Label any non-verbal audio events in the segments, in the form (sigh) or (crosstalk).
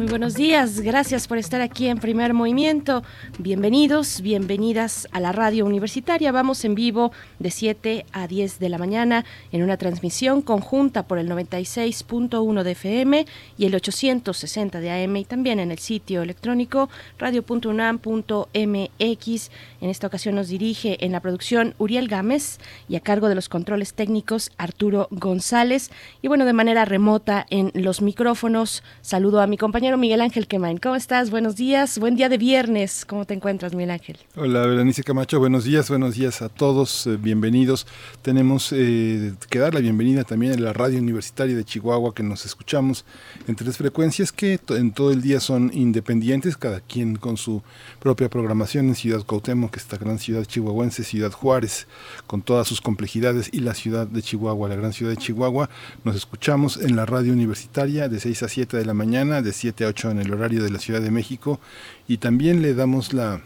Muy buenos días, gracias por estar aquí en Primer Movimiento. Bienvenidos, bienvenidas a la radio universitaria. Vamos en vivo de 7 a 10 de la mañana en una transmisión conjunta por el 96.1 de FM y el 860 de AM y también en el sitio electrónico radio.unam.mx. En esta ocasión nos dirige en la producción Uriel Gámez y a cargo de los controles técnicos Arturo González. Y bueno, de manera remota en los micrófonos, saludo a mi compañero Miguel Ángel Quemain. ¿Cómo estás? Buenos días. Buen día de viernes. ¿Cómo te encuentras, Miguel Ángel? Hola, Berenice Camacho. Buenos días. Buenos días a todos. Eh, bienvenidos. Tenemos eh, que dar la bienvenida también a la radio universitaria de Chihuahua que nos escuchamos en tres frecuencias que en todo el día son independientes, cada quien con su propia programación en Ciudad Cuauhtémoc, esta gran ciudad chihuahuense, Ciudad Juárez, con todas sus complejidades, y la ciudad de Chihuahua, la gran ciudad de Chihuahua. Nos escuchamos en la radio universitaria de 6 a 7 de la mañana, de 7 8 en el horario de la Ciudad de México y también le damos la,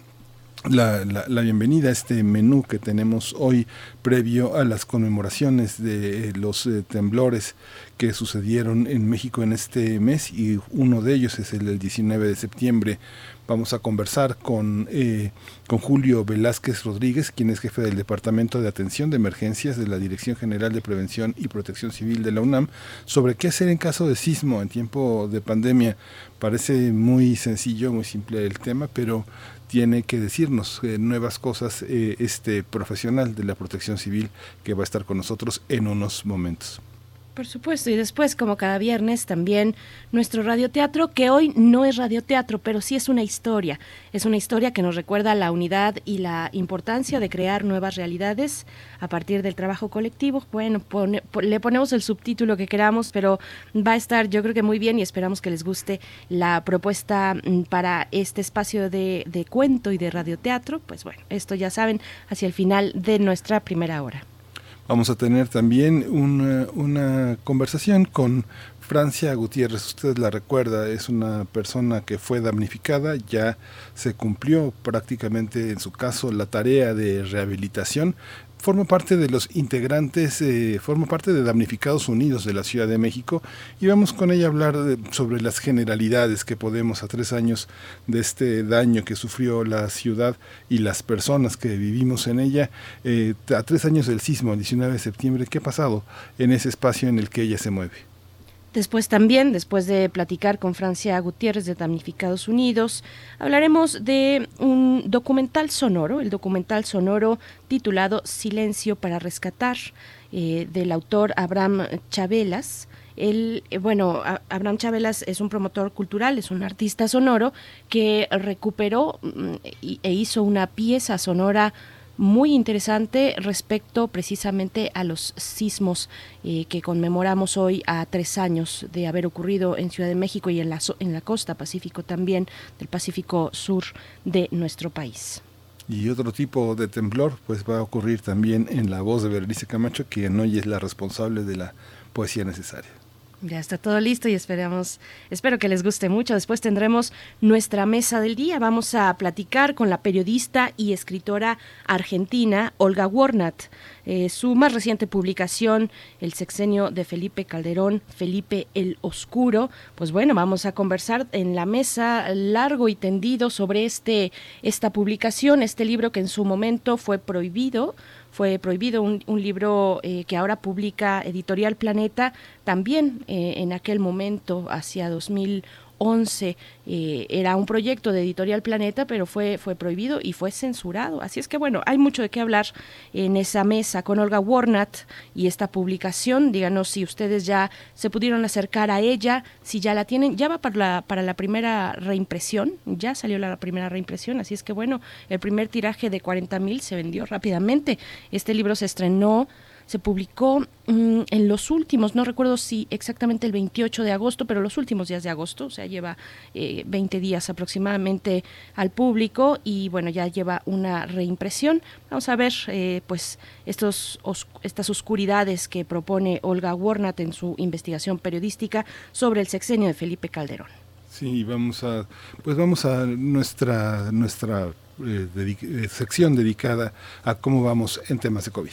la, la, bienvenida a este menú que tenemos hoy previo a las conmemoraciones de los eh, temblores que sucedieron en México en este mes y uno de ellos es el del 19 de septiembre. Vamos a conversar con, eh, con Julio Velázquez Rodríguez, quien es jefe del Departamento de Atención de Emergencias de la Dirección General de Prevención y Protección Civil de la UNAM, sobre qué hacer en caso de sismo en tiempo de pandemia. Parece muy sencillo, muy simple el tema, pero tiene que decirnos eh, nuevas cosas eh, este profesional de la protección civil que va a estar con nosotros en unos momentos. Por supuesto, y después, como cada viernes, también nuestro radioteatro, que hoy no es radioteatro, pero sí es una historia. Es una historia que nos recuerda la unidad y la importancia de crear nuevas realidades a partir del trabajo colectivo. Bueno, le ponemos el subtítulo que queramos, pero va a estar yo creo que muy bien y esperamos que les guste la propuesta mm, para este espacio de, de cuento y de radioteatro. Pues bueno, esto ya saben, hacia el final de nuestra primera hora. Vamos a tener también una, una, conversación con Francia Gutiérrez. Usted la recuerda, es una persona que fue damnificada, ya se cumplió prácticamente en su caso la tarea de rehabilitación, forma parte de los integrantes, eh, parte de Damnificados Unidos de la Ciudad de México y vamos con ella a hablar sobre las generalidades que podemos a tres años de este daño que sufrió la ciudad y las personas que vivimos en ella, eh, a tres años del sismo, el 19 de septiembre, ¿qué ha pasado en ese espacio en el que ella se mueve? Después también, después de platicar con Francia Gutiérrez de Damnificados Unidos, hablaremos de un documental sonoro, el documental sonoro titulado Silencio para Rescatar, eh, del autor Abraham Chabelas. Él, eh, bueno, Abraham Chabelas es un promotor cultural, es un artista sonoro que recuperó mm, e hizo una pieza sonora muy interesante respecto precisamente a los sismos eh, que conmemoramos hoy a tres años de haber ocurrido en Ciudad de México y en la, en la costa Pacífico también, del Pacífico Sur de nuestro país. Y otro tipo de temblor pues va a ocurrir también en la voz de Berenice Camacho, quien hoy es la responsable de la poesía necesaria. Ya está todo listo y esperamos, espero que les guste mucho. Después tendremos nuestra mesa del día. Vamos a platicar con la periodista y escritora argentina Olga Warnat. Eh, su más reciente publicación, El sexenio de Felipe Calderón, Felipe el Oscuro. Pues bueno, vamos a conversar en la mesa largo y tendido sobre este, esta publicación, este libro que en su momento fue prohibido fue prohibido. Un, libro eh, que ahora publica Editorial Planeta, también eh, en aquel momento, hacia 2000 11 eh, era un proyecto de Editorial Planeta, pero fue, fue prohibido y fue censurado. Así es que bueno, hay mucho de qué hablar en esa mesa con Olga Warnat y esta publicación. Díganos si ustedes ya se pudieron acercar a ella, si ya la tienen, ya va para la, para la primera reimpresión, ya salió la primera reimpresión, así es que bueno, el primer tiraje de 40 mil se vendió rápidamente. Este libro se estrenó se publicó mm, en los últimos, no recuerdo si exactamente el 28 de agosto, pero los últimos días de agosto, o sea, lleva 20 días aproximadamente al público y bueno, ya lleva una reimpresión. Vamos a ver pues estos, estas oscuridades que propone Olga Warnat en su investigación periodística sobre el sexenio de Felipe Calderón. Sí, vamos a, pues vamos a nuestra, nuestra eh, eh, sección dedicada a cómo vamos en temas de COVID.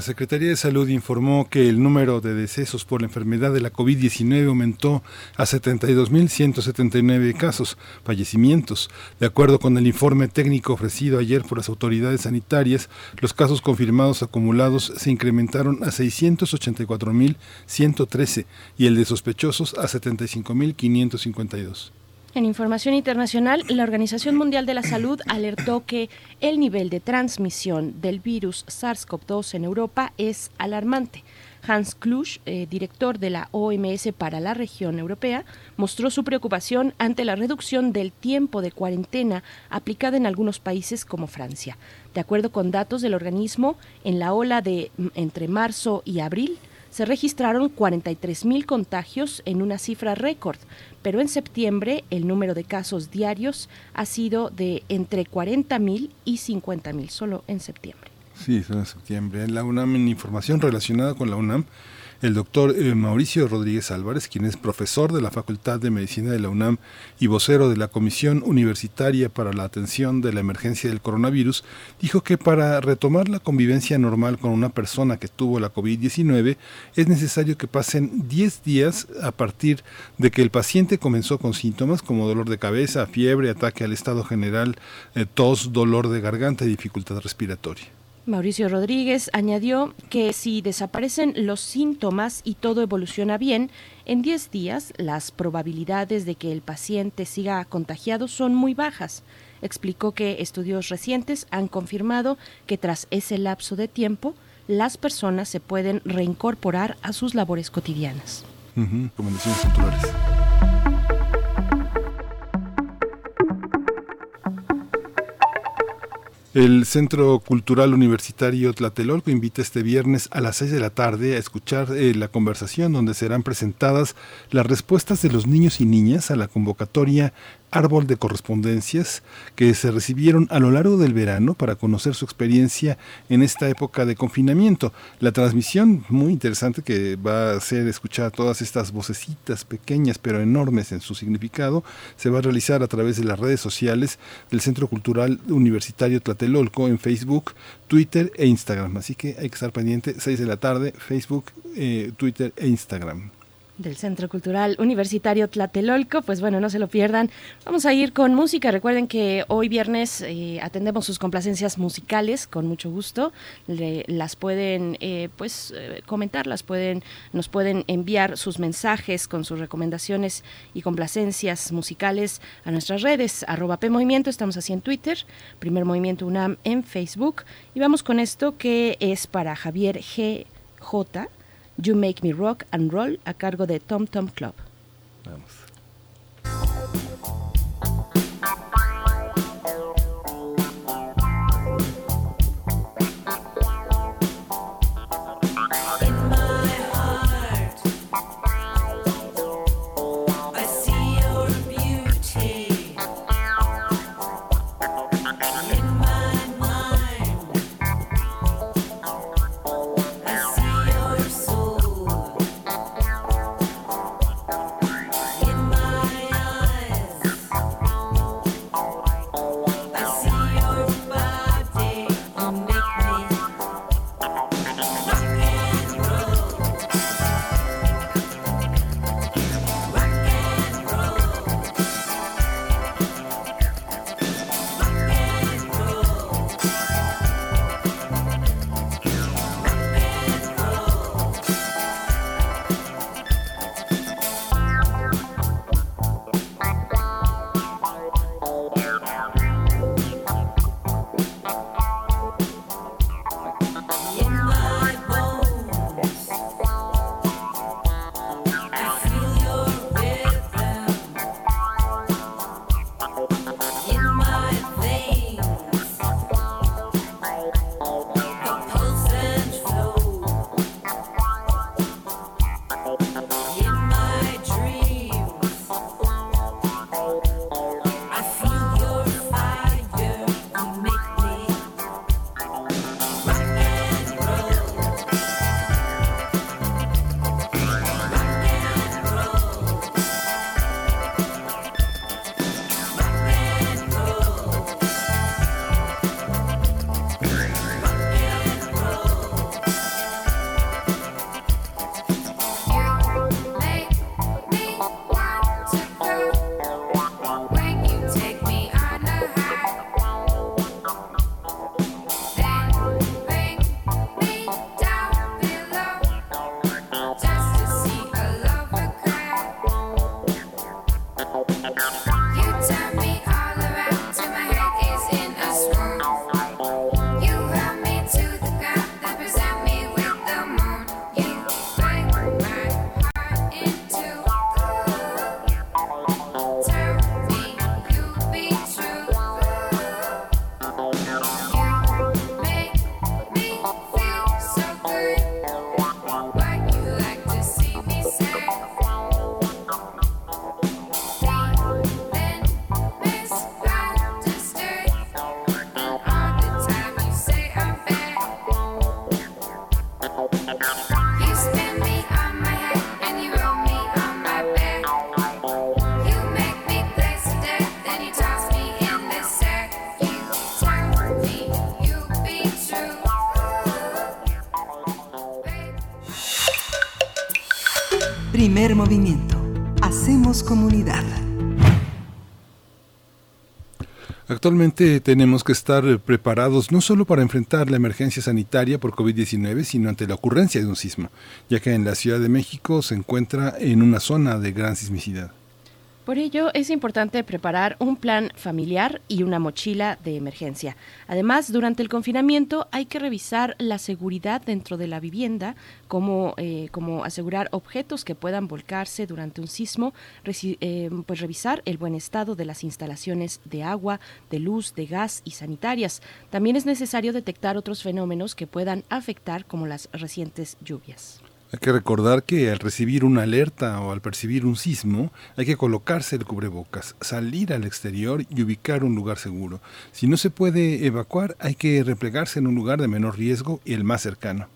La Secretaría de Salud informó que el número de decesos por la enfermedad de la COVID-19 aumentó a 72.179 casos, fallecimientos. De acuerdo con el informe técnico ofrecido ayer por las autoridades sanitarias, los casos confirmados acumulados se incrementaron a 684.113 y el de sospechosos a 75.552. En información internacional, la Organización Mundial de la Salud alertó que el nivel de transmisión del virus SARS-CoV-2 en Europa es alarmante. Hans Klusch, eh, director de la OMS para la región europea, mostró su preocupación ante la reducción del tiempo de cuarentena aplicada en algunos países como Francia. De acuerdo con datos del organismo, en la ola de entre marzo y abril, se registraron 43.000 contagios en una cifra récord, pero en septiembre el número de casos diarios ha sido de entre 40.000 y 50.000, solo en septiembre. Sí, solo en septiembre. En la UNAM, en información relacionada con la UNAM, el doctor eh, Mauricio Rodríguez Álvarez, quien es profesor de la Facultad de Medicina de la UNAM y vocero de la Comisión Universitaria para la Atención de la Emergencia del Coronavirus, dijo que para retomar la convivencia normal con una persona que tuvo la COVID-19 es necesario que pasen 10 días a partir de que el paciente comenzó con síntomas como dolor de cabeza, fiebre, ataque al estado general, eh, tos, dolor de garganta y dificultad respiratoria. Mauricio Rodríguez añadió que si desaparecen los síntomas y todo evoluciona bien, en 10 días las probabilidades de que el paciente siga contagiado son muy bajas. Explicó que estudios recientes han confirmado que tras ese lapso de tiempo, las personas se pueden reincorporar a sus labores cotidianas. El Centro Cultural Universitario Tlatelolco invita este viernes a las 6 de la tarde a escuchar eh, la conversación donde serán presentadas las respuestas de los niños y niñas a la convocatoria árbol de correspondencias que se recibieron a lo largo del verano para conocer su experiencia en esta época de confinamiento. La transmisión muy interesante que va a ser escuchar todas estas vocecitas pequeñas pero enormes en su significado se va a realizar a través de las redes sociales del Centro Cultural Universitario Tlatelolco en Facebook, Twitter e Instagram. Así que hay que estar pendiente 6 de la tarde, Facebook, eh, Twitter e Instagram del Centro Cultural Universitario Tlatelolco. Pues bueno, no se lo pierdan. Vamos a ir con música. Recuerden que hoy viernes eh, atendemos sus complacencias musicales con mucho gusto. las pueden eh, pues eh, comentar, las pueden, nos pueden enviar sus mensajes con sus recomendaciones y complacencias musicales a nuestras redes, arroba P Movimiento, estamos así en Twitter, Primer Movimiento UNAM en Facebook. Y vamos con esto que es para Javier G. J You Make Me Rock and Roll a cargo de Tom Tom Club. Vamos. Actualmente tenemos que estar preparados no solo para enfrentar la emergencia sanitaria por COVID-19, sino ante la ocurrencia de un sismo, ya que en la Ciudad de México se encuentra en una zona de gran sismicidad. Por ello, es importante preparar un plan familiar y una mochila de emergencia. Además, durante el confinamiento hay que revisar la seguridad dentro de la vivienda, como, eh, como asegurar objetos que puedan volcarse durante un sismo, eh, pues revisar el buen estado de las instalaciones de agua, de luz, de gas y sanitarias. También es necesario detectar otros fenómenos que puedan afectar, como las recientes lluvias. Hay que recordar que al recibir una alerta o al percibir un sismo, hay que colocarse el cubrebocas, salir al exterior y ubicar un lugar seguro. Si no se puede evacuar, hay que replegarse en un lugar de menor riesgo y el más cercano.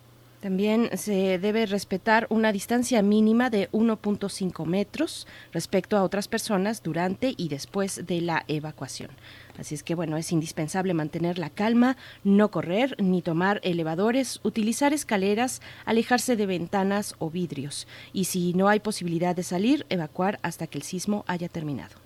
También se debe respetar una distancia mínima de 1.5 metros respecto a otras personas durante y después de la evacuación. Así es que bueno, es indispensable mantener la calma, no correr ni tomar elevadores, utilizar escaleras, alejarse de ventanas o vidrios y si no hay posibilidad de salir, evacuar hasta que el sismo haya terminado.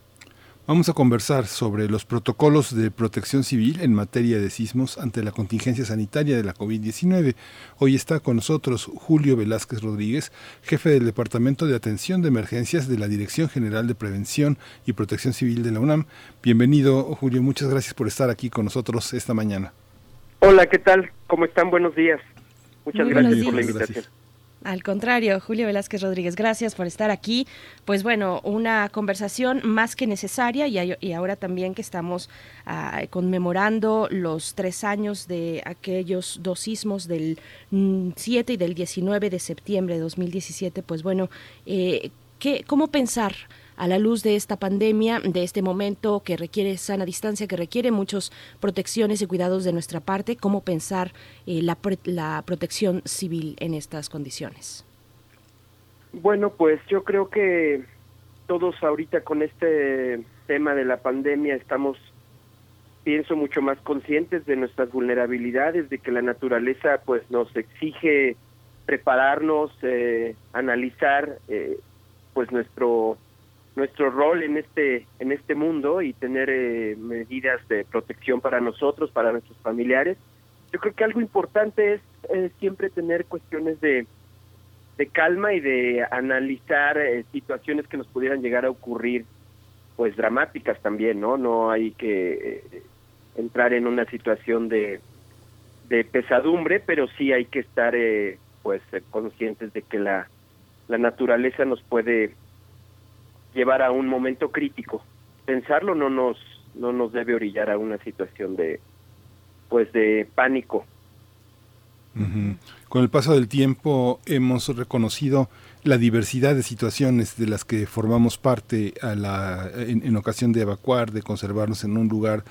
Vamos a conversar sobre los protocolos de protección civil en materia de sismos ante la contingencia sanitaria de la COVID-19. Hoy está con nosotros Julio Velázquez Rodríguez, jefe del Departamento de Atención de Emergencias de la Dirección General de Prevención y Protección Civil de la UNAM. Bienvenido, Julio. Muchas gracias por estar aquí con nosotros esta mañana. Hola, ¿qué tal? ¿Cómo están? Buenos días. Muchas gracias por la invitación. Al contrario, Julio Velázquez Rodríguez, gracias por estar aquí. Pues bueno, una conversación más que necesaria y, ahora también que estamos ah, conmemorando los tres años de aquellos dos sismos del 7 mm, y del 19 de septiembre de 2017, pues bueno, eh, ¿qué, ¿cómo pensar? A la luz de esta pandemia, de este momento que requiere sana distancia, que requiere muchas protecciones y cuidados de nuestra parte, cómo pensar eh, la, la protección civil en estas condiciones. Bueno, pues yo creo que todos ahorita con este tema de la pandemia estamos, pienso, mucho más conscientes de nuestras vulnerabilidades, de que la naturaleza pues nos exige prepararnos, eh, analizar eh, pues nuestro nuestro rol en este en este mundo y tener eh, medidas de protección para nosotros, para nuestros familiares. Yo creo que algo importante es siempre tener cuestiones de, de calma y de analizar eh, situaciones que nos pudieran llegar a ocurrir, pues dramáticas también, ¿no? No hay que eh, entrar en una situación de, de pesadumbre, pero sí hay que estar pues conscientes de que la, la naturaleza nos puede llevar a un momento crítico. Pensarlo no nos no nos debe orillar a una situación de pues de pánico. Con el paso del tiempo hemos reconocido la diversidad de situaciones de las que formamos parte a la, en ocasión de evacuar, de conservarnos en un lugar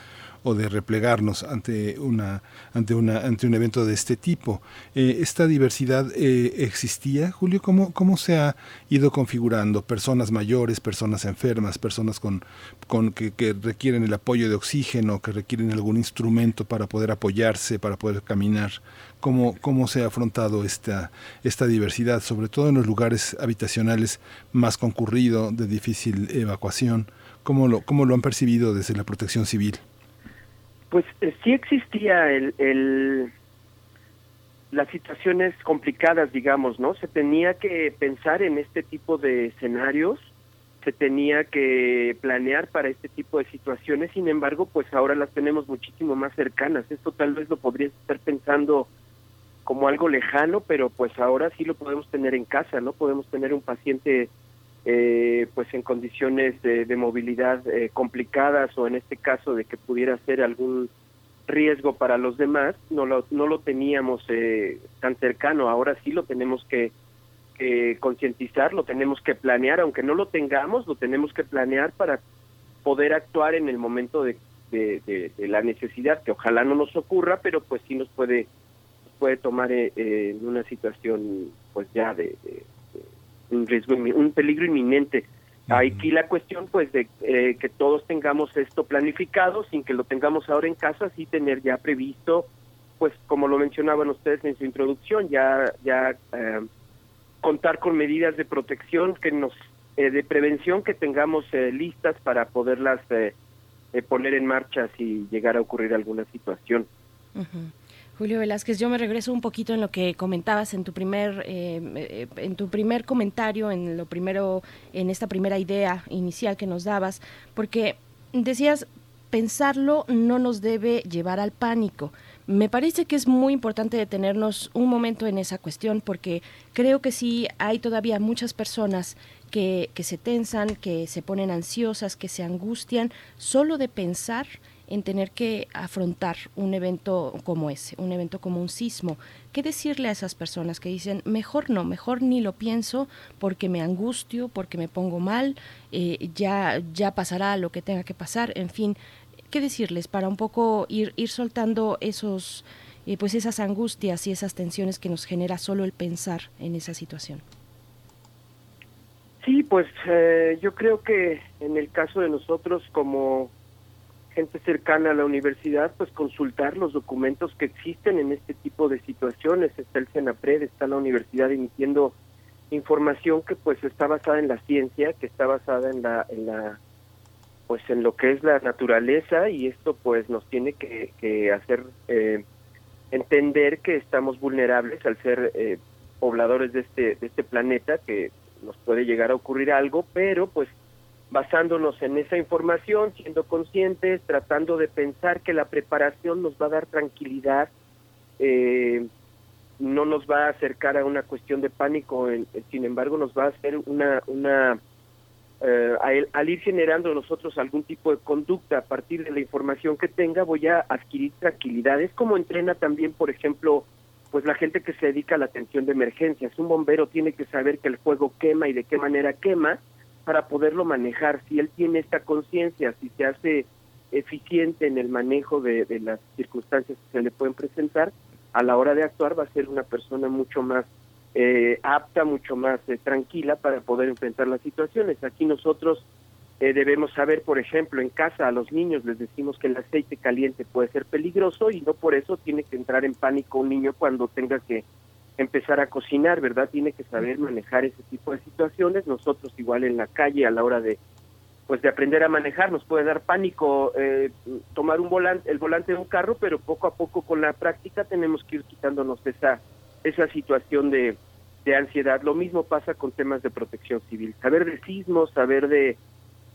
o de replegarnos ante una ante una ante un evento de este tipo. Eh, esta diversidad eh, existía, Julio, ¿Cómo, cómo se ha ido configurando personas mayores, personas enfermas, personas con con que, que requieren el apoyo de oxígeno, que requieren algún instrumento para poder apoyarse, para poder caminar. ¿Cómo, cómo se ha afrontado esta, esta diversidad, sobre todo en los lugares habitacionales más concurridos, de difícil evacuación? ¿Cómo lo, cómo lo han percibido desde la protección civil? Pues eh, sí existía el, el, las situaciones complicadas, digamos, ¿no? Se tenía que pensar en este tipo de escenarios, se tenía que planear para este tipo de situaciones, sin embargo, pues ahora las tenemos muchísimo más cercanas. Esto tal vez lo podrías estar pensando como algo lejano, pero pues ahora sí lo podemos tener en casa, ¿no? Podemos tener un paciente eh, pues en condiciones de, movilidad eh, complicadas o en este caso de que pudiera ser algún riesgo para los demás, no lo, no lo teníamos eh, tan cercano, ahora sí lo tenemos que, concientizar, lo tenemos que planear, aunque no lo tengamos, lo tenemos que planear para poder actuar en el momento de, de, la necesidad, que ojalá no nos ocurra, pero pues sí nos puede, puede tomar en una situación pues ya de un riesgo, un peligro inminente. Aquí la cuestión, pues, de eh, que todos tengamos esto planificado, sin que lo tengamos ahora en casa, sí tener ya previsto, pues, como lo mencionaban ustedes en su introducción, ya, ya eh, contar con medidas de protección que nos eh, de prevención que tengamos eh, listas para poderlas eh, poner en marcha si llegara a ocurrir alguna situación. Julio Velázquez, yo me regreso un poquito en lo que comentabas en tu primer en tu primer comentario, en lo primero, en esta primera idea inicial que nos dabas, porque decías pensarlo no nos debe llevar al pánico. Me parece que es muy importante detenernos un momento en esa cuestión porque creo que sí hay todavía muchas personas que, que se tensan, que se ponen ansiosas, que se angustian solo de pensar en tener que afrontar un evento como ese, un evento como un sismo. ¿Qué decirle a esas personas que dicen, mejor no, mejor ni lo pienso porque me angustio, porque me pongo mal, eh, ya, ya pasará lo que tenga que pasar, en fin, ¿qué decirles para un poco ir, ir soltando esos, eh, pues esas angustias y esas tensiones que nos genera solo el pensar en esa situación? Sí, pues eh, yo creo que en el caso de nosotros como gente cercana a la universidad, pues consultar los documentos que existen en este tipo de situaciones. Está el CENAPRED, está la universidad emitiendo información que pues está basada en la ciencia, que está basada en la, en la pues en lo que es la naturaleza y esto pues nos tiene que, hacer eh, entender que estamos vulnerables al ser eh, pobladores de este de este planeta que nos puede llegar a ocurrir algo pero pues basándonos en esa información siendo conscientes tratando de pensar que la preparación nos va a dar tranquilidad eh, no nos va a acercar a una cuestión de pánico sin embargo nos va a hacer una una eh, al, ir generando nosotros algún tipo de conducta a partir de la información que tenga, voy a adquirir tranquilidad. Es como entrena también, por ejemplo, pues la gente que se dedica a la atención de emergencias. Un bombero tiene que saber que el fuego quema y de qué manera quema para poderlo manejar. Si él tiene esta conciencia, si se hace eficiente en el manejo de, de las circunstancias que se le pueden presentar, a la hora de actuar va a ser una persona mucho más eh, apta, mucho más eh, tranquila para poder enfrentar las situaciones. Aquí nosotros eh, debemos saber, por ejemplo, en casa a los niños les decimos que el aceite caliente puede ser peligroso y no por eso tiene que entrar en pánico un niño cuando tenga que empezar a cocinar, ¿verdad? Tiene que saber manejar ese tipo de situaciones. Nosotros igual en la calle a la hora de pues de aprender a manejar nos puede dar pánico tomar un volante el volante de un carro pero poco a poco con la práctica tenemos que ir quitándonos esa esa situación de de ansiedad. Lo mismo pasa con temas de protección civil. Saber de sismos, saber de,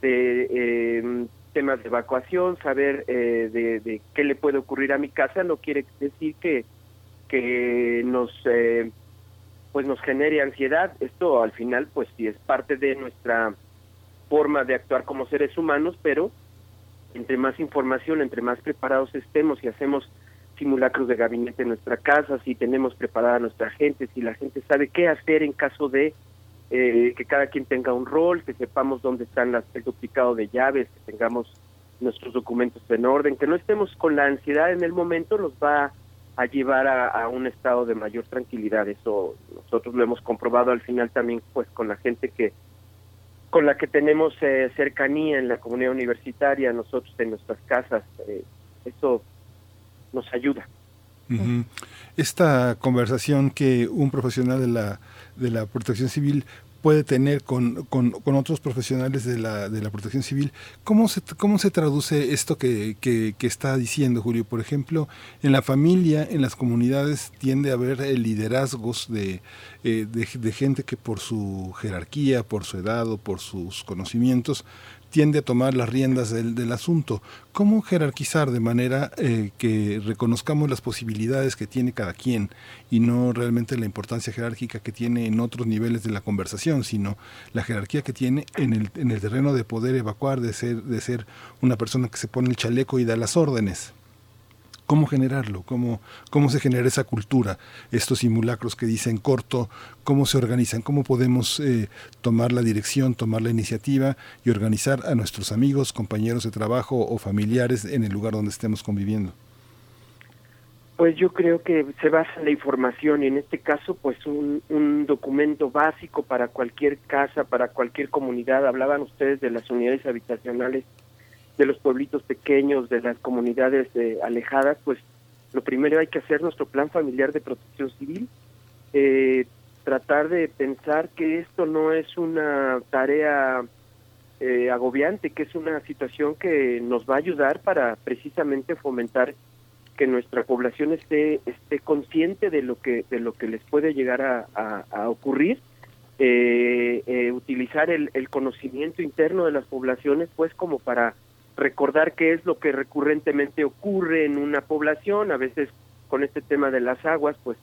de em, temas de evacuación, saber eh, de, qué le puede ocurrir a mi casa, no quiere decir que, que nos eh, pues nos genere ansiedad. Esto al final pues sí es parte de nuestra forma de actuar como seres humanos, pero entre más información, entre más preparados estemos y hacemos simulacros de gabinete en nuestra casa, si tenemos preparada a nuestra gente, si la gente sabe qué hacer en caso de eh, que cada quien tenga un rol, que sepamos dónde están las, el duplicado de llaves, que tengamos nuestros documentos en orden, que no estemos con la ansiedad en el momento, nos va a llevar a, un estado de mayor tranquilidad. Eso nosotros lo hemos comprobado al final también, pues con la gente que con la que tenemos eh, cercanía en la comunidad universitaria, nosotros en nuestras casas. Eh, eso nos ayuda. Esta conversación que un profesional de la, de la protección civil puede tener con, con, otros profesionales de la, de la protección civil. ¿Cómo se, cómo se traduce esto que, que, está diciendo Julio? Por ejemplo, en la familia, en las comunidades, tiende a haber liderazgos de, eh, de, de, gente que por su jerarquía, por su edad o por sus conocimientos tiende a tomar las riendas del, asunto. ¿Cómo jerarquizar de manera eh, que reconozcamos las posibilidades que tiene cada quien y no realmente la importancia jerárquica que tiene en otros niveles de la conversación, sino la jerarquía que tiene en el, en el terreno de poder evacuar, de ser, de ser una persona que se pone el chaleco y da las órdenes? Cómo generarlo, cómo, cómo se genera esa cultura, estos simulacros que dicen corto, cómo se organizan, cómo podemos eh, tomar la dirección, tomar la iniciativa y organizar a nuestros amigos, compañeros de trabajo o familiares en el lugar donde estemos conviviendo. Pues yo creo que se basa en la información y en este caso pues un, un documento básico para cualquier casa, para cualquier comunidad. Hablaban ustedes de las unidades habitacionales de los pueblitos pequeños, de las comunidades eh, alejadas, pues lo primero hay que hacer nuestro plan familiar de protección civil, eh, tratar de pensar que esto no es una tarea eh, agobiante, que es una situación que nos va a ayudar para precisamente fomentar que nuestra población esté esté consciente de lo que de lo que les puede llegar a, a, ocurrir. Eh, eh, utilizar el, el, conocimiento interno de las poblaciones pues como para recordar qué es lo que recurrentemente ocurre en una población a veces con este tema de las aguas pues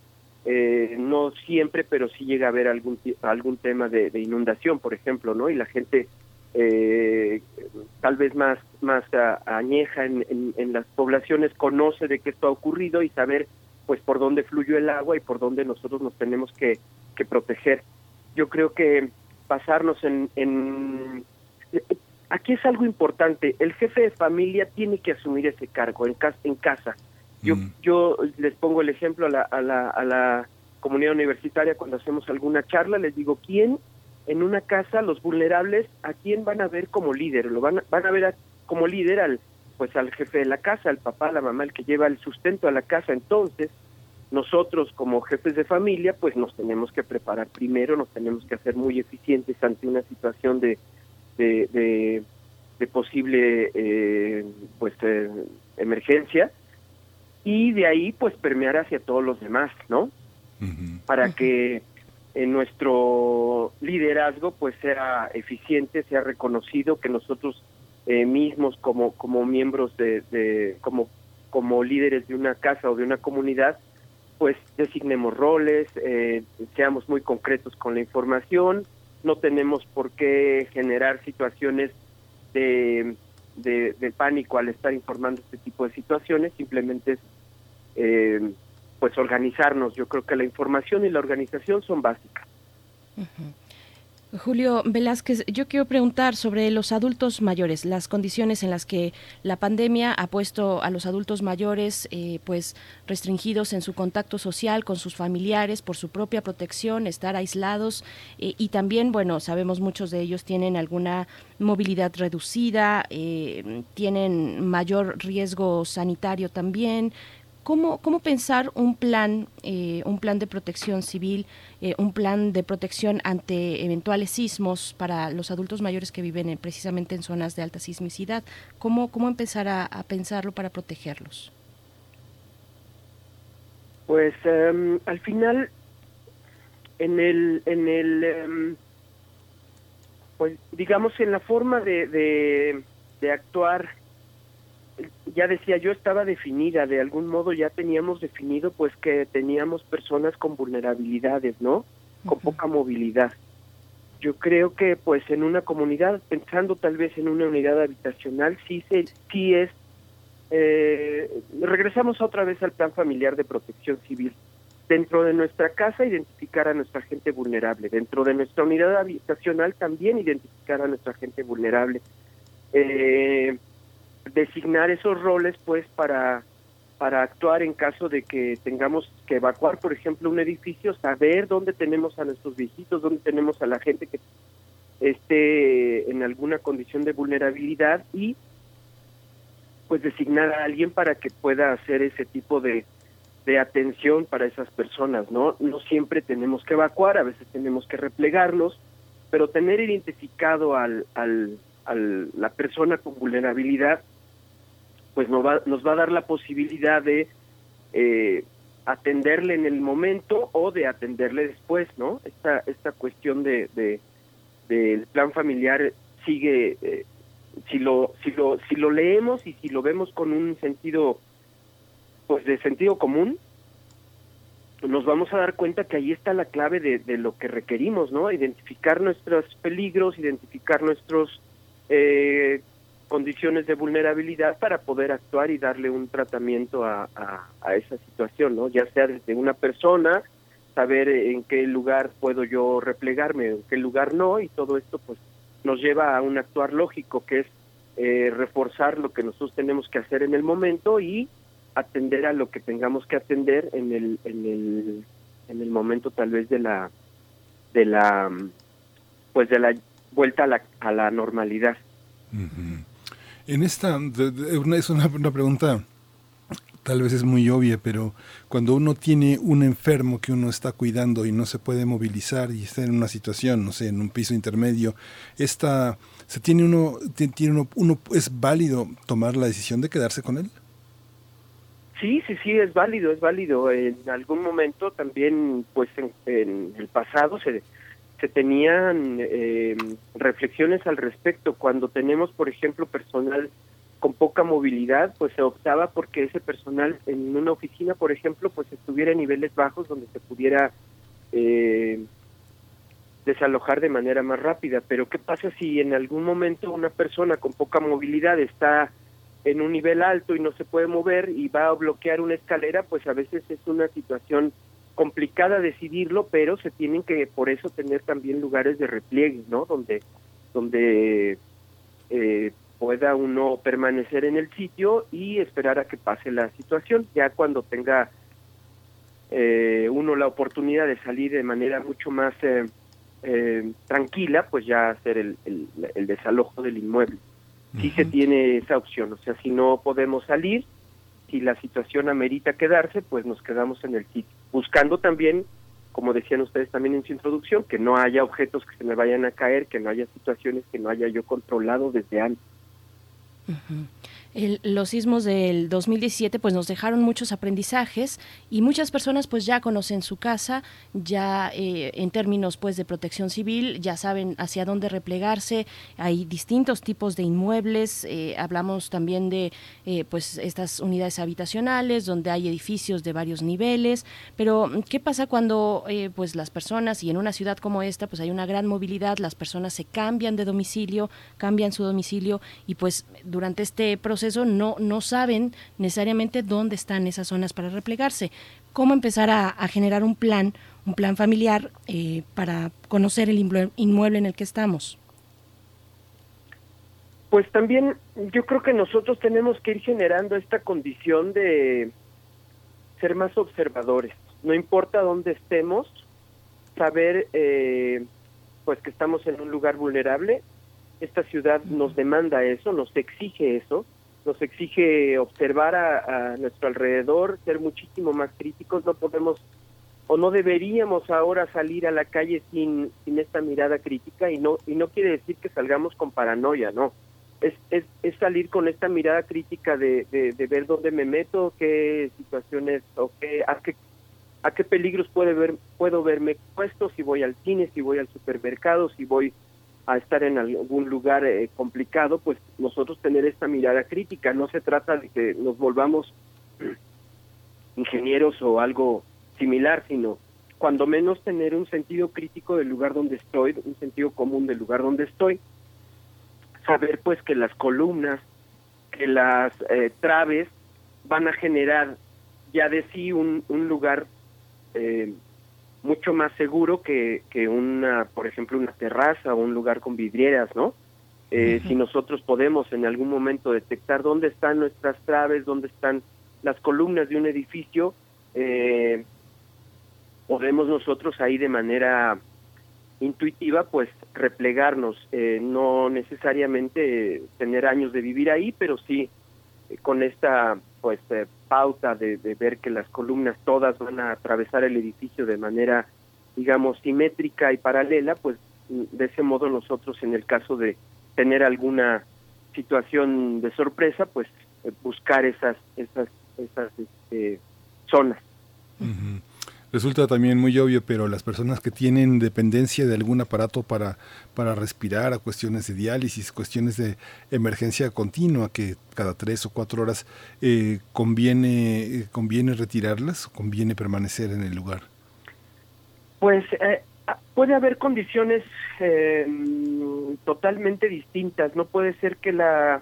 eh, no siempre pero sí llega a haber algún algún tema de, inundación por ejemplo no y la gente eh, tal vez más más añeja en, en, las poblaciones conoce de qué esto ha ocurrido y saber pues por dónde fluyó el agua y por dónde nosotros nos tenemos que, que proteger. Yo creo que pasarnos en, en aquí es algo importante. El jefe de familia tiene que asumir ese cargo en casa. En casa. Yo mm. yo les pongo el ejemplo a la, a la a la comunidad universitaria cuando hacemos alguna charla les digo quién en una casa los vulnerables a quién van a ver como líder lo van van a ver como líder al pues al jefe de la casa al papá la mamá el que lleva el sustento a la casa entonces nosotros como jefes de familia pues nos tenemos que preparar primero nos tenemos que hacer muy eficientes ante una situación de de, de, posible eh, pues eh, emergencia y de ahí pues permear hacia todos los demás no para que en nuestro liderazgo pues sea eficiente, sea reconocido, que nosotros eh, mismos como como miembros de, como como líderes de una casa o de una comunidad pues designemos roles, eh, seamos muy concretos con la información, no tenemos por qué generar situaciones de, de, pánico al estar informando este tipo de situaciones, simplemente es eh, pues organizarnos. Yo creo que la información y la organización son básicas. Julio Velázquez, yo quiero preguntar sobre los adultos mayores, las condiciones en las que la pandemia ha puesto a los adultos mayores eh, pues restringidos en su contacto social con sus familiares por su propia protección, estar aislados eh, y también, bueno, sabemos muchos de ellos tienen alguna movilidad reducida, eh, tienen mayor riesgo sanitario también, ¿Cómo, cómo pensar un plan, eh, un plan de protección civil, eh, un plan de protección ante eventuales sismos para los adultos mayores que viven precisamente en zonas de alta sismicidad? ¿Cómo, cómo empezar a, pensarlo para protegerlos? Pues em, al final, en el, en el, em, pues digamos en la forma de, de actuar ya decía yo estaba definida de algún modo ya teníamos definido pues que teníamos personas con vulnerabilidades no con poca movilidad. Yo creo que pues en una comunidad pensando tal vez en una unidad habitacional sí se sí es eh, regresamos otra vez al plan familiar de protección civil. Dentro de nuestra casa identificar a nuestra gente vulnerable. Dentro de nuestra unidad habitacional también identificar a nuestra gente vulnerable. Eh, designar esos roles pues para para actuar en caso de que tengamos que evacuar, por ejemplo, un edificio, saber dónde tenemos a nuestros viejitos, dónde tenemos a la gente que esté en alguna condición de vulnerabilidad y pues designar a alguien para que pueda hacer ese tipo de, de atención para esas personas, ¿no? No siempre tenemos que evacuar, a veces tenemos que replegarlos, pero tener identificado al, al, al la persona con vulnerabilidad pues nos va, nos va a dar la posibilidad de eh, atenderle en el momento o de atenderle después, ¿no? Esta, esta cuestión de, de del plan familiar sigue, eh, si lo, si lo, si lo leemos y si lo vemos con un sentido, pues de sentido común, nos vamos a dar cuenta que ahí está la clave de, de lo que requerimos, ¿no? Identificar nuestros peligros, identificar nuestros eh, condiciones de vulnerabilidad para poder actuar y darle un tratamiento a, a, esa situación, ¿no? Ya sea desde una persona, saber en qué lugar puedo yo replegarme, en qué lugar no, y todo esto pues nos lleva a un actuar lógico que es eh, reforzar lo que nosotros tenemos que hacer en el momento y atender a lo que tengamos que atender en el en el en el momento tal vez de la de la pues de la vuelta a la, a la normalidad. En esta, es una, pregunta tal vez es muy obvia, pero cuando uno tiene un enfermo que uno está cuidando y no se puede movilizar y está en una situación, no sé, en un piso intermedio, esta, se tiene uno, tiene uno, uno es válido tomar la decisión de quedarse con él. Sí, sí, sí, es válido, es válido. En algún momento también, pues en, el pasado se, se tenían eh, reflexiones al respecto. Cuando tenemos, por ejemplo, personal con poca movilidad, pues se optaba porque ese personal en una oficina, por ejemplo, pues estuviera en niveles bajos donde se pudiera eh, desalojar de manera más rápida. Pero ¿qué pasa si en algún momento una persona con poca movilidad está en un nivel alto y no se puede mover y va a bloquear una escalera? Pues a veces es una situación complicada decidirlo, pero se tienen que por eso tener también lugares de repliegue, ¿no? Donde donde eh, pueda uno permanecer en el sitio y esperar a que pase la situación. Ya cuando tenga eh, uno la oportunidad de salir de manera mucho más eh, eh, tranquila, pues ya hacer el, el, desalojo del inmueble. Sí se tiene esa opción, o sea, si no podemos salir, si la situación amerita quedarse, pues nos quedamos en el sitio, buscando también como decían ustedes también en su introducción, que no haya objetos que se me vayan a caer, que no haya situaciones que no haya yo controlado desde antes los sismos del 2017 pues nos dejaron muchos aprendizajes y muchas personas pues ya conocen su casa, ya eh, en términos pues de protección civil ya saben hacia dónde replegarse, hay distintos tipos de inmuebles, eh, hablamos también de eh, pues estas unidades habitacionales donde hay edificios de varios niveles, pero ¿qué pasa cuando pues las personas y en una ciudad como esta pues hay una gran movilidad, las personas se cambian de domicilio, cambian su domicilio y pues durante este proceso eso no, no saben necesariamente dónde están esas zonas para replegarse. ¿Cómo empezar a, generar un plan, un plan familiar eh, para conocer el inmueble en el que estamos? Pues también yo creo que nosotros tenemos que ir generando esta condición de ser más observadores. No importa dónde estemos, saber eh, pues que estamos en un lugar vulnerable. Esta ciudad nos demanda eso, nos exige eso nos exige observar a, nuestro alrededor, ser muchísimo más críticos, no podemos o no deberíamos ahora salir a la calle sin, sin esta mirada crítica y no y no quiere decir que salgamos con paranoia, no. Es, es, es salir con esta mirada crítica de, de, ver dónde me meto, qué situaciones o qué, a qué a qué peligros puede ver, puedo verme puesto si voy al cine, si voy al supermercado, si voy a estar en algún lugar eh, complicado, pues nosotros tener esta mirada crítica. No se trata de que nos volvamos (clears throat) ingenieros o algo similar, sino cuando menos tener un sentido crítico del lugar donde estoy, un sentido común del lugar donde estoy, saber pues que las columnas, que las eh, traves van a generar ya de sí un, un lugar eh, mucho más seguro que, que una, por ejemplo, una terraza o un lugar con vidrieras, ¿no? Eh, si nosotros podemos en algún momento detectar dónde están nuestras traves, dónde están las columnas de un edificio, eh, podemos nosotros ahí de manera intuitiva pues replegarnos, eh, no necesariamente tener años de vivir ahí, pero sí con esta pues eh, pauta de, ver que las columnas todas van a atravesar el edificio de manera digamos simétrica y paralela pues de ese modo nosotros en el caso de tener alguna situación de sorpresa pues eh, buscar esas esas esas este, zonas resulta también muy obvio, pero las personas que tienen dependencia de algún aparato para, para respirar, a cuestiones de diálisis, cuestiones de emergencia continua, que cada tres o cuatro horas eh, conviene, eh, conviene retirarlas conviene permanecer en el lugar. Pues eh, ah, puede haber condiciones totalmente distintas. No puede ser que la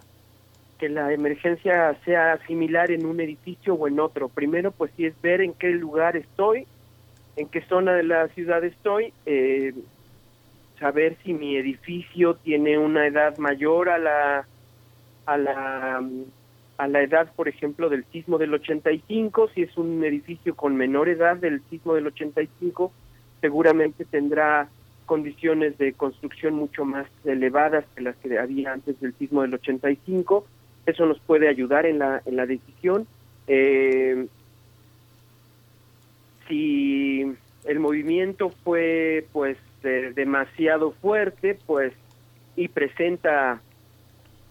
que la emergencia sea similar en un edificio o en otro. Primero, pues sí es ver en qué lugar estoy, en qué zona de la ciudad estoy, eh, saber si mi edificio tiene una edad mayor a la a la a la edad, por ejemplo, del sismo del 85, si es un edificio con menor edad del sismo del 85, seguramente tendrá condiciones de construcción mucho más elevadas que las que había antes del sismo del 85. Eso nos puede ayudar en la en la decisión Eh, si el movimiento fue pues demasiado fuerte, pues y presenta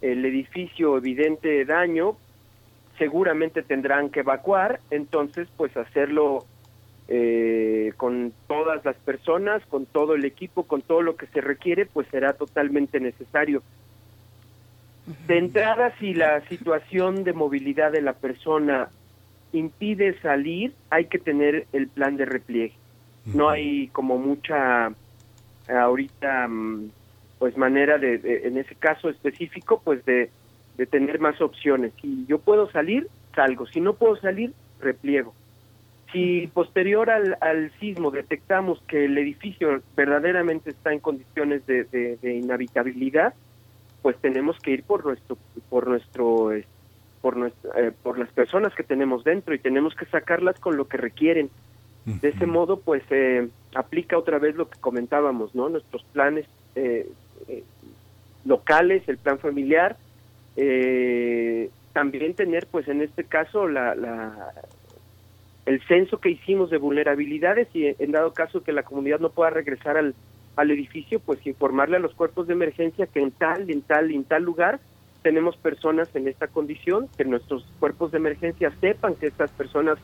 el edificio evidente daño, seguramente tendrán que evacuar, entonces pues hacerlo eh, con todas las personas, con todo el equipo, con todo lo que se requiere, pues será totalmente necesario. De entrada, si la situación de movilidad de la persona impide salir, hay que tener el plan de repliegue. No hay como mucha ahorita mm, pues manera de, en ese caso específico pues de, de tener más opciones. Si yo puedo salir, salgo. Si no puedo salir, repliego. Si posterior al, al sismo detectamos que el edificio verdaderamente está en condiciones de, de, inhabitabilidad, pues tenemos que ir por nuestro por nuestro eh, por nuestra, eh, por las personas que tenemos dentro y tenemos que sacarlas con lo que requieren. De ese modo, pues eh, aplica otra vez lo que comentábamos, ¿no? Nuestros planes eh, eh, locales, el plan familiar, eh, también tener, pues en este caso, la, la, el censo que hicimos de vulnerabilidades y en dado caso que la comunidad no pueda regresar al, al edificio, pues informarle a los cuerpos de emergencia que en tal, en tal, en tal lugar tenemos personas en esta condición, que nuestros cuerpos de emergencia sepan que estas personas,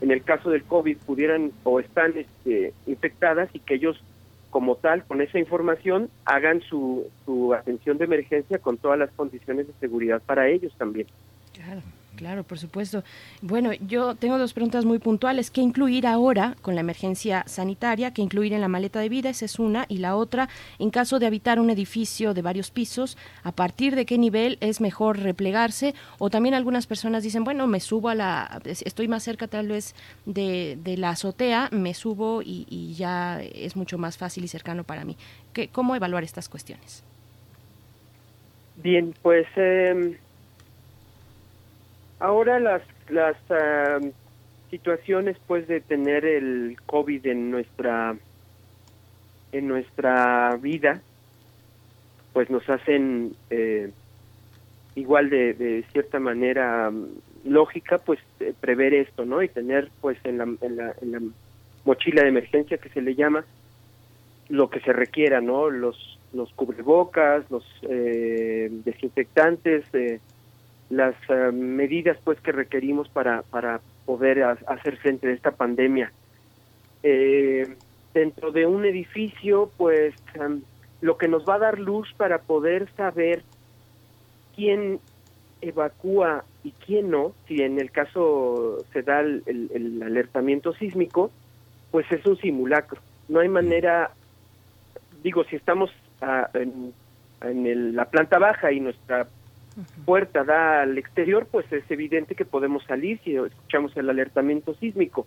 en el caso del COVID, pudieran o están este, infectadas y que ellos como tal, con esa información, hagan su, su atención de emergencia con todas las condiciones de seguridad para ellos también. Claro. Claro, por supuesto. Bueno, yo tengo dos preguntas muy puntuales. ¿Qué incluir ahora con la emergencia sanitaria? ¿Qué incluir en la maleta de vida? Esa es una. Y la otra, en caso de habitar un edificio de varios pisos, ¿a partir de qué nivel es mejor replegarse? O también algunas personas dicen, bueno, me subo a la, estoy más cerca tal vez de, la azotea, me subo y, ya es mucho más fácil y cercano para mí. ¿Qué, ¿Cómo evaluar estas cuestiones? Bien, pues... Eh Ahora las las situaciones pues de tener el COVID en nuestra en nuestra vida pues nos hacen eh, igual de, de cierta manera lógica pues eh, prever esto no y tener pues en la, en la, en la mochila de emergencia que se le llama lo que se requiera no los los cubrebocas los eh, desinfectantes eh, las eh, medidas pues que requerimos para para poder hacer frente a esta pandemia. Eh, dentro de un edificio pues em, lo que nos va a dar luz para poder saber quién evacúa y quién no si en el caso se da el, alertamiento sísmico pues es un simulacro. No hay manera digo si estamos ah, en, en la planta baja y nuestra puerta da al exterior, pues es evidente que podemos salir si escuchamos el alertamiento sísmico.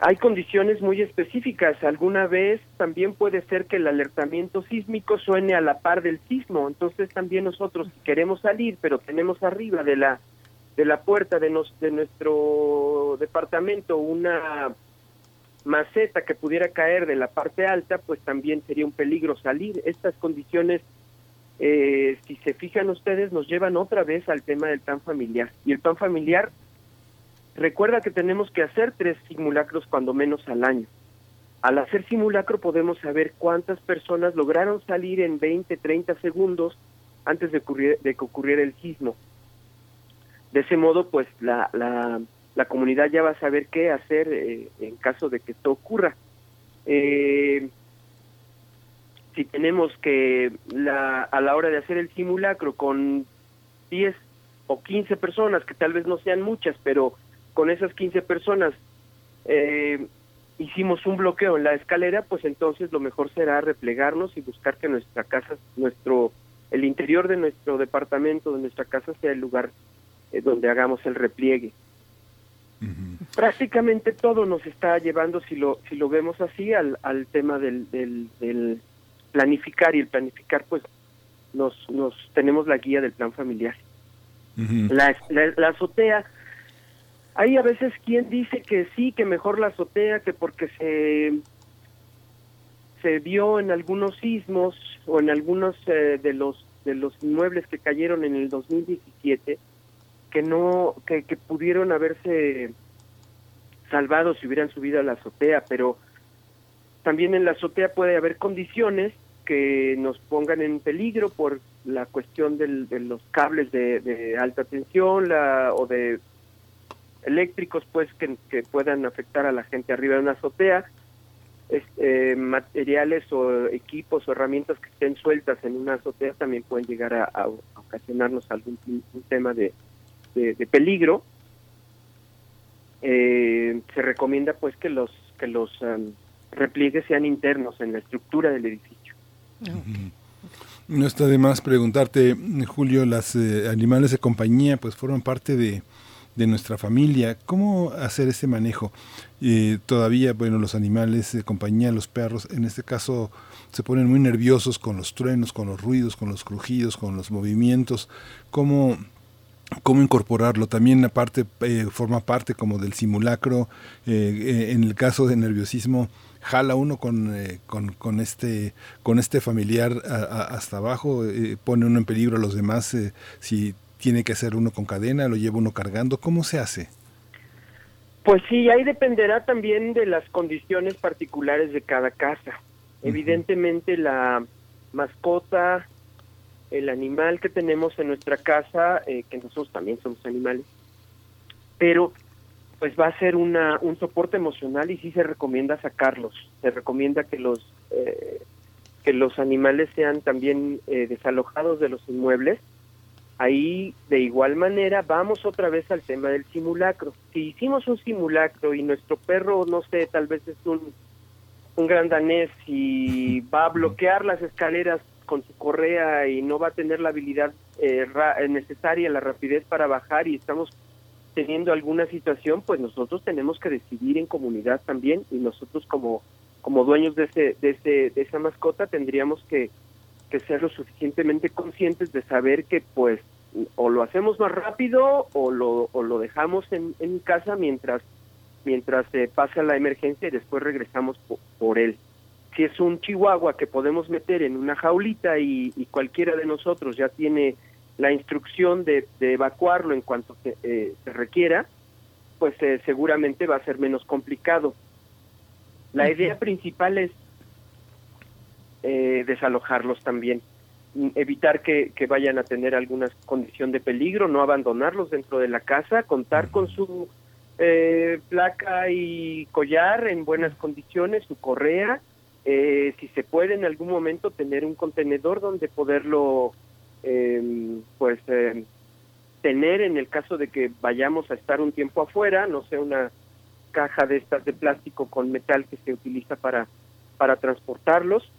Hay condiciones muy específicas. Alguna vez también puede ser que el alertamiento sísmico suene a la par del sismo. Entonces también nosotros queremos salir, pero tenemos arriba de la de la puerta de, nos, de nuestro departamento una maceta que pudiera caer de la parte alta, pues también sería un peligro salir. Estas condiciones eh, si se fijan ustedes, nos llevan otra vez al tema del plan familiar. Y el plan familiar, recuerda que tenemos que hacer tres simulacros cuando menos al año. Al hacer simulacro podemos saber cuántas personas lograron salir en 20, 30 segundos antes de, de que ocurriera el sismo. De ese modo, pues la, la, la comunidad ya va a saber qué hacer eh, en caso de que esto ocurra. Eh, si tenemos que la, a la hora de hacer el simulacro con 10 o 15 personas, que tal vez no sean muchas, pero con esas 15 personas eh, hicimos un bloqueo en la escalera, pues entonces lo mejor será replegarnos y buscar que nuestra casa, nuestro, el interior de nuestro departamento, de nuestra casa, sea el lugar eh, donde hagamos el repliegue. Prácticamente todo nos está llevando, si lo, si lo vemos así, al, al tema del, del, del planificar y el planificar pues nos, nos tenemos la guía del plan familiar. la, la, azotea, hay a veces quien dice que sí, que mejor la azotea, que porque se se vio en algunos sismos o en algunos eh, de los de los inmuebles que cayeron en el 2017 que no que, que pudieron haberse salvado si hubieran subido a la azotea, pero también en la azotea puede haber condiciones que nos pongan en peligro por la cuestión de los cables de, alta tensión la, o de eléctricos pues que, puedan afectar a la gente arriba de una azotea eh, materiales o equipos o herramientas que estén sueltas en una azotea también pueden llegar a, ocasionarnos algún tema de, de, peligro. Eh, se recomienda pues que los que los um, repliegues sean internos en la estructura del edificio no está de más preguntarte, Julio, las eh, animales de compañía pues forman parte de, nuestra familia. ¿Cómo hacer ese manejo? Eh, todavía, bueno, los animales de compañía, los perros, en este caso se ponen muy nerviosos con los truenos, con los ruidos, con los crujidos, con los movimientos. ¿Cómo, cómo incorporarlo? También aparte eh, forma parte como del simulacro. en el caso de nerviosismo, jala uno con, eh, con, con, este, con este familiar hasta abajo, eh, pone uno en peligro a los demás, eh, si tiene que hacer uno con cadena, lo lleva uno cargando, ¿cómo se hace? Pues sí, ahí dependerá también de las condiciones particulares de cada casa. Evidentemente la mascota, el animal que tenemos en nuestra casa, que nosotros también somos animales, pero pues va a ser una, un soporte emocional y sí se recomienda sacarlos. Se recomienda que los eh, que los animales sean también eh, desalojados de los inmuebles. Ahí, de igual manera, vamos otra vez al tema del simulacro. Si hicimos un simulacro y nuestro perro, no sé, tal vez es un, un gran danés y va a bloquear las escaleras con su correa y no va a tener la habilidad eh, necesaria, la rapidez para bajar y estamos teniendo alguna situación, pues nosotros tenemos que decidir en comunidad también y nosotros como como dueños de ese de ese de esa mascota tendríamos que que ser lo suficientemente conscientes de saber que pues o lo hacemos más rápido o lo o lo dejamos en, en casa mientras mientras se pasa la emergencia y después regresamos por, él. Si es un chihuahua que podemos meter en una jaulita y cualquiera de nosotros ya tiene la instrucción de, evacuarlo en cuanto se, eh, se requiera, pues eh, seguramente va a ser menos complicado. La idea principal es eh, desalojarlos también, mm, evitar que, que, vayan a tener alguna condición de peligro, no abandonarlos dentro de la casa, contar con su placa y collar en buenas condiciones, su correa, si se puede en algún momento tener un contenedor donde poderlo eh, pues eh, tener en el caso de que vayamos a estar un tiempo afuera, no sé, una caja de estas de plástico con metal que se utiliza para para transportarlos,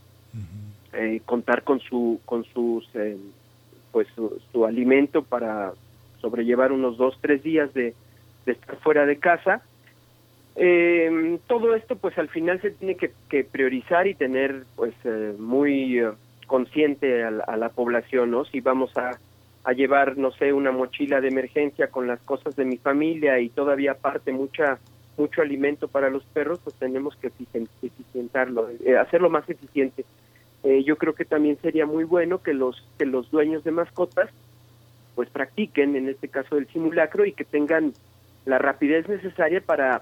eh, contar con su con sus eh, pues su, alimento para sobrellevar unos dos tres días de, de estar fuera de casa. Eh, todo esto pues al final se tiene que, que priorizar y tener pues muy consciente a la, población, ¿no? Si vamos a, a, llevar, no sé, una mochila de emergencia con las cosas de mi familia y todavía aparte mucha mucho alimento para los perros, pues tenemos que eficientarlo, eh, hacerlo más eficiente. Eh, yo creo que también sería muy bueno que los que los dueños de mascotas pues practiquen en este caso del simulacro y que tengan la rapidez necesaria para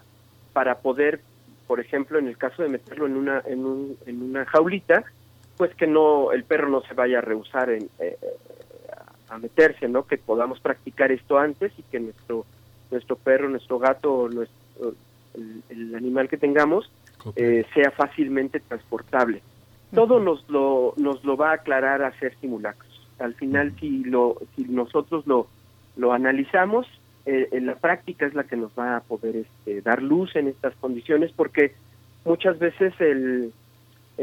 para poder por ejemplo en el caso de meterlo en una en, un, en una jaulita pues que no el perro no se vaya a rehusar en, eh, a meterse, ¿no? Que podamos practicar esto antes y que nuestro nuestro perro, nuestro gato, nuestro, el, animal que tengamos eh, sea fácilmente transportable. Todo nos lo nos lo va a aclarar hacer simulacros. Al final, si lo si nosotros lo lo analizamos, eh, en la práctica es la que nos va a poder este, dar luz en estas condiciones, porque muchas veces el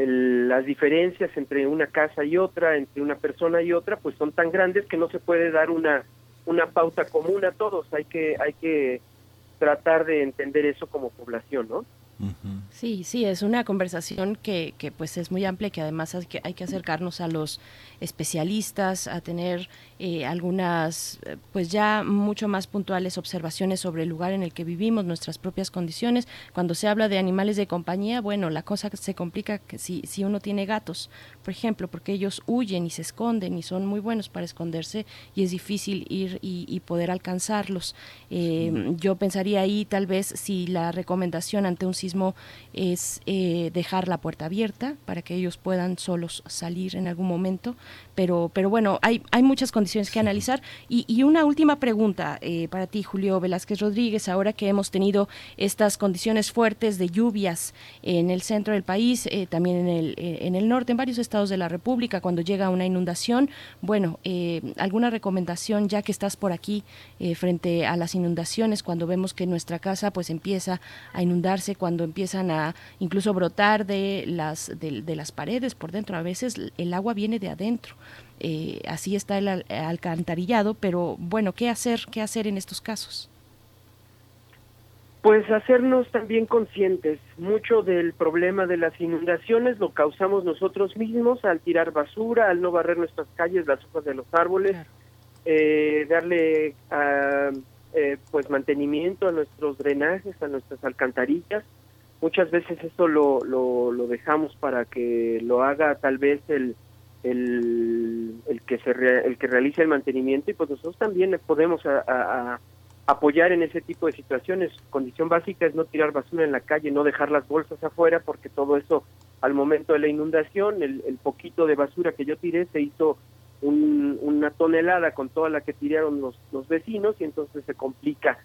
las diferencias entre una casa y otra, entre una persona y otra, pues son tan grandes que no se puede dar una una pauta común a todos. Hay que hay que tratar de entender eso como población, ¿no? Sí, sí, es una conversación que, que pues es muy amplia, que además hay que, hay que acercarnos a los especialistas, a tener eh, algunas, eh, pues ya mucho más puntuales observaciones sobre el lugar en el que vivimos, nuestras propias condiciones. Cuando se habla de animales de compañía, bueno, la cosa se complica que si, si uno tiene gatos, por ejemplo, porque ellos huyen y se esconden y son muy buenos para esconderse y es difícil ir y, poder alcanzarlos. Eh, yo pensaría ahí tal vez si la recomendación ante un sismo es dejar la puerta abierta para que ellos puedan solos salir en algún momento, pero, pero bueno, hay, hay muchas condiciones que analizar. Y, y una última pregunta eh, para ti, Julio Velázquez Rodríguez, ahora que hemos tenido estas condiciones fuertes de lluvias en el centro del país, eh, también en el, eh, en el norte, en varios estados de la República, cuando llega una inundación, bueno, alguna recomendación ya que estás por aquí frente a las inundaciones, cuando vemos que nuestra casa pues empieza a inundarse, cuando empiezan a incluso brotar de las, de, de las paredes por dentro, a veces el agua viene de adentro. Eh, así está el alcantarillado, pero bueno, ¿qué hacer, qué hacer en estos casos? Pues hacernos también conscientes. Mucho del problema de las inundaciones lo causamos nosotros mismos al tirar basura, al no barrer nuestras calles, las hojas de los árboles, eh, darle ah, eh, pues mantenimiento a nuestros drenajes, a nuestras alcantarillas. Muchas veces eso lo, lo, dejamos para que lo haga tal vez el, el, el que se el que realiza el mantenimiento y pues nosotros también podemos a, apoyar en ese tipo de situaciones. Condición básica es no tirar basura en la calle, no dejar las bolsas afuera porque todo eso al momento de la inundación, el, poquito de basura que yo tiré se hizo una tonelada con toda la que tiraron los, los vecinos y entonces se complica.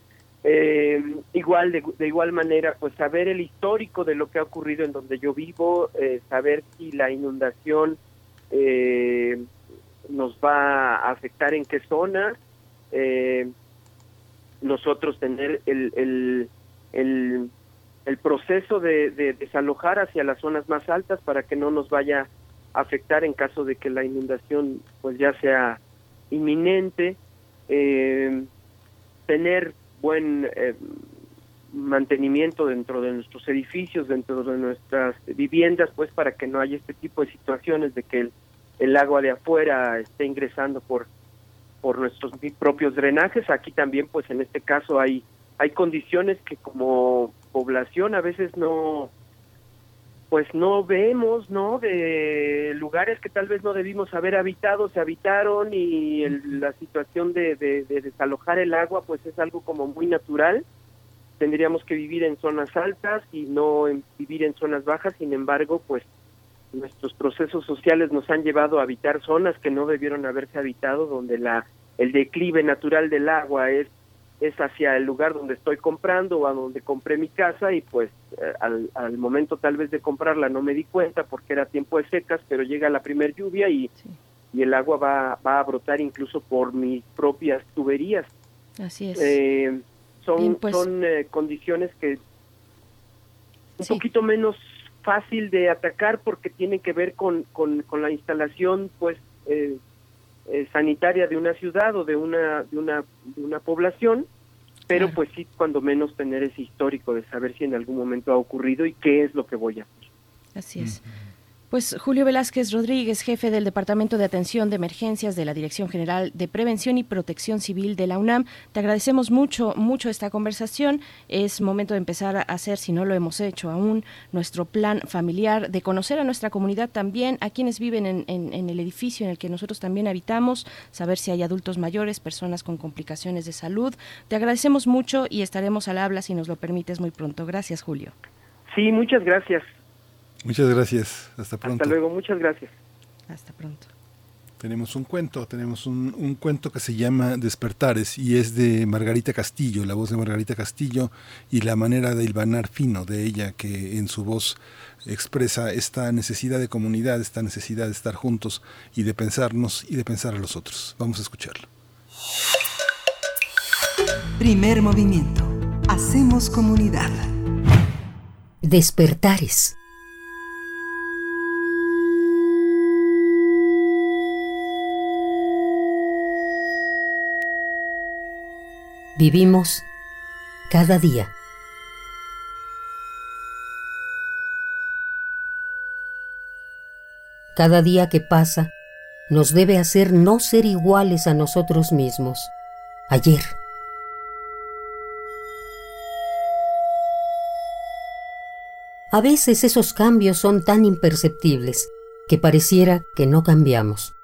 Eh, igual de, de, igual manera pues saber el histórico de lo que ha ocurrido en donde yo vivo eh, saber si la inundación eh, nos va a afectar en qué zona, eh, nosotros tener el, el, el, el proceso de, desalojar hacia las zonas más altas para que no nos vaya a afectar en caso de que la inundación pues ya sea inminente, eh, tener buen eh, mantenimiento dentro de nuestros edificios, dentro de nuestras viviendas, pues para que no haya este tipo de situaciones de que el, agua de afuera esté ingresando por por nuestros propios drenajes. Aquí también, pues en este caso hay hay condiciones que como población a veces no pues no vemos, ¿no? De lugares que tal vez no debimos haber habitado, se habitaron y la situación de, de, desalojar el agua, pues es algo como muy natural. Tendríamos que vivir en zonas altas y no en, vivir en zonas bajas, sin embargo, pues nuestros procesos sociales nos han llevado a habitar zonas que no debieron haberse habitado, donde la el declive natural del agua es es hacia el lugar donde estoy comprando o a donde compré mi casa y pues eh, al, al, momento tal vez de comprarla no me di cuenta porque era tiempo de secas, pero llega la primer lluvia y, y el agua va, va a brotar incluso por mis propias tuberías. Así es. Eh, son, pues son eh, condiciones que un poquito menos fácil de atacar porque tienen que ver con, con, con la instalación pues eh, sanitaria de una ciudad o de una de una de una población pero pues sí cuando menos tener ese histórico de saber si en algún momento ha ocurrido y qué es lo que voy a hacer. Así es pues Julio Velázquez Rodríguez, jefe del Departamento de Atención de Emergencias de la Dirección General de Prevención y Protección Civil de la UNAM, te agradecemos mucho, mucho esta conversación. Es momento de empezar a hacer, si no lo hemos hecho aún, nuestro plan familiar, de conocer a nuestra comunidad también, a quienes viven en, en el edificio en el que nosotros también habitamos, saber si hay adultos mayores, personas con complicaciones de salud. Te agradecemos mucho y estaremos al habla, si nos lo permites, muy pronto. Gracias, Julio. Sí, muchas gracias. Muchas gracias. Hasta pronto. Hasta luego. Muchas gracias. Hasta pronto. Tenemos un cuento, tenemos un, un, cuento que se llama Despertares y es de Margarita Castillo, la voz de Margarita Castillo y la manera de hilvanar fino de ella que en su voz expresa esta necesidad de comunidad, esta necesidad de estar juntos y de pensarnos y de pensar a los otros. Vamos a escucharlo. Primer movimiento. Hacemos comunidad. Despertares. vivimos cada día. Cada día que pasa nos debe hacer no ser iguales a nosotros mismos. Ayer. A veces esos cambios son tan imperceptibles que pareciera que no cambiamos.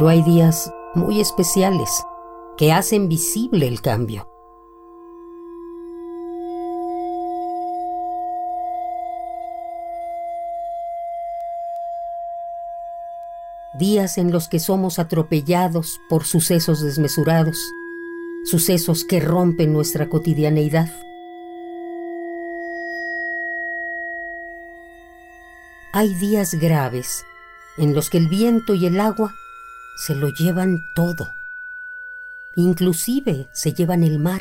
Pero hay días muy especiales que hacen visible el cambio. Días en los que somos atropellados por sucesos desmesurados, sucesos que rompen nuestra cotidianeidad. Hay días graves en los que el viento y el agua se lo llevan todo. Inclusive se llevan el mar.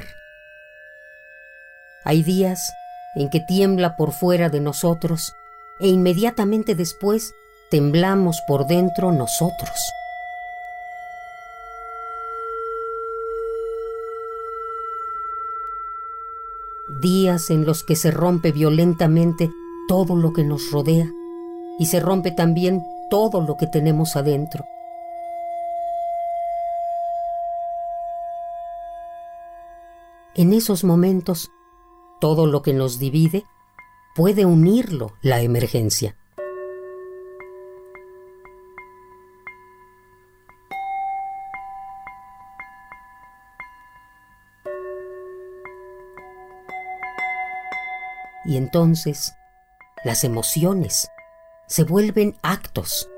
Hay días en que tiembla por fuera de nosotros e inmediatamente después temblamos por dentro nosotros. Días en los que se rompe violentamente todo lo que nos rodea y se rompe también todo lo que tenemos adentro. En esos momentos, todo lo que nos divide puede unirlo la emergencia. Y entonces, las emociones se vuelven actos.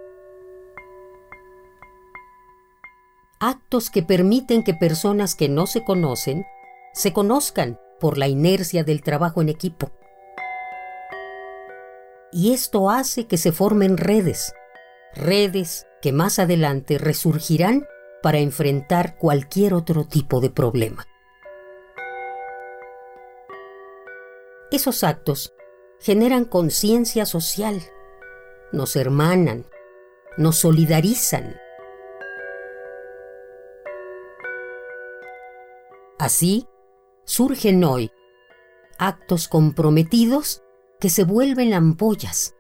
Actos que permiten que personas que no se conocen se conozcan por la inercia del trabajo en equipo. Y esto hace que se formen redes, redes que más adelante resurgirán para enfrentar cualquier otro tipo de problema. Esos actos generan conciencia social, nos hermanan, nos solidarizan. Así, surgen hoy actos comprometidos que se vuelven ampollas.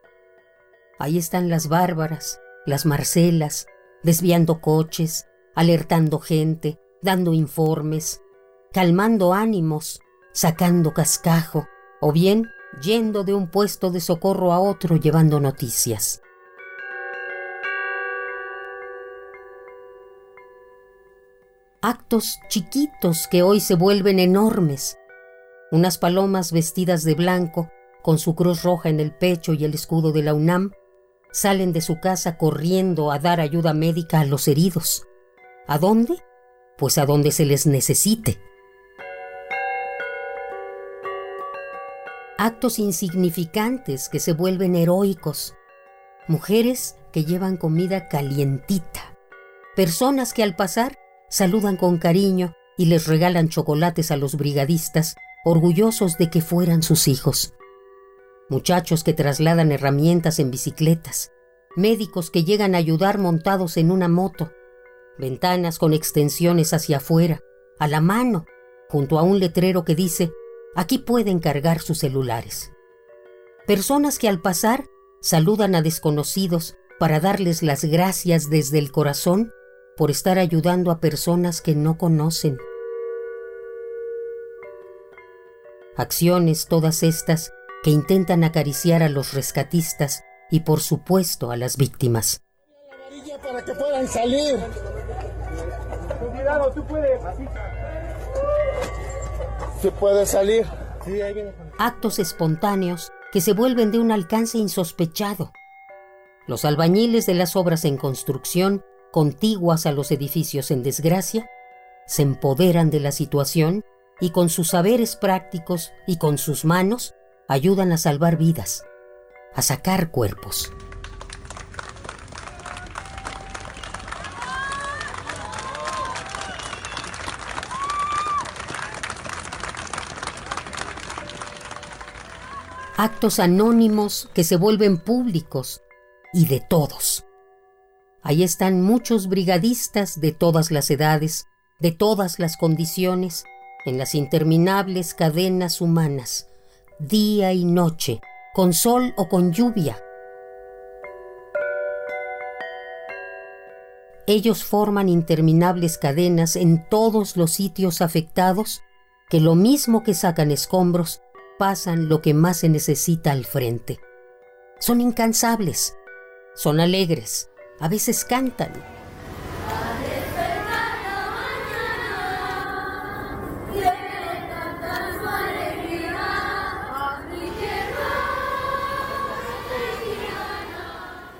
Ahí están las bárbaras, las Marcelas, desviando coches, alertando gente, dando informes, calmando ánimos, sacando cascajo, o bien yendo de un puesto de socorro a otro llevando noticias. Actos chiquitos que hoy se vuelven enormes. Unas palomas vestidas de blanco, con su cruz roja en el pecho y el escudo de la UNAM, salen de su casa corriendo a dar ayuda médica a los heridos. ¿A dónde? Pues a donde se les necesite. Actos insignificantes que se vuelven heroicos. Mujeres que llevan comida calientita. Personas que al pasar saludan con cariño y les regalan chocolates a los brigadistas, orgullosos de que fueran sus hijos. Muchachos que trasladan herramientas en bicicletas, médicos que llegan a ayudar montados en una moto, ventanas con extensiones hacia afuera, a la mano, junto a un letrero que dice, aquí pueden cargar sus celulares. Personas que al pasar saludan a desconocidos para darles las gracias desde el corazón por estar ayudando a personas que no conocen. Acciones todas estas que intentan acariciar a los rescatistas y por supuesto a las víctimas. para que puedan salir. Cuidado, tú puedes. Se puede salir. Actos espontáneos que se vuelven de un alcance insospechado. Los albañiles de las obras en construcción contiguas a los edificios en desgracia, se empoderan de la situación y con sus saberes prácticos y con sus manos ayudan a salvar vidas, a sacar cuerpos. Actos anónimos que se vuelven públicos y de todos. Ahí están muchos brigadistas de todas las edades, de todas las condiciones, en las interminables cadenas humanas, día y noche, con sol o con lluvia. Ellos forman interminables cadenas en todos los sitios afectados que lo mismo que sacan escombros, pasan lo que más se necesita al frente. Son incansables, son alegres, a veces cantan,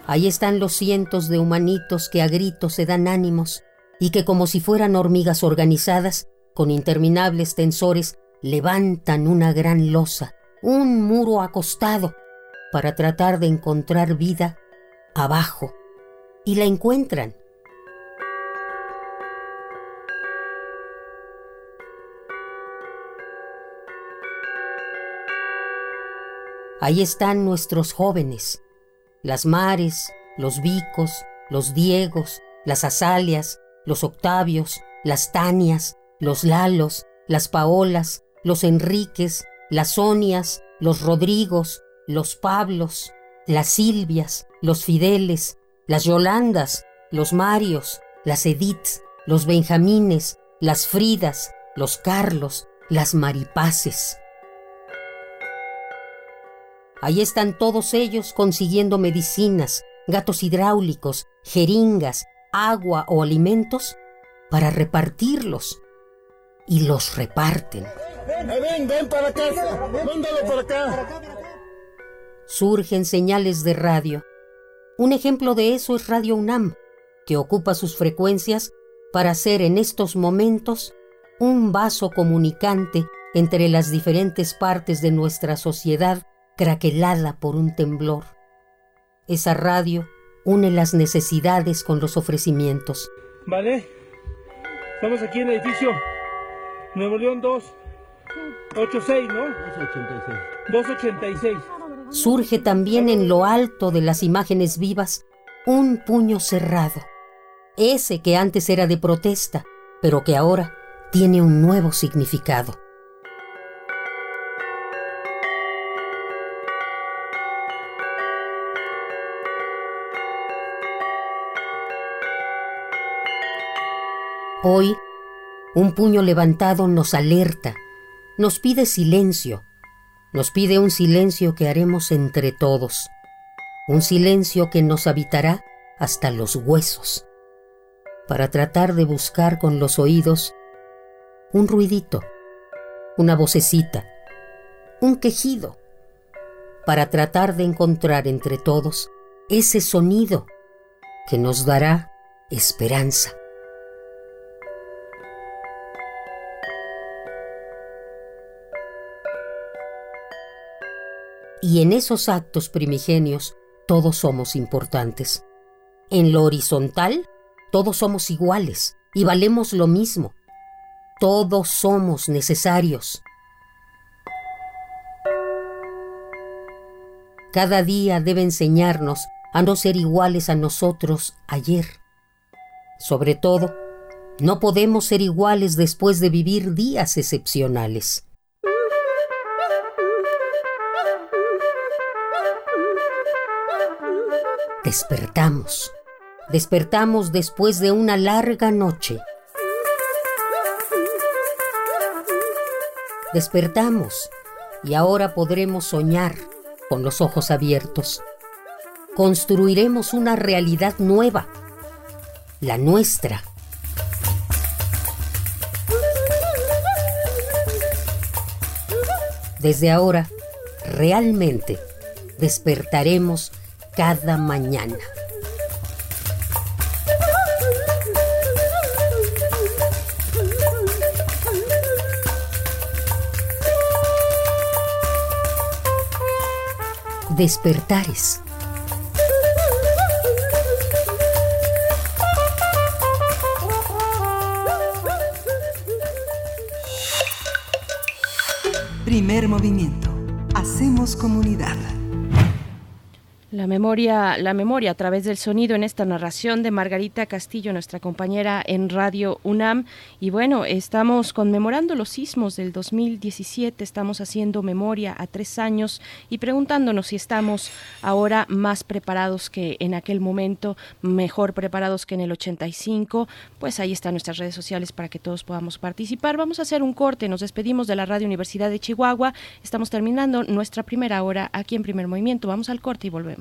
Ahí están los cientos de humanitos que a gritos se dan ánimos y que como si fueran hormigas organizadas, con interminables tensores, levantan una gran losa, un muro acostado, para tratar de encontrar vida abajo. Y la encuentran. Ahí están nuestros jóvenes, las Mares, los Vicos, los Diegos, las Azalias, los Octavios, las Tanias, los Lalos, las Paolas, los Enriques, las Sonias, los Rodrigos, los Pablos, las Silvias, los Fideles, las Yolandas, los Marios, las Ediths, los Benjamines, las Fridas, los Carlos, las Maripaces. Ahí están todos ellos consiguiendo medicinas, gatos hidráulicos, jeringas, agua o alimentos para repartirlos. Y los reparten. Ven, ven para acá. Mándalo para acá. Surgen señales de radio. Un ejemplo de eso es Radio UNAM, que ocupa sus frecuencias para ser en estos momentos un vaso comunicante entre las diferentes partes de nuestra sociedad craquelada por un temblor. Esa radio une las necesidades con los ofrecimientos. Vale, estamos aquí en el edificio Nuevo León 286, ¿no? 286. 286. Surge también en lo alto de las imágenes vivas un puño cerrado, ese que antes era de protesta, pero que ahora tiene un nuevo significado. Hoy, un puño levantado nos alerta, nos pide silencio, nos pide un silencio que haremos entre todos, un silencio que nos habitará hasta los huesos, para tratar de buscar con los oídos un ruidito, una vocecita, un quejido, para tratar de encontrar entre todos ese sonido que nos dará esperanza. Y en esos actos primigenios todos somos importantes. En lo horizontal, todos somos iguales y valemos lo mismo. Todos somos necesarios. Cada día debe enseñarnos a no ser iguales a nosotros ayer. Sobre todo, no podemos ser iguales después de vivir días excepcionales. Despertamos. Despertamos después de una larga noche. Despertamos y ahora podremos soñar con los ojos abiertos. Construiremos una realidad nueva, la nuestra. Desde ahora, realmente despertaremos cada mañana. Despertares. Primer movimiento. Hacemos comunidad. La memoria, la memoria a través del sonido en esta narración de Margarita Castillo, nuestra compañera en Radio UNAM. Y bueno, estamos conmemorando los sismos del 2017, estamos haciendo memoria a tres años y preguntándonos si estamos ahora más preparados que en aquel momento, mejor preparados que en el 85. Pues ahí están nuestras redes sociales para que todos podamos participar. Vamos a hacer un corte, nos despedimos de la Radio Universidad de Chihuahua. Estamos terminando nuestra primera hora aquí en Primer Movimiento. Vamos al corte y volvemos.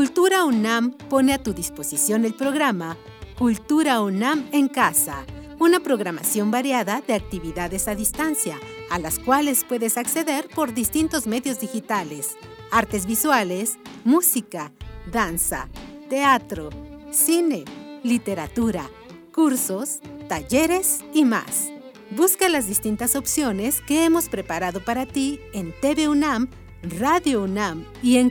Cultura UNAM pone a tu disposición el programa Cultura UNAM en Casa, una programación variada de actividades a distancia, a las cuales puedes acceder por distintos medios digitales, artes visuales, música, danza, teatro, cine, literatura, cursos, talleres y más. Busca las distintas opciones que hemos preparado para ti en TV UNAM, Radio UNAM y en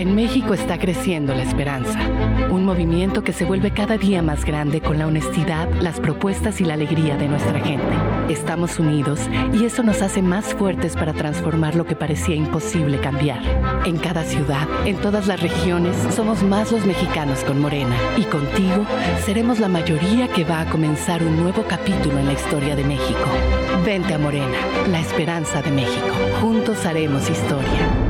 En México está creciendo la esperanza, un movimiento que se vuelve cada día más grande con la honestidad, las propuestas y la alegría de nuestra gente. Estamos unidos y eso nos hace más fuertes para transformar lo que parecía imposible cambiar. En cada ciudad, en todas las regiones, somos más los mexicanos con Morena y contigo seremos la mayoría que va a comenzar un nuevo capítulo en la historia de México. Vente a Morena, la esperanza de México. Juntos haremos historia.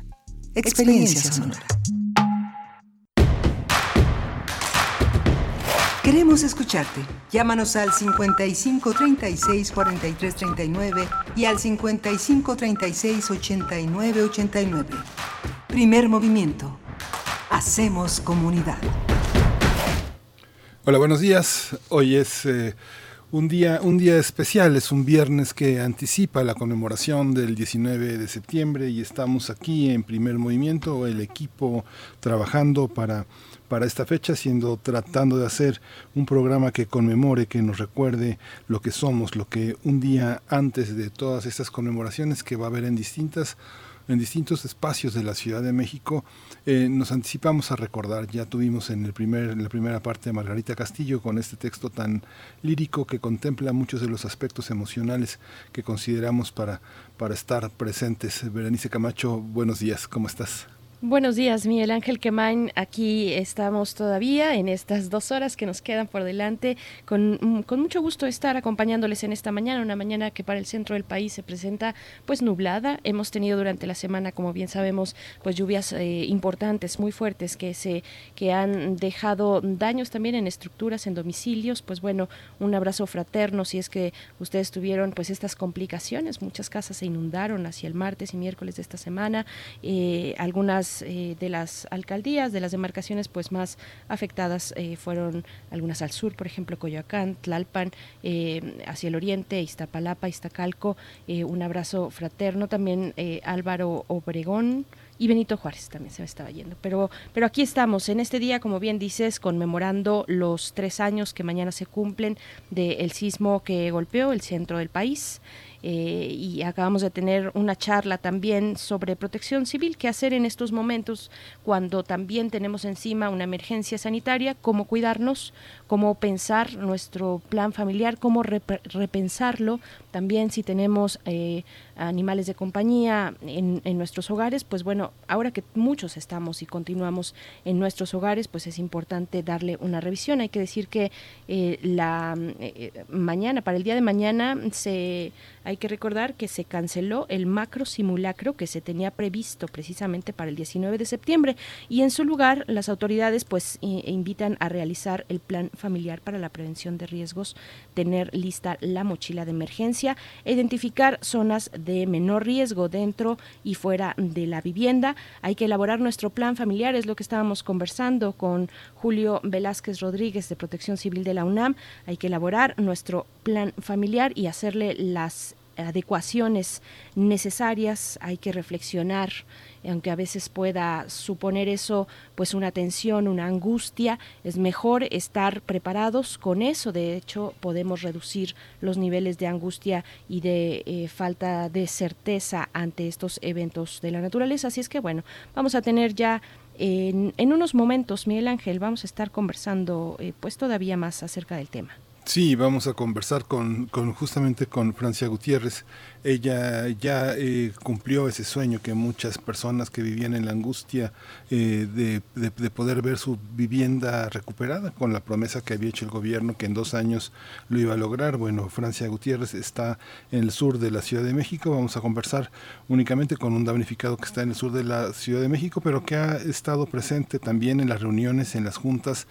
Experiencia sonora. Queremos escucharte. Llámanos al 55 36 43 39 y al 55 36 89 89. Primer movimiento. Hacemos comunidad. Hola, buenos días. Hoy es eh, un día, un día especial, es un viernes que anticipa la conmemoración del 19 de septiembre y estamos aquí en primer movimiento, el equipo trabajando para, para esta fecha, siendo, tratando de hacer un programa que conmemore, que nos recuerde lo que somos, lo que un día antes de todas estas conmemoraciones que va a haber en distintas en distintos espacios de la Ciudad de México, eh, nos anticipamos a recordar. Ya tuvimos en, el primer, en la primera parte a Margarita Castillo con este texto tan lírico que contempla muchos de los aspectos emocionales que consideramos para, para estar presentes. Berenice Camacho, buenos días, ¿cómo estás? Buenos días, Miguel Ángel Quemain. Aquí estamos todavía en estas dos horas que nos quedan por delante. Con, mm, con, mucho gusto estar acompañándoles en esta mañana, una mañana que para el centro del país se presenta pues nublada. Hemos tenido durante la semana, como bien sabemos, pues lluvias eh, importantes, muy fuertes, que se que han dejado daños también en estructuras, en domicilios. Pues bueno, un abrazo fraterno si es que ustedes tuvieron pues estas complicaciones. Muchas casas se inundaron hacia el martes y miércoles de esta semana. Eh, algunas eh, de las alcaldías, de las demarcaciones pues más afectadas eh, fueron algunas al sur, por ejemplo, Coyoacán, Tlalpan, eh, hacia el oriente, Iztapalapa, Iztacalco, un abrazo fraterno, también Álvaro Obregón, y Benito Juárez también se me estaba yendo. Pero, pero aquí estamos, en este día, como bien dices, conmemorando los tres años que mañana se cumplen del sismo que golpeó el centro del país. Eh, y acabamos de tener una charla también sobre protección civil, qué hacer en estos momentos cuando también tenemos encima una emergencia sanitaria, cómo cuidarnos, cómo pensar nuestro plan familiar, cómo repensarlo, también si tenemos eh, animales de compañía en, nuestros hogares, pues bueno, ahora que muchos estamos y continuamos en nuestros hogares, pues es importante darle una revisión. Hay que decir que eh, la mañana, para el día de mañana, se hay que recordar que se canceló el macro simulacro que se tenía previsto precisamente para el 19 de septiembre y en su lugar las autoridades pues invitan a realizar el plan familiar para la prevención de riesgos, tener lista la mochila de emergencia, identificar zonas de menor riesgo dentro y fuera de la vivienda. Hay que elaborar nuestro plan familiar, es lo que estábamos conversando con Julio Velázquez Rodríguez de Protección Civil de la UNAM. Hay que elaborar nuestro plan familiar y hacerle las adecuaciones necesarias, hay que reflexionar, aunque a veces pueda suponer eso pues una tensión, una angustia, es mejor estar preparados con eso, de hecho podemos reducir los niveles de angustia y de eh, falta de certeza ante estos eventos de la naturaleza, así es que bueno, vamos a tener ya en, unos momentos, Miguel Ángel, vamos a estar conversando eh, pues todavía más acerca del tema. Sí, vamos a conversar con, con justamente con Francia Gutiérrez. Ella ya eh, cumplió ese sueño que muchas personas que vivían en la angustia eh, de, de, poder ver su vivienda recuperada con la promesa que había hecho el gobierno que en dos años lo iba a lograr. Bueno, Francia Gutiérrez está en el sur de la Ciudad de México. Vamos a conversar únicamente con un damnificado que está en el sur de la Ciudad de México, pero que ha estado presente también en las reuniones, en las juntas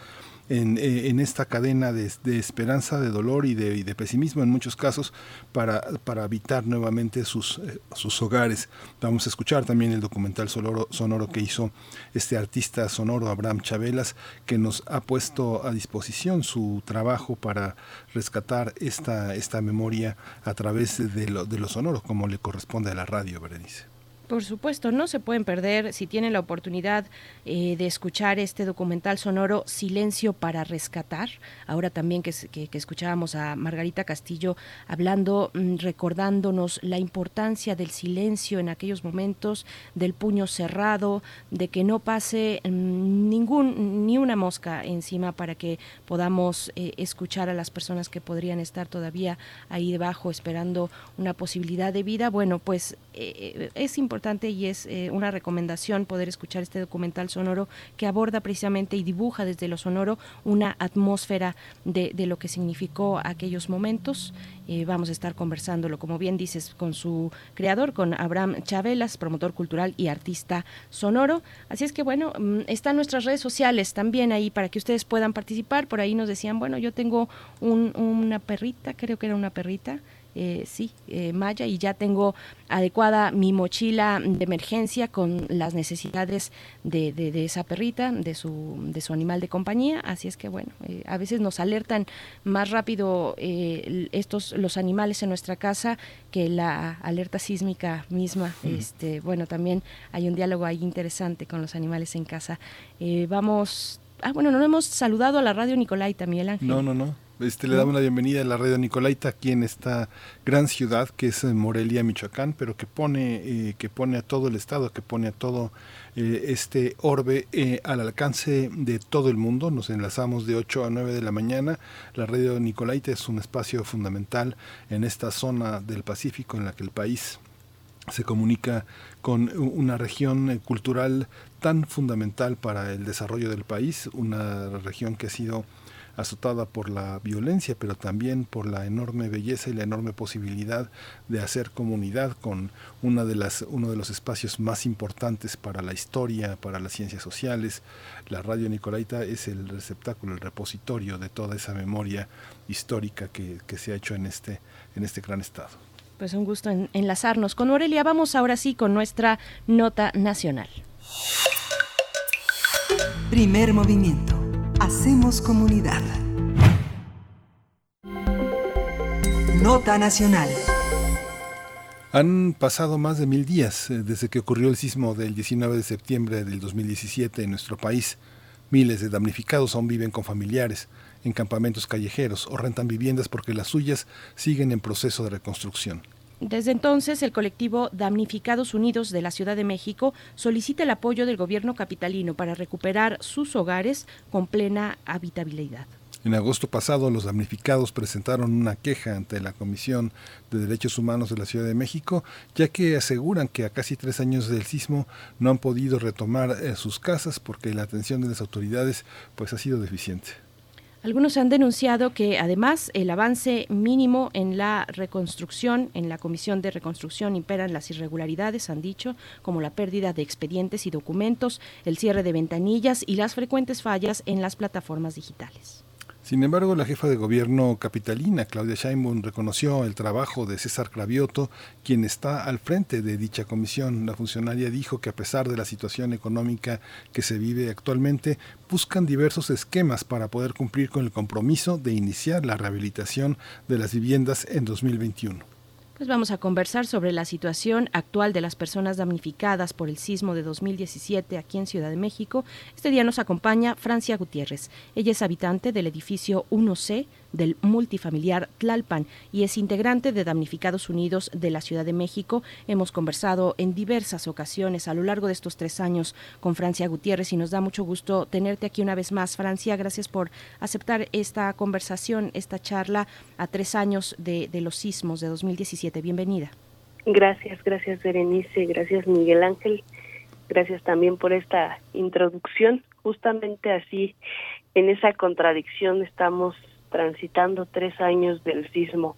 eh, en, esta cadena de, esperanza, de dolor y de, pesimismo en muchos casos para, para habitar nuevamente sus, eh, sus hogares. Vamos a escuchar también el documental sonoro, sonoro que hizo este artista sonoro, Abraham Chabelas, que nos ha puesto a disposición su trabajo para rescatar esta, esta memoria a través de lo, de lo sonoro, como le corresponde a la radio, Berenice. Por supuesto, no se pueden perder si tienen la oportunidad eh, de escuchar este documental sonoro Silencio para Rescatar. Ahora también que, escuchábamos a Margarita Castillo hablando, mm, recordándonos la importancia del silencio en aquellos momentos, del puño cerrado, de que no pase mm, ningún ni una mosca encima para que podamos eh, escuchar a las personas que podrían estar todavía ahí debajo esperando una posibilidad de vida. Bueno, pues eh, es importante y es eh, una recomendación poder escuchar este documental sonoro que aborda precisamente y dibuja desde lo sonoro una atmósfera de, lo que significó aquellos momentos. Eh, vamos a estar conversándolo, como bien dices, con su creador, con Abraham Chabelas, promotor cultural y artista sonoro. Así es que bueno, mm, están nuestras redes sociales también ahí para que ustedes puedan participar. Por ahí nos decían, bueno, yo tengo una perrita, creo que era una perrita eh, sí, eh, Maya, y ya tengo adecuada mi mochila de emergencia con las necesidades de, de, esa perrita, de su, de su animal de compañía. Así es que, bueno, eh, a veces nos alertan más rápido eh, estos los animales en nuestra casa que la alerta sísmica misma. Este, bueno, también hay un diálogo ahí interesante con los animales en casa. vamos. Ah, bueno, no hemos saludado a la radio Nicolaita, Miguel Ángel. No, no, no. Este, le damos la bienvenida a la radio Nicolaita aquí en esta gran ciudad que es Morelia, Michoacán, pero que pone, eh, que pone a todo el estado, que pone a todo eh, este orbe eh, al alcance de todo el mundo. Nos enlazamos de 8 a 9 de la mañana. La radio Nicolaita es un espacio fundamental en esta zona del Pacífico en la que el país se comunica con una región cultural tan fundamental para el desarrollo del país, una región que ha sido azotada por la violencia, pero también por la enorme belleza y la enorme posibilidad de hacer comunidad con una de las, uno de los espacios más importantes para la historia, para las ciencias sociales. La radio Nicolaita es el receptáculo, el repositorio de toda esa memoria histórica que, que se ha hecho en este, en este gran estado. Pues un gusto enlazarnos con Aurelia. Vamos ahora sí con nuestra nota nacional. Primer movimiento. Hacemos comunidad. Nota nacional. Han pasado más de mil días eh, desde que ocurrió el sismo del 19 de septiembre del 2017 en nuestro país. Miles de damnificados aún viven con familiares en campamentos callejeros o rentan viviendas porque las suyas siguen en proceso de reconstrucción. Desde entonces, el colectivo Damnificados Unidos de la Ciudad de México solicita el apoyo del gobierno capitalino para recuperar sus hogares con plena habitabilidad. En agosto pasado, los damnificados presentaron una queja ante la Comisión de Derechos Humanos de la Ciudad de México, ya que aseguran que a casi tres años del sismo no han podido retomar eh, sus casas porque la atención de las autoridades pues, ha sido deficiente. Algunos han denunciado que además el avance mínimo en la reconstrucción, en la comisión de reconstrucción imperan las irregularidades, han dicho, como la pérdida de expedientes y documentos, el cierre de ventanillas y las frecuentes fallas en las plataformas digitales. Sin embargo, la jefa de gobierno capitalina, Claudia Sheinbaum, reconoció el trabajo de César Cravioto, quien está al frente de dicha comisión. La funcionaria dijo que a pesar de la situación económica que se vive actualmente, buscan diversos esquemas para poder cumplir con el compromiso de iniciar la rehabilitación de las viviendas en 2021. Pues vamos a conversar sobre la situación actual de las personas damnificadas por el sismo de 2017 aquí en Ciudad de México. Este día nos acompaña Francia Gutiérrez. Ella es habitante del edificio 1C del multifamiliar Tlalpan y es integrante de Damnificados Unidos de la Ciudad de México. Hemos conversado en diversas ocasiones a lo largo de estos tres años con Francia Gutiérrez y nos da mucho gusto tenerte aquí una vez más. Francia, gracias por aceptar esta conversación, esta charla a tres años de, los sismos de 2017. Bienvenida. Gracias, gracias Berenice, gracias Miguel Ángel, gracias también por esta introducción. Justamente así, en esa contradicción estamos transitando tres años del sismo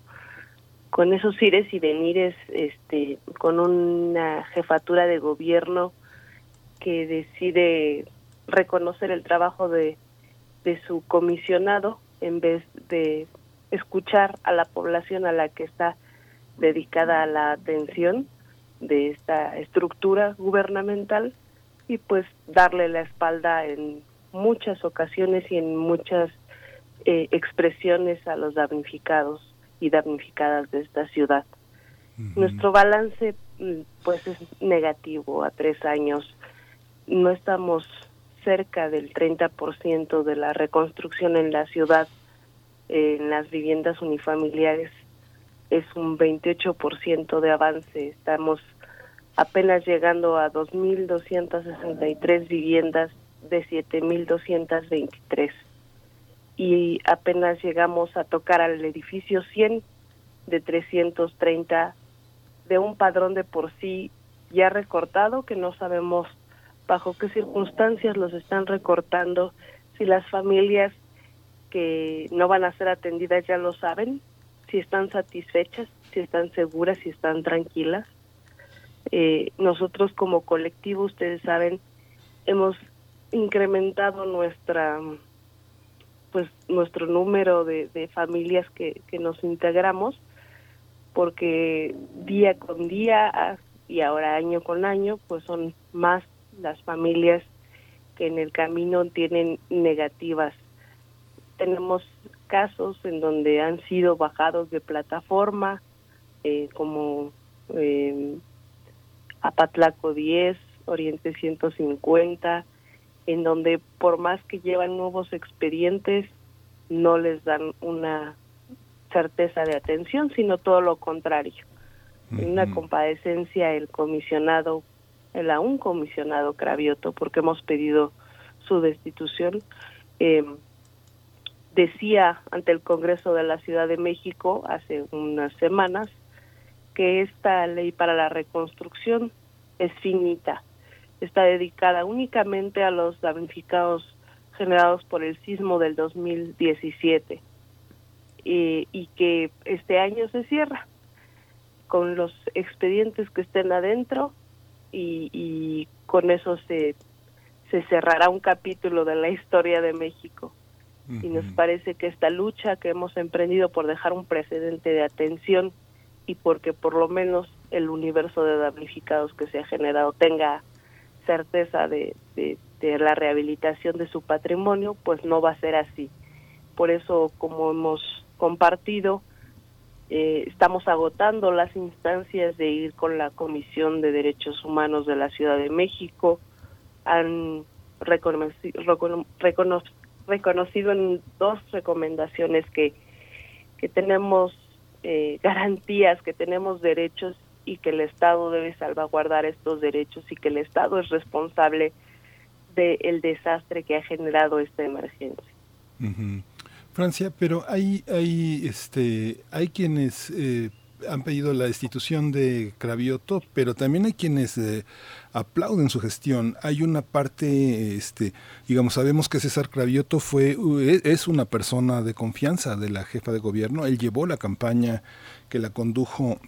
con esos ires y venires, este, con una jefatura de gobierno que decide reconocer el trabajo de, su comisionado en vez de escuchar a la población a la que está dedicada la atención de esta estructura gubernamental y pues darle la espalda en muchas ocasiones y en muchas eh, expresiones a los damnificados y damnificadas de esta ciudad. Nuestro balance mm, pues es negativo a tres años. No estamos cerca del 30% de la reconstrucción en la ciudad, en las viviendas unifamiliares. Es un 28% de avance. Estamos apenas llegando a 2.263 viviendas de 7.223 y apenas llegamos a tocar al edificio 100 de 330 de un padrón de por sí ya recortado que no sabemos bajo qué circunstancias los están recortando, si las familias que no van a ser atendidas ya lo saben, si están satisfechas, si están seguras, si están tranquilas. Eh, nosotros como colectivo, ustedes saben, hemos incrementado nuestra pues nuestro número de, familias que, que nos integramos porque día con día y ahora año con año pues son más las familias que en el camino tienen negativas. Tenemos casos en donde han sido bajados de plataforma eh, como eh, Apatlaco 10 Oriente 150 en donde por más que llevan nuevos expedientes, no les dan una certeza de atención, sino todo lo contrario. En una compadecencia el comisionado, el aún comisionado Cravioto, porque hemos pedido su destitución, eh, decía ante el Congreso de la Ciudad de México hace unas semanas que esta ley para la reconstrucción es finita, está dedicada únicamente a los damnificados generados por el sismo del 2017 y, y que este año se cierra con los expedientes que estén adentro y, y con eso se, se cerrará un capítulo de la historia de México. Y nos parece que esta lucha que hemos emprendido por dejar un precedente de atención y porque por lo menos el universo de damnificados que se ha generado tenga certeza de, la rehabilitación de su patrimonio, pues no va a ser así. Por eso, como hemos compartido, eh, estamos agotando las instancias de ir con la Comisión de Derechos Humanos de la Ciudad de México. Han reconocido, reconocido en dos recomendaciones que, que tenemos eh, garantías, que tenemos derechos y que el Estado debe salvaguardar estos derechos y que el Estado es responsable del desastre que ha generado esta emergencia. Francia, pero hay, hay, este, hay quienes eh, han pedido la destitución de Cravioto, pero también hay quienes eh, aplauden su gestión. Hay una parte, este, digamos, sabemos que César Cravioto fue, es una persona de confianza de la jefa de gobierno. Él llevó la campaña que la condujo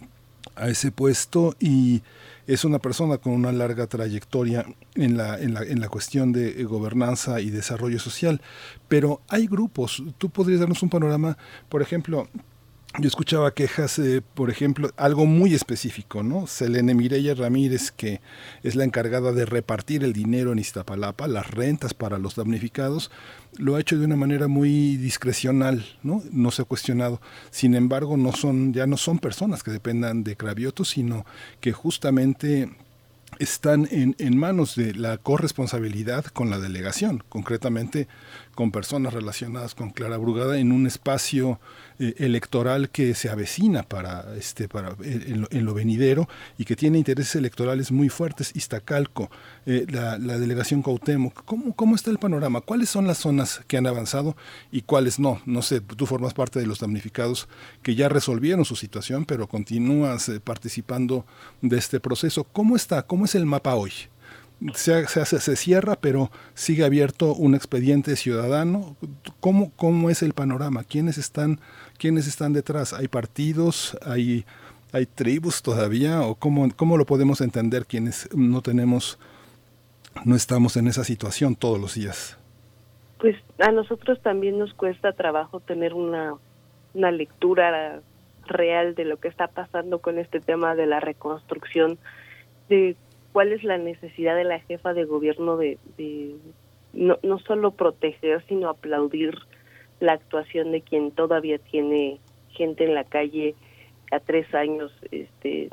a ese puesto y es una persona con una larga trayectoria en la, en la, en la cuestión de gobernanza y desarrollo social. Pero hay grupos, tú podrías darnos un panorama, por ejemplo, yo escuchaba quejas, eh, por ejemplo, algo muy específico, ¿no? Selene Mireya Ramírez, que es la encargada de repartir el dinero en Iztapalapa, las rentas para los damnificados, lo ha hecho de una manera muy discrecional, ¿no? No se ha cuestionado. Sin embargo, no son, ya no son personas que dependan de Cravioto, sino que justamente están en, en, manos de la corresponsabilidad con la delegación, concretamente con personas relacionadas con Clara Brugada en un espacio eh, electoral que se avecina para este para eh, en lo, venidero y que tiene intereses electorales muy fuertes. Iztacalco eh, la, delegación Cuauhtémoc ¿Cómo, cómo está el panorama cuáles son las zonas que han avanzado y cuáles no no sé tú formas parte de los damnificados que ya resolvieron su situación pero continúas participando de este proceso. Cómo está cómo es el mapa hoy se, se, se, cierra, pero sigue abierto un expediente ciudadano. ¿Cómo, ¿Cómo es el panorama? ¿Quiénes están, quiénes están detrás? ¿Hay partidos? ¿Hay, hay tribus todavía? ¿O cómo, cómo lo podemos entender quienes no tenemos, no estamos en esa situación todos los días? Pues a nosotros también nos cuesta trabajo tener una, una lectura real de lo que está pasando con este tema de la reconstrucción, de cuál es la necesidad de la jefa de gobierno de, no, no solo proteger, sino aplaudir la actuación de quien todavía tiene gente en la calle a tres años este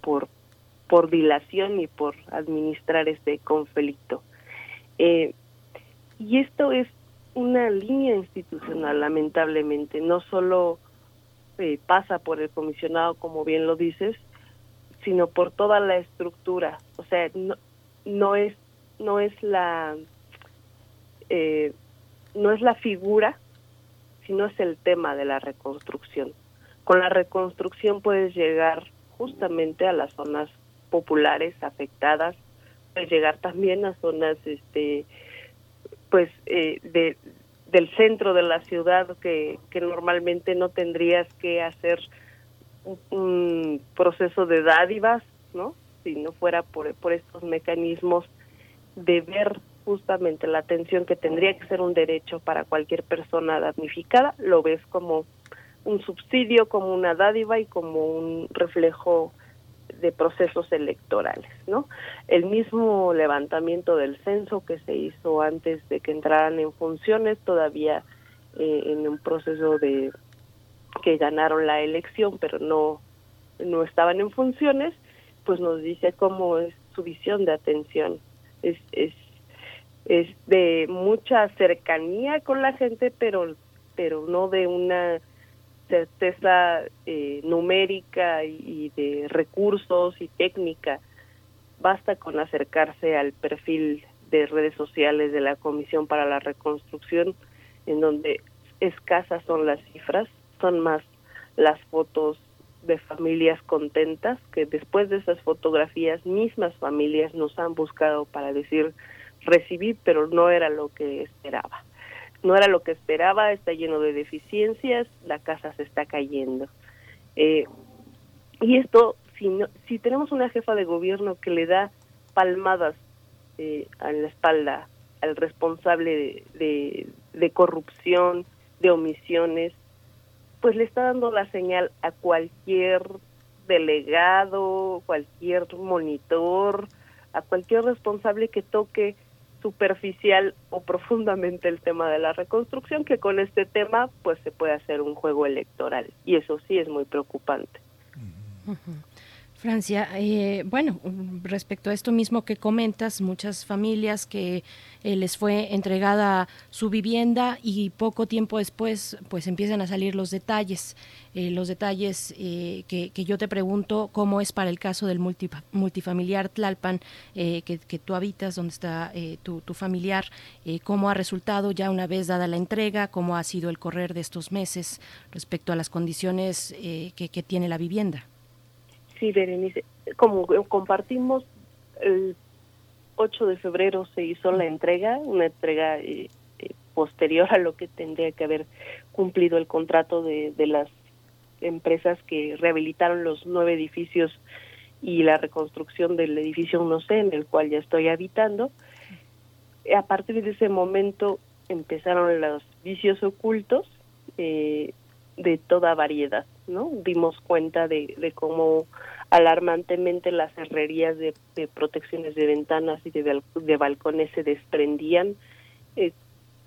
por por dilación y por administrar este conflicto eh, y esto es una línea institucional lamentablemente no solo eh, pasa por el comisionado como bien lo dices sino por toda la estructura. O sea, no, no es no es la eh, no es la figura, sino es el tema de la reconstrucción. Con la reconstrucción puedes llegar justamente a las zonas populares afectadas, puedes llegar también a zonas, este, pues, eh, de, del centro de la ciudad que, que normalmente no tendrías que hacer un proceso de dádivas, ¿no? Si no fuera por, por estos mecanismos de ver justamente la atención que tendría que ser un derecho para cualquier persona damnificada, lo ves como un subsidio, como una dádiva y como un reflejo de procesos electorales, ¿no? El mismo levantamiento del censo que se hizo antes de que entraran en funciones, todavía eh, en un proceso de que ganaron la elección pero no no estaban en funciones pues nos dice cómo es su visión de atención es es es de mucha cercanía con la gente pero pero no de una certeza eh, numérica y, de recursos y técnica. Basta con acercarse al perfil de redes sociales de la Comisión para la Reconstrucción en donde escasas son las cifras son más las fotos de familias contentas que después de esas fotografías mismas familias nos han buscado para decir recibí pero no era lo que esperaba. No era lo que esperaba está lleno de deficiencias la casa se está cayendo. Eh, y esto si si tenemos una jefa de gobierno que le da palmadas eh, en la espalda al responsable de, de corrupción de omisiones pues le está dando la señal a cualquier delegado, cualquier monitor, a cualquier responsable que toque superficial o profundamente el tema de la reconstrucción, que con este tema pues se puede hacer un juego electoral. Y eso sí es muy preocupante. Francia, eh, bueno, respecto a esto mismo que comentas, muchas familias que eh, les fue entregada su vivienda y poco tiempo después pues empiezan a salir los detalles, eh, los detalles que, yo te pregunto cómo es para el caso del multifamiliar Tlalpan que, que, tú habitas, donde está tu, familiar, cómo ha resultado ya una vez dada la entrega, cómo ha sido el correr de estos meses respecto a las condiciones que tiene la vivienda. Sí, Berenice, como compartimos, el 8 de febrero se hizo la entrega, una entrega eh, eh, posterior a lo que tendría que haber cumplido el contrato de, las empresas que rehabilitaron los nueve edificios y la reconstrucción del edificio 1C en el cual ya estoy habitando. A partir de ese momento empezaron los vicios ocultos eh, de toda variedad, ¿no? Dimos cuenta de, de cómo alarmantemente las herrerías de, protecciones de ventanas y de, de balcones se desprendían. Es,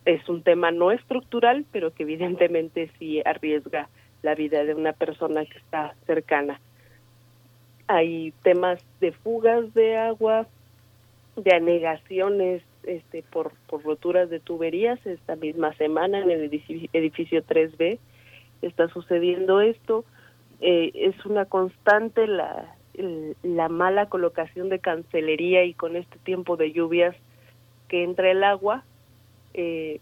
es un tema no estructural, pero que evidentemente sí arriesga la vida de una persona que está cercana. Hay temas de fugas de agua, de anegaciones este, por, por roturas de tuberías. Esta misma semana en el edificio, edificio 3B está sucediendo esto eh, es una constante la, la mala colocación de cancelería y con este tiempo de lluvias que entra el agua eh,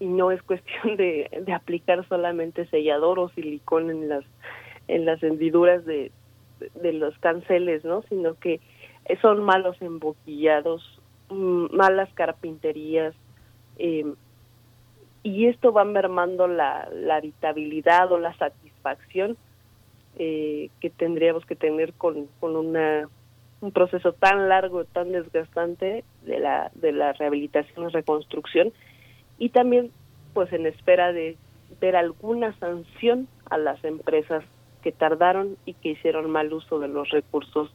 y no es cuestión de, de aplicar solamente sellador o silicón en las en las hendiduras de, de los canceles, ¿no? Sino que son malos emboquillados, mm, malas carpinterías, eh, y esto va mermando la, la habitabilidad o la satisfacción eh, que tendríamos que tener con, con una, un proceso tan largo, tan desgastante de la, de la rehabilitación y reconstrucción y también pues en espera de ver alguna sanción a las empresas que tardaron y que hicieron mal uso de los recursos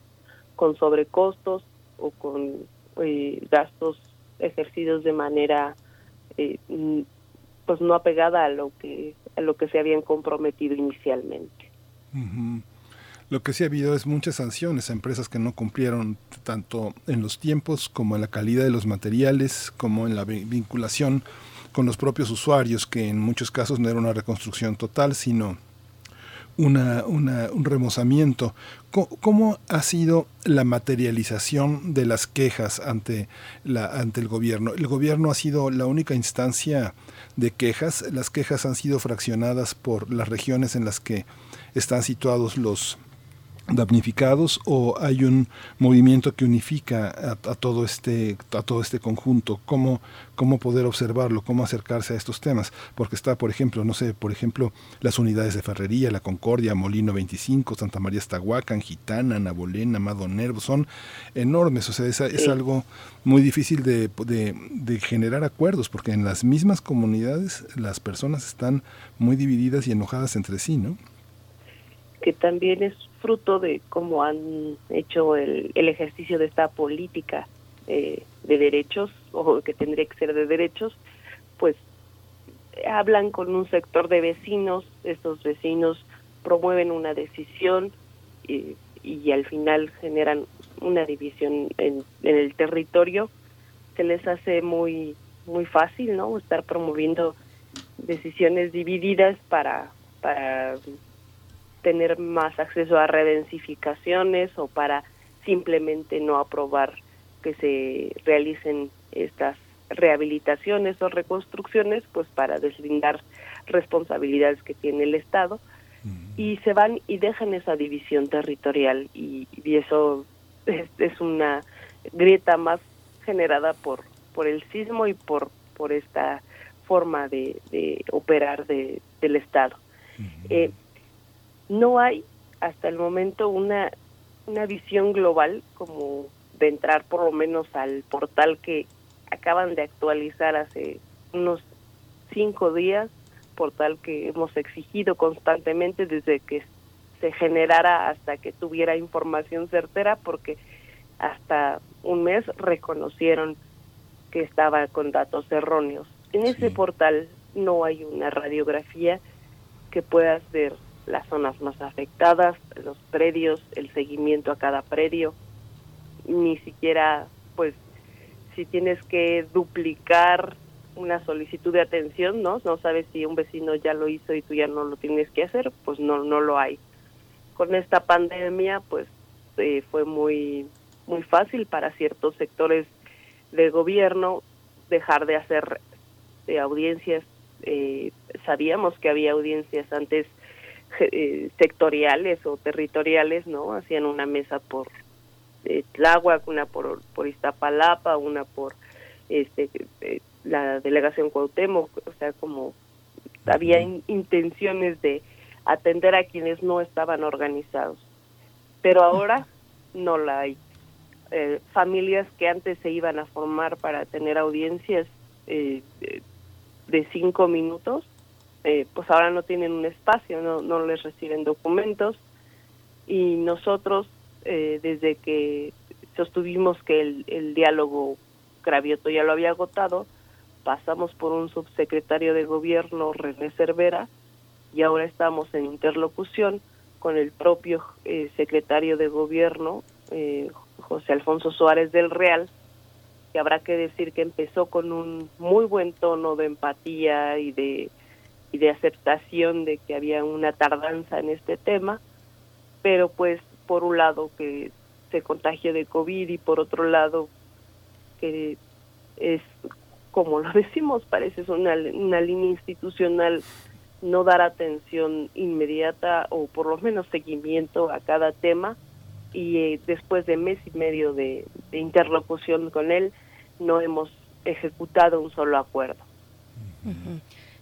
con sobrecostos o con eh, gastos ejercidos de manera eh, pues no apegada a lo que a lo que se habían comprometido inicialmente. Lo que sí ha habido es muchas sanciones a empresas que no cumplieron tanto en los tiempos como en la calidad de los materiales, como en la vinculación con los propios usuarios, que en muchos casos no era una reconstrucción total, sino una, un remozamiento. ¿Cómo, ha sido la materialización de las quejas ante, ante el gobierno? El gobierno ha sido la única instancia de quejas. Las quejas han sido fraccionadas por las regiones en las que están situados los damnificados o hay un movimiento que unifica a, todo este a todo este conjunto cómo cómo poder observarlo cómo acercarse a estos temas porque está por ejemplo no sé por ejemplo las unidades de ferrería la Concordia Molino 25 Santa María Estahuacan Gitana Nabolena Amado Nervo son enormes. O sea es, es algo muy difícil de, de, de generar acuerdos porque en las mismas comunidades las personas están muy divididas y enojadas entre sí no que también es fruto de cómo han hecho el, el ejercicio de esta política eh, de derechos o que tendría que ser de derechos, pues hablan con un sector de vecinos, estos vecinos promueven una decisión y, y al final generan una división en, en, el territorio, se les hace muy muy fácil, ¿no? Estar promoviendo decisiones divididas para para tener más acceso a redensificaciones o para simplemente no aprobar que se realicen estas rehabilitaciones o reconstrucciones, pues para deslindar responsabilidades que tiene el Estado. y se van y dejan esa división territorial y, eso es, una grieta más generada por por el sismo y por por esta forma de, operar de, del Estado. Eh, no hay hasta el momento una una visión global como de entrar por lo menos al portal que acaban de actualizar hace unos cinco días portal que hemos exigido constantemente desde que se generara hasta que tuviera información certera, porque hasta un mes reconocieron que estaba con datos erróneos. En ese portal no hay una radiografía que pueda ver las zonas más afectadas, los predios, el seguimiento a cada predio, ni siquiera, pues, si tienes que duplicar una solicitud de atención, ¿no? No sabes si un vecino ya lo hizo y tú ya no lo tienes que hacer, pues no no lo hay. Con esta pandemia, pues eh, fue muy muy fácil para ciertos sectores del gobierno dejar de hacer eh, audiencias. Eh, sabíamos que había audiencias antes sectoriales o territoriales, ¿no? Hacían una mesa por Tláhuac, una por, por Iztapalapa, una por este la delegación Cuauhtémoc, o sea, como había intenciones de atender a quienes no estaban organizados. Pero ahora (laughs) no la hay. Eh, familias que antes se iban a formar para tener audiencias eh, de cinco minutos, eh, pues ahora no tienen un espacio, no, no les reciben documentos. Y nosotros, desde que sostuvimos que el, el diálogo Cravioto ya lo había agotado, pasamos por un subsecretario de gobierno, René Cervera, y ahora estamos en interlocución con el propio eh, secretario de gobierno, eh, José Alfonso Suárez del Real, que habrá que decir que empezó con un muy buen tono de empatía y de, y de aceptación de que había una tardanza en este tema, pero pues por un lado que se contagió de COVID y por otro lado que es como lo (laughs) decimos, parece una, una línea institucional no dar atención inmediata o por lo menos seguimiento a cada tema y eh, después de mes y medio de, interlocución con él no hemos ejecutado un solo acuerdo.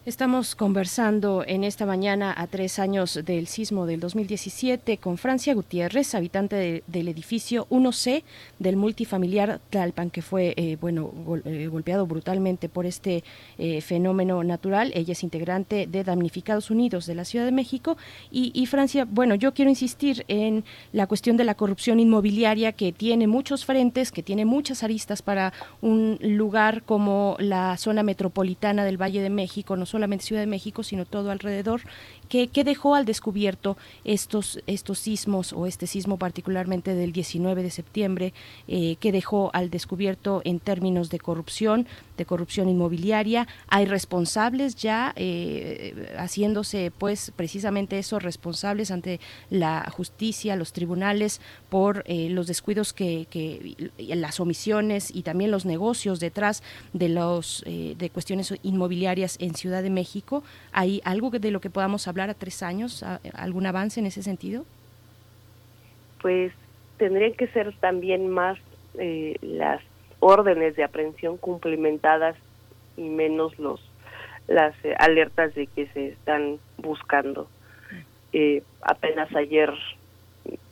Estamos conversando en esta mañana a tres años del sismo del 2017 con Francia Gutiérrez, habitante del edificio 1C del multifamiliar Tlalpan, que fue eh, bueno eh, golpeado brutalmente por este eh, fenómeno natural. Ella es integrante de Damnificados Unidos de la Ciudad de México. Y, y, Francia, bueno, yo quiero insistir en la cuestión de la corrupción inmobiliaria que tiene muchos frentes, que tiene muchas aristas para un lugar como la zona metropolitana del Valle de México, no solamente Ciudad de México, sino todo alrededor, que, dejó al descubierto estos, estos sismos o este sismo particularmente del 19 de septiembre, eh, que dejó al descubierto en términos de corrupción, de corrupción inmobiliaria. Hay responsables ya eh, haciéndose pues precisamente esos responsables ante la justicia, los tribunales, por eh, los descuidos que, que, las omisiones y también los negocios detrás de los de cuestiones inmobiliarias en Ciudad de México. ¿Hay algo de lo que podamos hablar? a tres años? ¿Algún avance en ese sentido? Pues tendrían que ser también más eh, las órdenes de aprehensión cumplimentadas y menos los las eh, alertas de que se están buscando. Eh, apenas ayer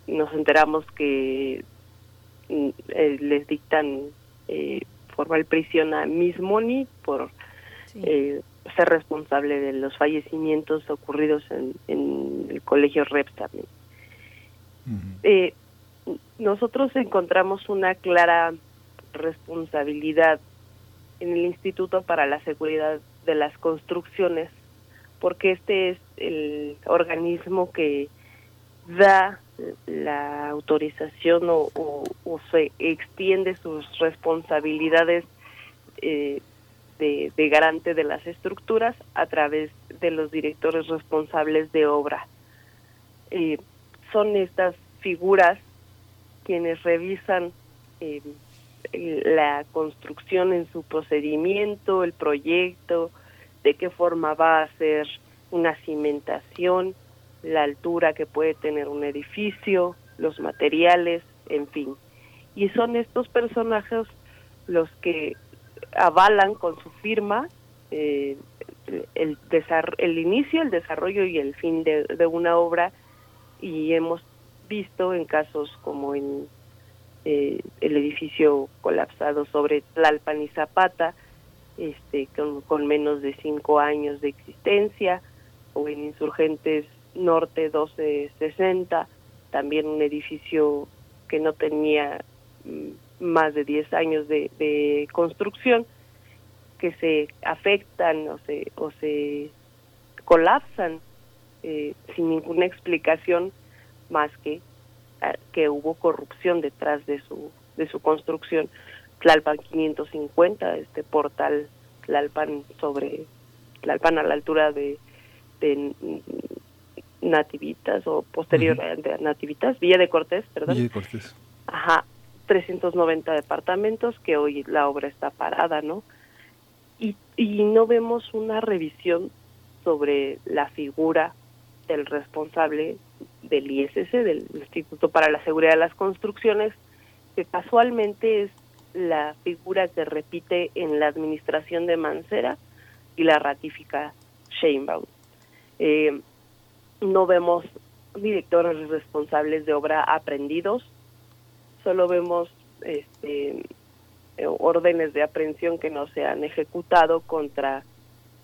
nos enteramos que mm, les dictan formal prisión a Miss Money por ser responsable de los fallecimientos ocurridos en, el colegio REPS también. Eh, nosotros encontramos una clara responsabilidad en el Instituto para la Seguridad de las Construcciones, porque este es el organismo que da la autorización o, se extiende sus responsabilidades eh, de, garante de las estructuras a través de los directores responsables de obra. Eh, son estas figuras quienes revisan eh, la construcción en su procedimiento, el proyecto, de qué forma va a ser una cimentación, la altura que puede tener un edificio, los materiales, en fin. Y son estos personajes los que avalan con su firma eh, el, el inicio, el desarrollo y el fin de, de, una obra. Y hemos visto en casos como en eh, el edificio colapsado sobre Tlalpan y Zapata, este, con, menos de cinco años de existencia, o en Insurgentes Norte 1260, también un edificio que no tenía mm, más de 10 años de, de construcción, que se afectan o se, o se colapsan eh, sin ninguna explicación más que ah, que hubo corrupción detrás de su de su construcción. Tlalpan 550, este portal Tlalpan sobre Tlalpan a la altura de, de Nativitas o posterior a Nativitas, Villa de Cortés, perdón. Villa de Cortés. Ajá, 390 departamentos que hoy la obra está parada, ¿no? Y, no vemos una revisión sobre la figura del responsable del ISS, del Instituto para la Seguridad de las Construcciones, que casualmente es la figura que repite en la administración de Mancera y la ratifica Sheinbaum. Eh, no vemos directores responsables de obra aprendidos, solo vemos este, órdenes de aprehensión que no se han ejecutado contra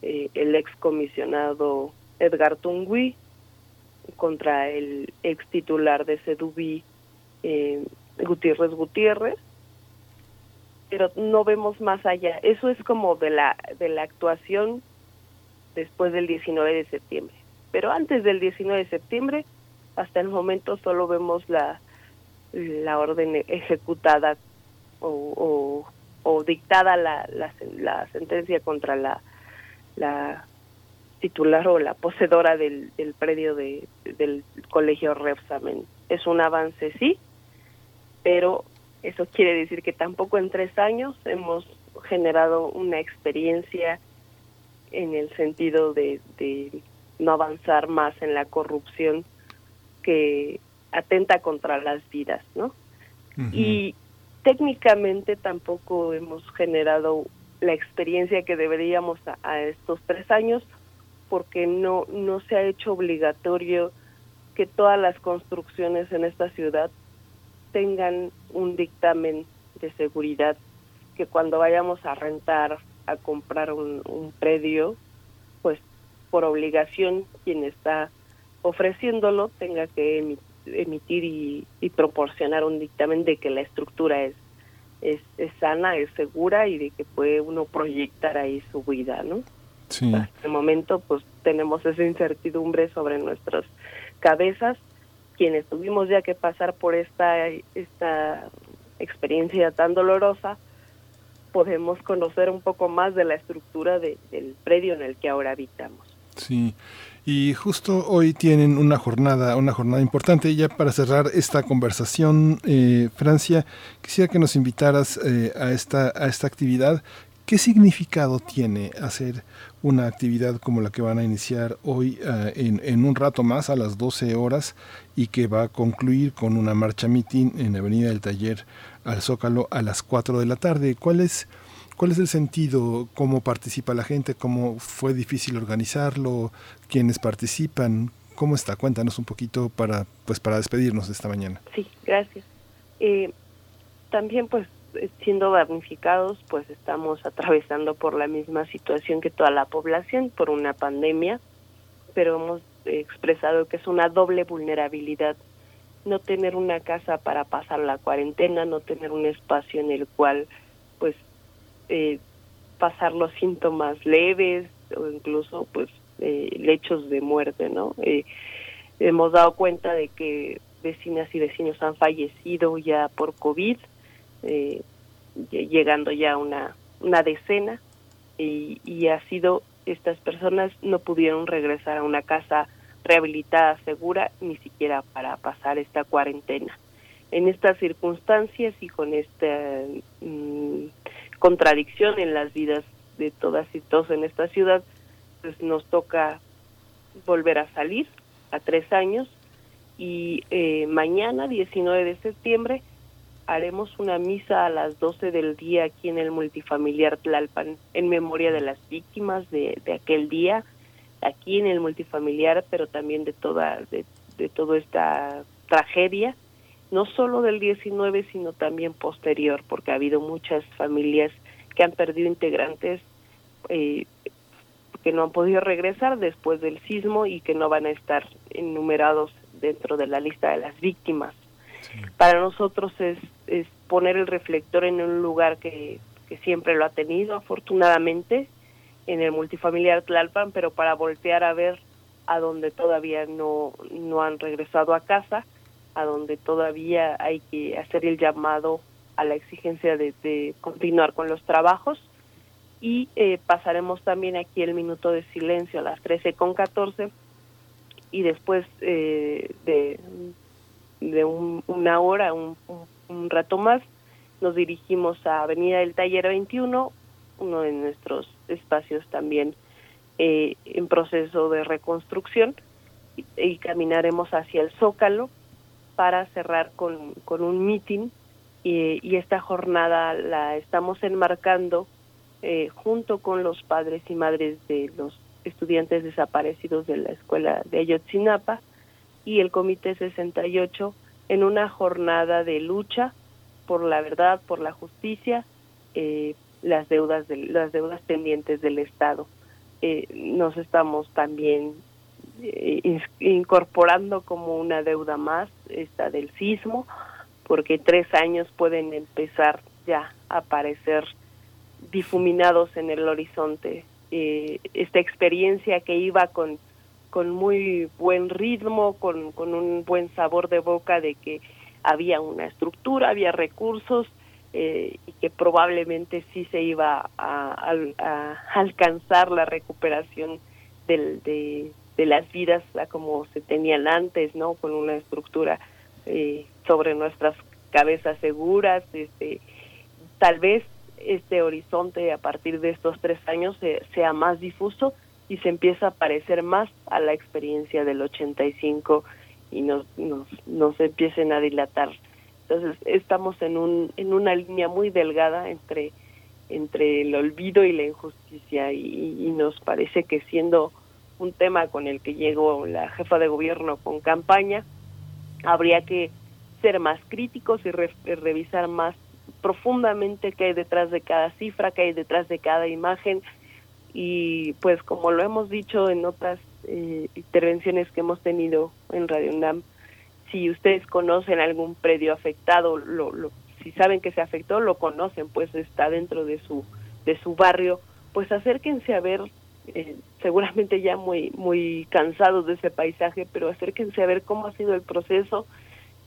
eh, el ex comisionado Edgar Tungui, contra el ex titular de Sedubi, eh, Gutiérrez Gutiérrez, pero no vemos más allá. Eso es como de la, de la actuación después del 19 de septiembre. Pero antes del 19 de septiembre, hasta el momento solo vemos la, la orden ejecutada o, o, dictada la, la, la, sentencia contra la, la titular o la poseedora del, del predio de, del colegio Repsamen. Es un avance, sí, pero eso quiere decir que tampoco en tres años hemos generado una experiencia en el sentido de, de no avanzar más en la corrupción que atenta contra las vidas, ¿no? Y técnicamente tampoco hemos generado la experiencia que deberíamos a, estos tres años porque no no se ha hecho obligatorio que todas las construcciones en esta ciudad tengan un dictamen de seguridad que cuando vayamos a rentar a comprar un, un predio pues por obligación quien está ofreciéndolo tenga que emitir y, proporcionar un dictamen de que la estructura es, es, sana, es segura y de que puede uno proyectar ahí su vida, ¿no? Sí. Hasta el momento pues tenemos esa incertidumbre sobre nuestras cabezas, quienes tuvimos ya que pasar por esta, esta experiencia tan dolorosa, podemos conocer un poco más de la estructura del predio en el que ahora habitamos. Sí, y justo hoy tienen una jornada, una jornada importante. Y ya para cerrar esta conversación, eh, Francia, quisiera que nos invitaras eh, a, esta, a esta actividad. ¿Qué significado tiene hacer una actividad como la que van a iniciar hoy eh, en, un rato más, a las 12 horas, y que va a concluir con una marcha meeting en Avenida del Taller al Zócalo a las 4 de la tarde? ¿Cuál es ¿Cuál es el sentido? ¿Cómo participa la gente? ¿Cómo fue difícil organizarlo? ¿Quiénes participan? ¿Cómo está? Cuéntanos un poquito para, pues, para despedirnos de esta mañana. Sí, gracias. Eh, también, pues, siendo damnificados, pues estamos atravesando por la misma situación que toda la población, por una pandemia, pero hemos expresado que es una doble vulnerabilidad no tener una casa para pasar la cuarentena, no tener un espacio en el cual pues eh, pasar los síntomas leves o incluso pues eh, lechos de muerte, ¿no? Eh, hemos dado cuenta de que vecinas y vecinos han fallecido ya por COVID, eh, llegando ya a una, una decena, y, y ha sido, estas personas no pudieron regresar a una casa rehabilitada segura ni siquiera para pasar esta cuarentena. En estas circunstancias y con esta mm, contradicción en las vidas de todas y todos en esta ciudad, pues nos toca volver a salir, a tres años y eh, mañana, 19 de septiembre, haremos una misa a las 12 del día aquí en el multifamiliar Tlalpan en memoria de las víctimas de, de aquel día, aquí en el multifamiliar, pero también de toda, de, de toda esta tragedia, no solo del 19, sino también posterior, porque ha habido muchas familias que han perdido integrantes eh, que no han podido regresar después del sismo y que no van a estar enumerados dentro de la lista de las víctimas. Para nosotros es, es poner el reflector en un lugar que, que siempre lo ha tenido, afortunadamente, en el multifamiliar Tlalpan, pero para voltear a ver a donde todavía no, no han regresado a casa, a donde todavía hay que hacer el llamado a la exigencia de, de continuar con los trabajos. Y eh, pasaremos también aquí el minuto de silencio a las 13 con 14 y después eh, de, de una hora, un, un, rato más, nos dirigimos a Avenida del Taller 21, uno de nuestros espacios también eh, en proceso de reconstrucción, y, y, caminaremos hacia el Zócalo para cerrar con, con un meeting y, esta jornada la estamos enmarcando eh, junto con los padres y madres de los estudiantes desaparecidos de la escuela de Ayotzinapa y el Comité 68 en una jornada de lucha por la verdad, por la justicia, eh, las deudas de, las deudas pendientes del Estado. Eh, nos estamos también eh, incorporando como una deuda más esta del sismo, porque tres años pueden empezar ya a aparecer difuminados en el horizonte. Eh, esta experiencia que iba con, con muy buen ritmo, con, con un buen sabor de boca de que había una estructura, había recursos eh, y que probablemente sí se iba a, a, alcanzar la recuperación del, de, de, las vidas como se tenían antes, ¿no? Con una estructura eh, sobre nuestras cabezas seguras, este, tal vez este horizonte a partir de estos tres años sea más difuso y se empieza a parecer más a la experiencia del 85 y nos, nos, nos empiecen a dilatar. Entonces estamos en, un, en una línea muy delgada entre, entre el olvido y la injusticia y nos parece que siendo un tema con el que llegó la jefa de gobierno con campaña, habría que ser más críticos y re, revisar más profundamente qué hay detrás de cada cifra, qué hay detrás de cada imagen. Y pues como lo hemos dicho en otras eh, intervenciones que hemos tenido en Radio UNAM, si ustedes conocen algún predio afectado, lo, lo, si saben que se afectó, lo conocen, pues está dentro de su de su barrio, pues acérquense a ver, eh, seguramente ya muy muy cansados de ese paisaje, pero acérquense a ver cómo ha sido el proceso,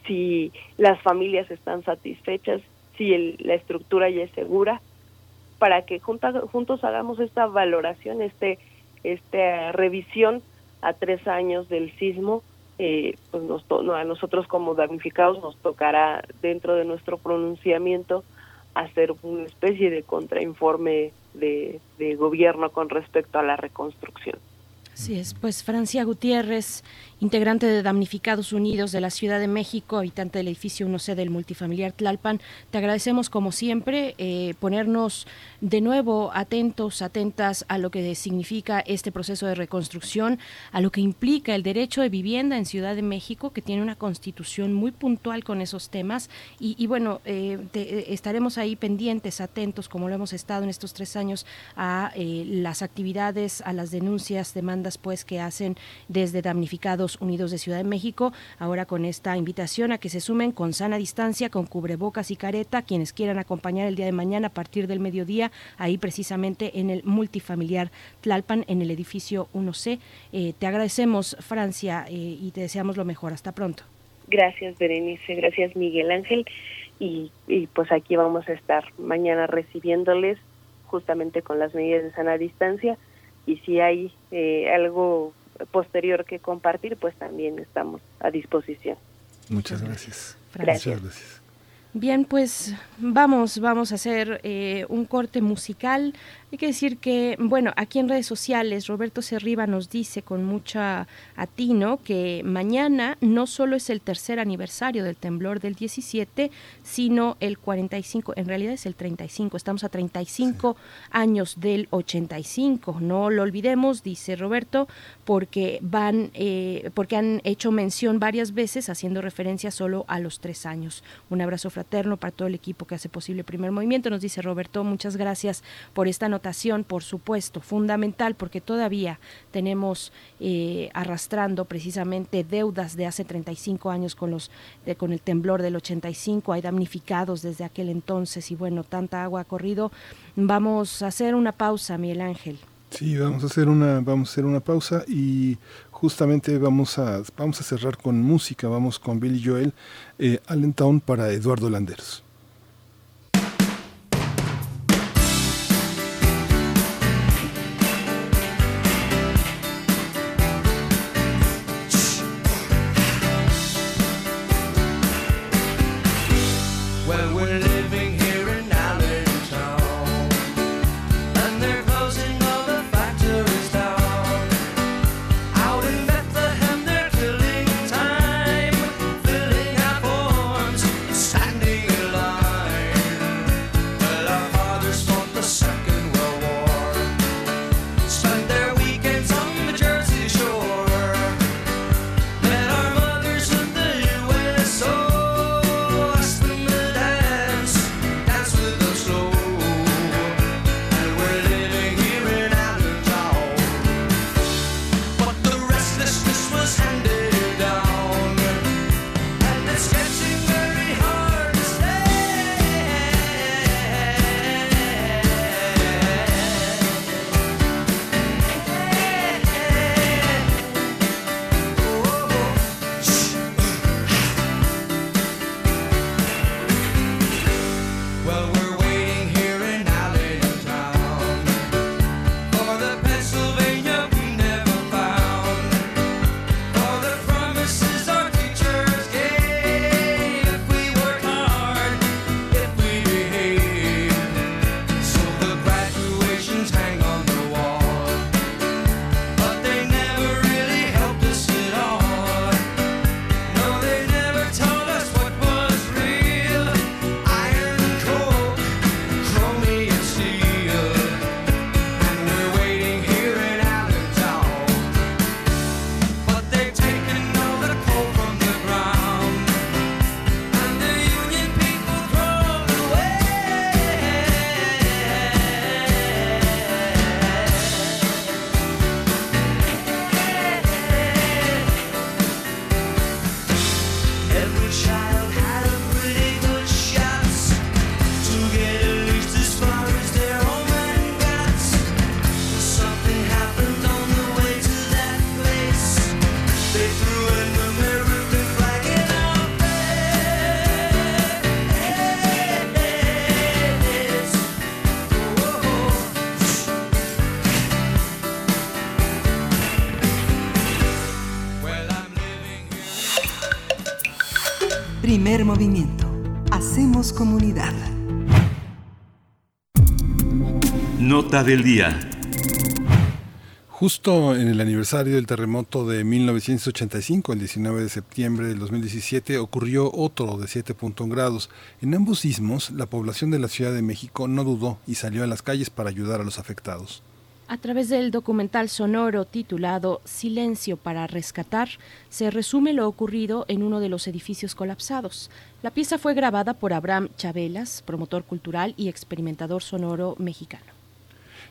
si las familias están satisfechas, si el, la estructura ya es segura, para que junta, juntos hagamos esta valoración, este, esta revisión a tres años del sismo, eh, pues nos a nosotros como damnificados nos tocará dentro de nuestro pronunciamiento hacer una especie de contrainforme de, de gobierno con respecto a la reconstrucción. Así es, pues Francia Gutiérrez, integrante de Damnificados Unidos de la Ciudad de México, habitante del edificio 1C del multifamiliar Tlalpan. Te agradecemos como siempre eh, ponernos de nuevo atentos, atentas a lo que significa este proceso de reconstrucción, a lo que implica el derecho de vivienda en Ciudad de México, que tiene una constitución muy puntual con esos temas. Y, bueno, eh, te, eh, estaremos ahí pendientes, atentos, como lo hemos estado en estos tres años, a eh, las actividades, a las denuncias, demandas pues que hacen desde Damnificados Unidos de Ciudad de México, ahora con esta invitación a que se sumen con sana distancia, con cubrebocas y careta, quienes quieran acompañar el día de mañana a partir del mediodía, ahí precisamente en el multifamiliar Tlalpan, en el edificio 1C. Eh, te agradecemos, Francia, eh, y te deseamos lo mejor. Hasta pronto. Gracias, Berenice. Gracias, Miguel Ángel. Y, y pues aquí vamos a estar mañana recibiéndoles justamente con las medidas de sana distancia y si hay eh, algo posterior que compartir, pues también estamos a disposición. Muchas gracias. Gracias. Muchas gracias. Bien, pues vamos, vamos a hacer eh, un corte musical. Hay que decir que, bueno, aquí en redes sociales, Roberto Cerriba nos dice con mucha atino que mañana no solo es el tercer aniversario del temblor del 17, sino el 45, en realidad es el 35, estamos a 35 años del 85. No lo olvidemos, dice Roberto, porque van, eh, porque han hecho mención varias veces haciendo referencia solo a los tres años. Un abrazo fraterno para todo el equipo que hace posible el primer movimiento. Nos dice Roberto, muchas gracias por esta anotación, por supuesto, fundamental, porque todavía tenemos eh, arrastrando precisamente deudas de hace 35 años con, los, con el temblor del 85, hay damnificados desde aquel entonces y bueno, tanta agua ha corrido. Vamos a hacer una pausa, Miguel Ángel. Sí, vamos a hacer una, vamos a hacer una pausa y justamente vamos a, vamos a cerrar con música, vamos con Billy Joel, eh, Allentown para Eduardo Landeros. Movimiento. Hacemos comunidad. Nota del día. Justo en el aniversario del terremoto de 1985, el 19 de septiembre del 2017, ocurrió otro de 7.1 grados. En ambos sismos, la población de la Ciudad de México no dudó y salió a las calles para ayudar a los afectados. A través del documental sonoro titulado Silencio para rescatar, se resume lo ocurrido en uno de los edificios colapsados. La pieza fue grabada por Abraham Chabelas, promotor cultural y experimentador sonoro mexicano.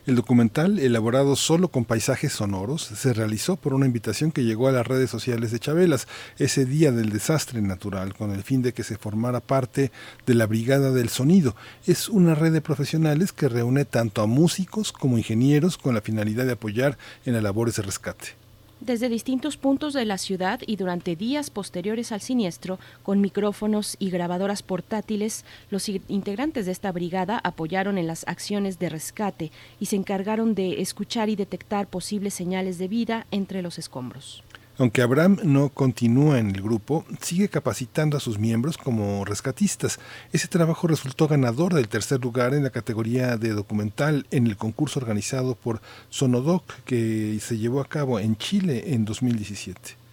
El documental, elaborado solo con paisajes sonoros, se realizó por una invitación que llegó a las redes sociales de Chabelas ese día del desastre natural, con el fin de que se formara parte de la Brigada del Sonido. Es una red de profesionales que reúne tanto a músicos como ingenieros con la finalidad de apoyar en las labores de rescate desde distintos puntos de la ciudad y durante días posteriores al siniestro, con micrófonos y grabadoras portátiles, los integrantes de esta brigada apoyaron en las acciones de rescate y se encargaron de escuchar y detectar posibles señales de vida entre los escombros. Aunque Abraham no continúa en el grupo, sigue capacitando a sus miembros como rescatistas. Ese trabajo resultó ganador del tercer lugar en la categoría de documental en el concurso organizado por Sonodoc que se llevó a cabo en Chile en 2017.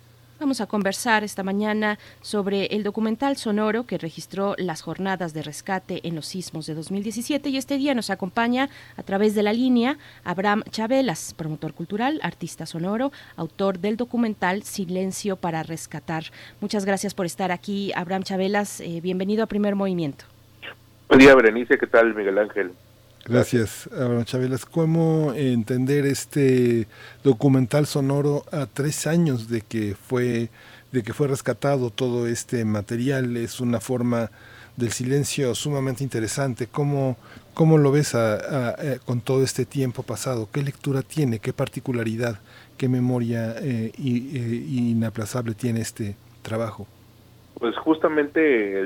Vamos a conversar esta mañana sobre el documental sonoro que registró las jornadas de rescate en los sismos de 2017 y este día nos acompaña a través de la línea Abraham Chabelas, promotor cultural, artista sonoro, autor del documental Silencio para Rescatar. Muchas gracias por estar aquí, Abraham Chabelas. Eh, bienvenido a Primer Movimiento. Buen día, Berenice. ¿Qué tal, Miguel Ángel? Gracias, Abraham Chabelas. ¿Cómo entender este documental sonoro a tres años de que fue de que fue rescatado todo este material? Es una forma del silencio sumamente interesante. ¿Cómo, cómo lo ves con todo este tiempo pasado? ¿Qué lectura tiene? ¿Qué particularidad? ¿Qué memoria eh, eh, inaplazable tiene este trabajo? Pues justamente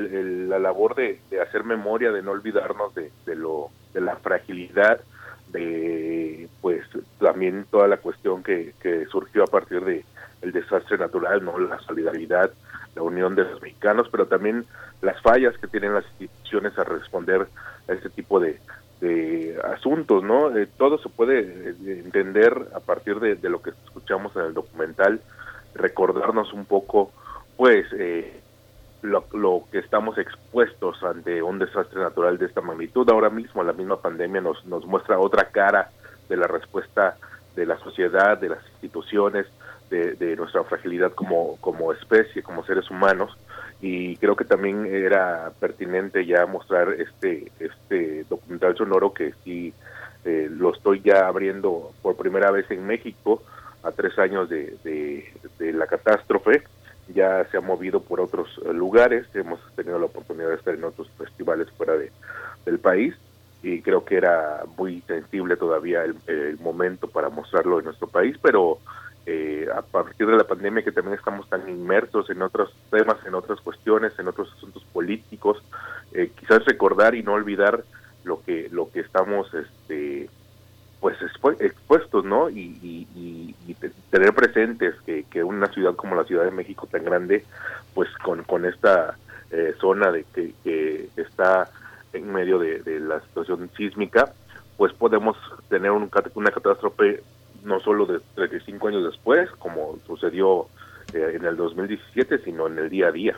la labor de, hacer memoria, de no olvidarnos de, lo de la fragilidad, de pues también toda la cuestión que, surgió a partir de el desastre natural, no la solidaridad, la unión de los mexicanos, pero también las fallas que tienen las instituciones a responder a este tipo de, asuntos, ¿no? Eh, todo se puede eh, entender a partir de, de, lo que escuchamos en el documental, recordarnos un poco, pues, eh, lo, que estamos expuestos ante un desastre natural de esta magnitud. Ahora mismo la misma pandemia nos, nos muestra otra cara de la respuesta de la sociedad, de las instituciones, de, nuestra fragilidad como, como especie, como seres humanos. Y creo que también era pertinente ya mostrar este, este documental sonoro que sí eh, lo estoy ya abriendo por primera vez en México a tres años de, de la catástrofe ya se ha movido por otros eh, lugares, hemos tenido la oportunidad de estar en otros festivales fuera de, del país y creo que era muy sensible todavía el, momento para mostrarlo en nuestro país, pero eh, a partir de la pandemia que también estamos tan inmersos en otros temas, en otras cuestiones, en otros asuntos políticos, eh, quizás recordar y no olvidar lo que lo que estamos este pues expuestos, ¿no? Y, tener presentes que, una ciudad como la Ciudad de México tan grande, pues con, con esta eh, zona de que, que, está en medio de, la situación sísmica, pues podemos tener un, una catástrofe no solo de 35 años después, como sucedió eh, en el 2017, sino en el día a día.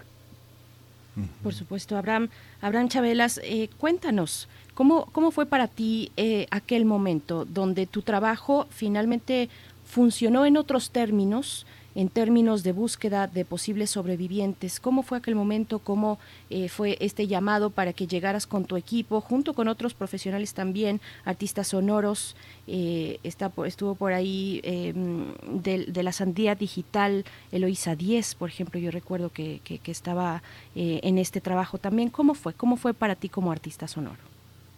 Por supuesto, Abraham, Abraham Chabelas, eh, cuéntanos, ¿cómo, ¿cómo fue para ti eh, aquel momento donde tu trabajo finalmente funcionó en otros términos? En términos de búsqueda de posibles sobrevivientes. ¿Cómo fue aquel momento? ¿Cómo eh, fue este llamado para que llegaras con tu equipo, junto con otros profesionales también, artistas sonoros? Eh, está, estuvo por ahí em, de, la Sandía Digital, Eloisa 10, por ejemplo, yo recuerdo que, que, estaba eh, en este trabajo también. ¿Cómo fue? ¿Cómo fue para ti como artista sonoro?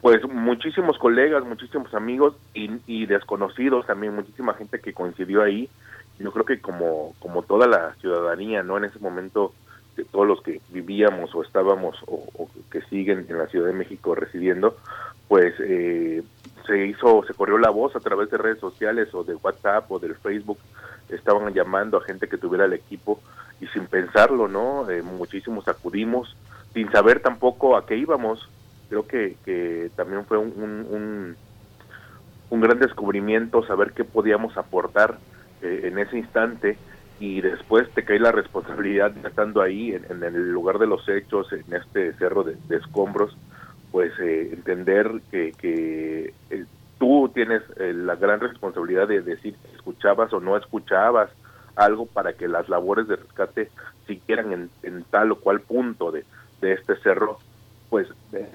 Pues muchísimos colegas, muchísimos amigos y, y desconocidos también, muchísima gente que coincidió ahí yo creo que como, como toda la ciudadanía, ¿no? En ese momento, de todos los que vivíamos o estábamos o, que siguen en la Ciudad de México residiendo, pues eh, se hizo, se corrió la voz a través de redes sociales o de WhatsApp o del Facebook, estaban llamando a gente que tuviera el equipo y sin pensarlo, ¿no? Eh, muchísimos acudimos sin saber tampoco a qué íbamos. Creo que, que también fue un, un, un gran descubrimiento saber qué podíamos aportar eh, en ese instante y después te cae la responsabilidad estando ahí en, el lugar de los hechos, en este cerro de, escombros, pues eh, entender que, que eh, tú tienes la gran responsabilidad de decir si escuchabas o no escuchabas algo para que las labores de rescate siguieran en, en tal o cual punto de, de este cerro pues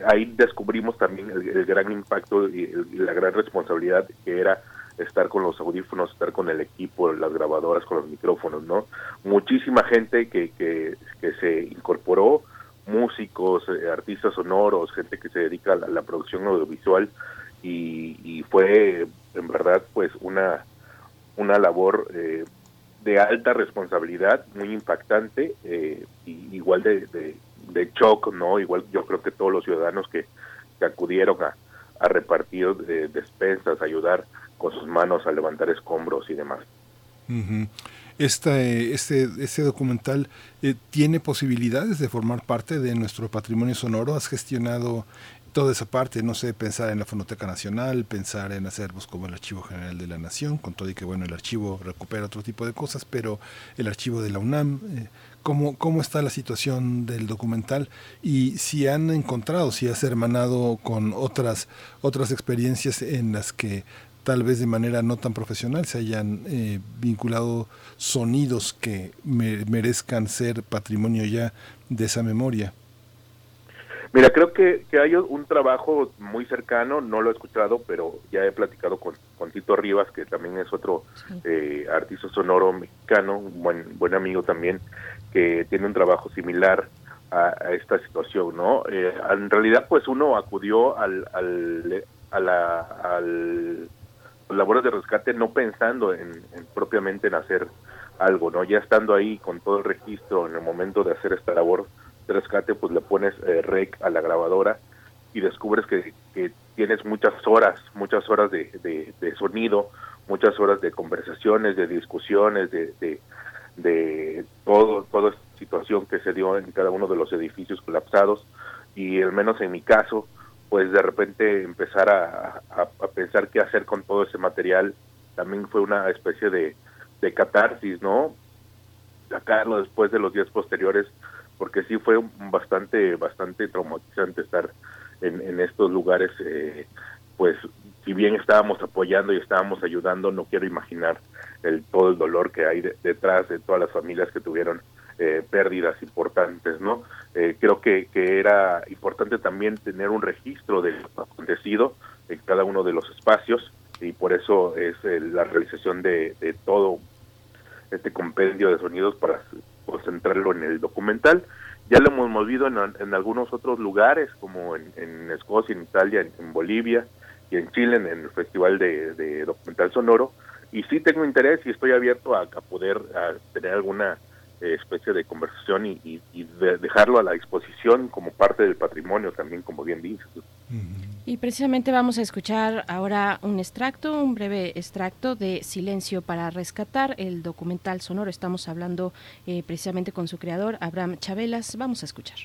ahí descubrimos también el, gran impacto y, la gran responsabilidad que era estar con los audífonos, estar con el equipo, las grabadoras, con los micrófonos, ¿no? Muchísima gente que, que, se incorporó, músicos, eh, artistas sonoros, gente que se dedica a la, producción audiovisual y, fue en verdad pues una, una labor eh, de alta responsabilidad, muy impactante, eh, y igual de, de, shock, ¿no? Igual yo creo que todos los ciudadanos que, acudieron a, a repartir despensas, ayudar con sus manos a levantar escombros y demás. este, este documental eh, tiene posibilidades de formar parte de nuestro patrimonio sonoro. Has gestionado toda esa parte, no sé, pensar en la Fonoteca Nacional, pensar en acervos como el Archivo General de la Nación, con todo y que bueno, el archivo recupera otro tipo de cosas, pero el archivo de la UNAM, eh, ¿cómo, ¿cómo está la situación del documental? Y si han encontrado, si has hermanado con otras, otras experiencias en las que tal vez de manera no tan profesional se hayan eh, vinculado sonidos que merezcan ser patrimonio ya de esa memoria. Mira, creo que, que hay un trabajo muy cercano, no lo he escuchado, pero ya he platicado con, con Tito Rivas, que también es otro eh, artista sonoro mexicano, un buen, buen amigo también, que tiene un trabajo similar a, esta situación, ¿no? Eh, en realidad, pues uno acudió al, al, a la al, labores de rescate no pensando en, propiamente en hacer algo, ¿no? Ya estando ahí con todo el registro en el momento de hacer esta labor de rescate, pues le pones eh, rec a la grabadora y descubres que, tienes muchas horas, muchas horas de, de, sonido, muchas horas de conversaciones, de discusiones, de, de, de todo, toda esta situación que se dio en cada uno de los edificios colapsados y al menos en mi caso, pues de repente empezar a, a, pensar qué hacer con todo ese material también fue una especie de, de catarsis, ¿no? Sacarlo después de los días posteriores porque sí fue bastante bastante traumatizante estar en, en estos lugares eh, pues si bien estábamos apoyando y estábamos ayudando no quiero imaginar el todo el dolor que hay detrás de todas las familias que tuvieron eh, pérdidas importantes no eh, creo que, que era importante también tener un registro de lo acontecido en cada uno de los espacios y por eso es la realización de, de todo este compendio de sonidos para concentrarlo en el documental. Ya lo hemos movido en, algunos otros lugares, como en, Escocia, en Italia, en, Bolivia y en Chile, en, el Festival de, Documental Sonoro. Y sí tengo interés y estoy abierto a, poder tener alguna eh, especie de conversación y, dejarlo a la disposición como parte del patrimonio también, como bien dices. Y precisamente vamos a escuchar ahora un extracto, un breve extracto de Silencio para Rescatar, el documental sonoro. Estamos hablando eh, precisamente con su creador, Abraham Chabelas. Vamos a escuchar.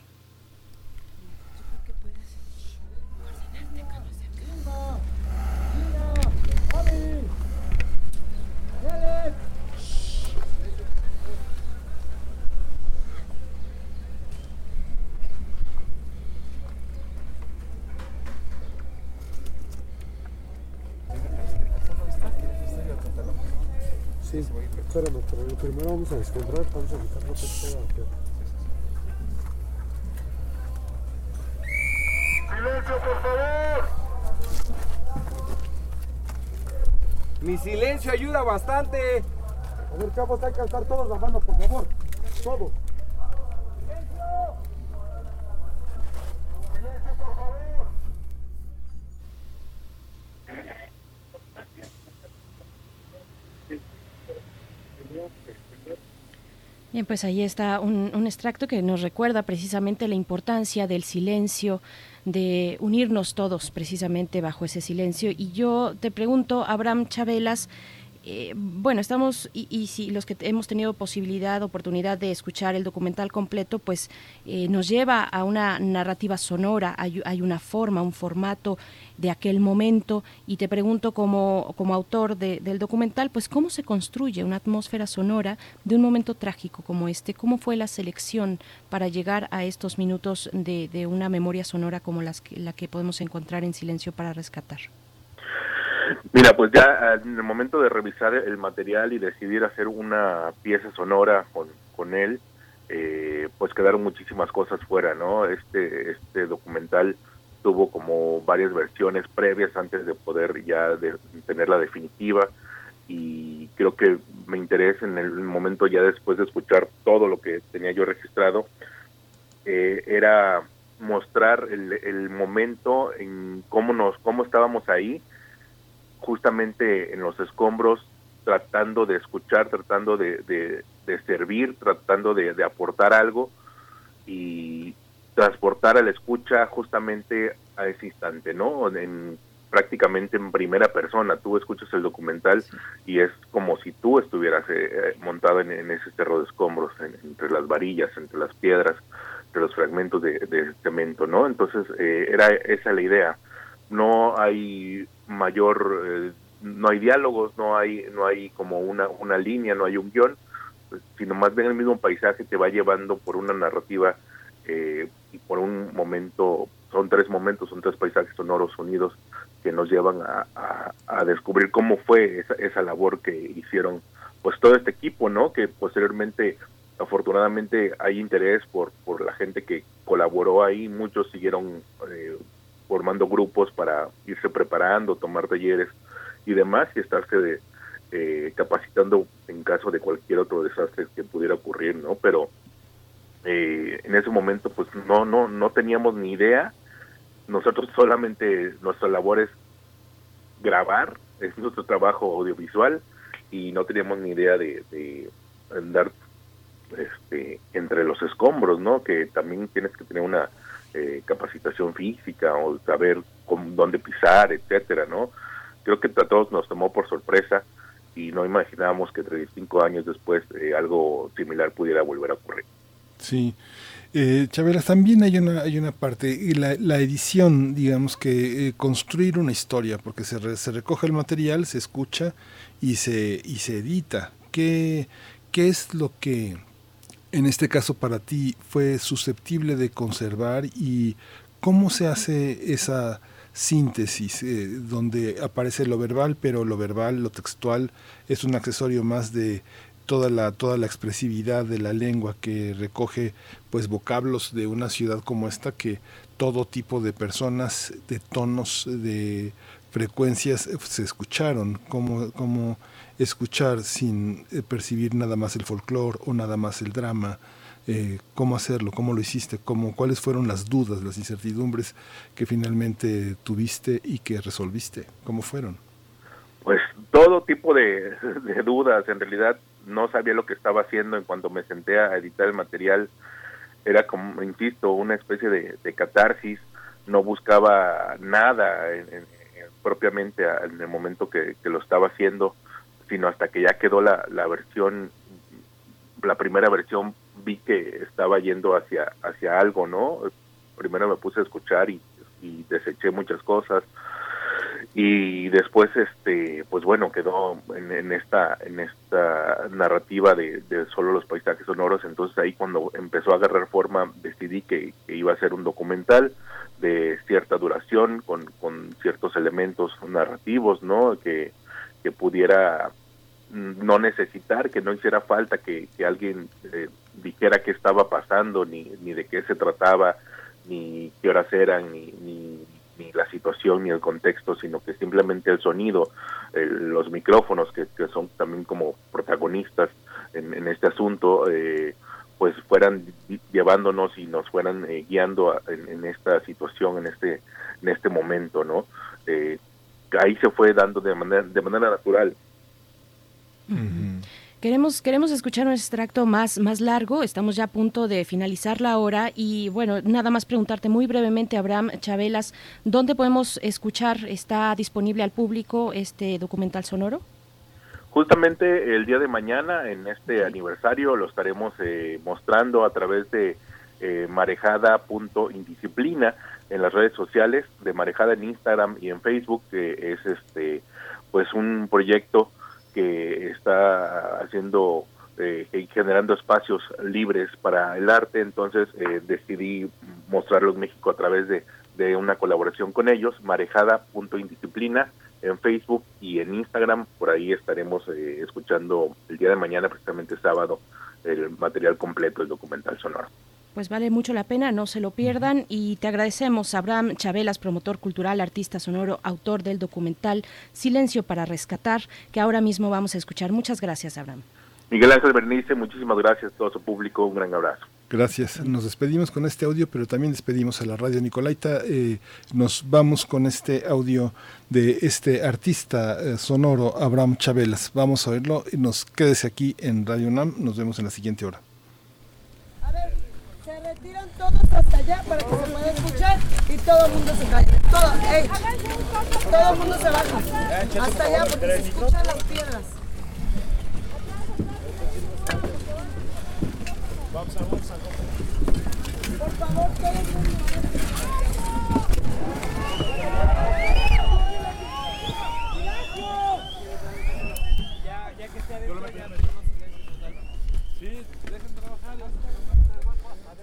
Espérame, pero lo primero vamos a descontrar, vamos a quitar lo que queda. ¡Silencio, por favor! Mi silencio ayuda bastante. A ver, chavos, hay que alzar todos la mano, por favor. Todos. Bien, pues ahí está un, extracto que nos recuerda precisamente la importancia del silencio, de unirnos todos precisamente bajo ese silencio. Y yo te pregunto, Abraham Chabelas, eh, bueno, estamos, y, si los que hemos tenido posibilidad, oportunidad de escuchar el documental completo, pues eh, nos lleva a una narrativa sonora, hay, una forma, un formato de aquel momento, y te pregunto como, como autor del documental, pues cómo se construye una atmósfera sonora de un momento trágico como este, cómo fue la selección para llegar a estos minutos de, de una memoria sonora como las la que podemos encontrar en Silencio para Rescatar. Mira, pues ya en el momento de revisar el material y decidir hacer una pieza sonora con, con él, eh, pues quedaron muchísimas cosas fuera, ¿no? Este, este documental tuvo como varias versiones previas antes de poder ya tener la definitiva y creo que me interesa en el momento ya después de escuchar todo lo que tenía yo registrado, eh, era mostrar el, momento en cómo nos cómo estábamos ahí justamente en los escombros, tratando de escuchar, tratando de, servir, tratando de, aportar algo y transportar a la escucha justamente a ese instante, ¿no? En prácticamente en primera persona. Tú escuchas el documental y es como si tú estuvieras eh, montado en, ese cerro de escombros, entre las varillas, entre las piedras, entre los fragmentos de, cemento, ¿no? Entonces era esa la idea. No hay mayor, no hay diálogos, no hay, no hay como una, una línea, no hay un guion, sino más bien el mismo paisaje te va llevando por una narrativa eh, y por un momento, son tres momentos, son tres paisajes sonoros unidos que nos llevan a, descubrir cómo fue esa, esa, labor que hicieron pues todo este equipo, ¿no? Que posteriormente, afortunadamente, hay interés por, por la gente que colaboró ahí, muchos siguieron eh, formando grupos para irse preparando, tomar talleres y demás y estarse de, eh, capacitando en caso de cualquier otro desastre que pudiera ocurrir, ¿no? Pero eh, en ese momento pues no no no teníamos ni idea. Nosotros (laughs) solamente nuestra labor es grabar, es nuestro trabajo audiovisual y no teníamos ni idea de, andar este, entre los escombros, ¿no? Que también tienes que tener una eh, capacitación física o saber con, dónde pisar, etcétera, ¿no? Creo que a todos nos tomó por sorpresa y no imaginábamos que 35 años después eh, algo similar pudiera volver a ocurrir. Sí. Eh, también hay una, hay una parte, la, la edición, digamos que eh, construir una historia, porque se, se recoge el material, se escucha y se, y se edita. ¿Qué, ¿Qué es lo que en este caso para ti fue susceptible de conservar y cómo se hace esa síntesis, eh, donde aparece lo verbal, pero lo verbal, lo textual, es un accesorio más de toda la, toda la expresividad de la lengua que recoge pues vocablos de una ciudad como esta que todo tipo de personas, de tonos, de frecuencias eh, se escucharon, como, como escuchar sin eh, percibir nada más el folclore o nada más el drama, eh, cómo hacerlo, cómo lo hiciste, cómo, cuáles fueron las dudas, las incertidumbres que finalmente tuviste y que resolviste, cómo fueron. Pues todo tipo de, dudas, en realidad no sabía lo que estaba haciendo en cuanto me senté a editar el material, era como, insisto, una especie de, catarsis, no buscaba nada propiamente en el momento que, lo estaba haciendo, sino hasta que ya quedó la, la versión, la primera versión vi que estaba yendo hacia hacia algo, ¿no? Primero me puse a escuchar y, deseché muchas cosas y después este pues bueno quedó en, esta en esta narrativa de, solo los paisajes sonoros. Entonces ahí cuando empezó a agarrar forma decidí que, iba a ser un documental de cierta duración con, con ciertos elementos narrativos no que, que pudiera no necesitar, que no hiciera falta que, alguien eh, dijera qué estaba pasando, ni, ni de qué se trataba, ni qué horas eran, ni, la situación, ni el contexto, sino que simplemente el sonido, los micrófonos, que, son también como protagonistas en, este asunto, eh, pues fueran llevándonos y nos fueran eh, guiando en, esta situación, en este, en este momento, ¿no? ahí se fue dando de manera, de manera natural Queremos, queremos escuchar un extracto más, más largo, estamos ya a punto de finalizar la hora y bueno, nada más preguntarte muy brevemente, Abraham Chabelas, ¿dónde podemos escuchar, está disponible al público este documental sonoro? Justamente el día de mañana, en este aniversario, lo estaremos eh, mostrando a través de eh, marejada.indisciplina en las redes sociales, de Marejada en Instagram y en Facebook, que es este pues un proyecto que está haciendo eh, generando espacios libres para el arte, entonces eh, decidí mostrarlos en México a través de, de una colaboración con ellos, marejada.indisciplina en Facebook y en Instagram, por ahí estaremos eh, escuchando el día de mañana, precisamente sábado, el material completo, el documental sonoro pues vale mucho la pena, no se lo pierdan y te agradecemos Abraham Chabelas, promotor cultural, artista sonoro, autor del documental Silencio para Rescatar, que ahora mismo vamos a escuchar. Muchas gracias, Abraham. Miguel Ángel Bernice, muchísimas gracias a todo su público, un gran abrazo. Gracias. Nos despedimos con este audio, pero también despedimos a la radio Nicolaita. Eh, nos vamos con este audio de este artista eh, sonoro, Abraham Chabelas. Vamos a oírlo y nos quédese aquí en Radio NAM. Nos vemos en la siguiente hora. Tiran todos hasta allá para que se pueda escuchar y todo el mundo se calla. Todo, ey, todo el mundo se baja. Hasta allá porque se escuchan las piedras. Vamos a, vamos a. Por favor, todo el mundo. Ya, ya que no Sí, dejen trabajar.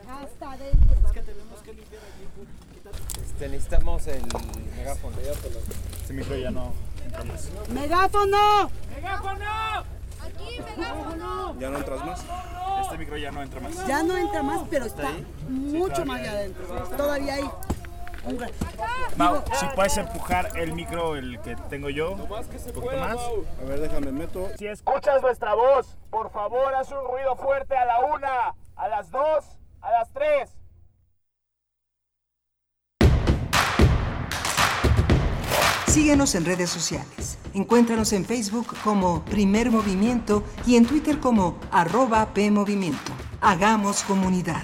Hasta adentro. Es que tenemos que limpiar aquí. Este, necesitamos el megáfono. Este micro ya no entra más. ¡Megáfono! ¡Megáfono! Aquí, megáfono. ¿Ya no entras más? Este micro ya no entra más. Ya no entra más, pero está mucho más allá adentro. Todavía hay Mau, si puedes empujar el micro, el que tengo yo, un poquito más. A ver, déjame meto. Si escuchas nuestra voz, por favor haz un ruido fuerte a la una, a las dos, a las tres. Síguenos en redes sociales. Encuéntranos en Facebook como Primer Movimiento y en Twitter como arroba PMovimiento. Hagamos comunidad.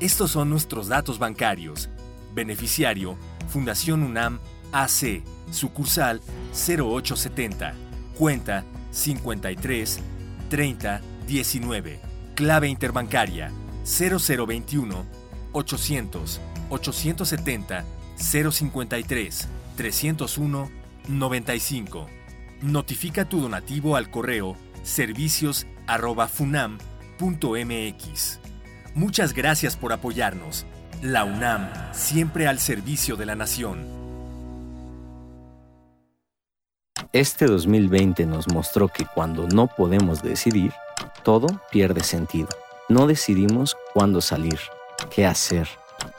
Estos son nuestros datos bancarios. Beneficiario, Fundación UNAM AC, sucursal 0870, cuenta 53 30 19, clave interbancaria 0021 800 870 053 301 95. Notifica tu donativo al correo servicios arroba funam.mx. Muchas gracias por apoyarnos. La UNAM, siempre al servicio de la nación. Este 2020 nos mostró que cuando no podemos decidir, todo pierde sentido. No decidimos cuándo salir, qué hacer,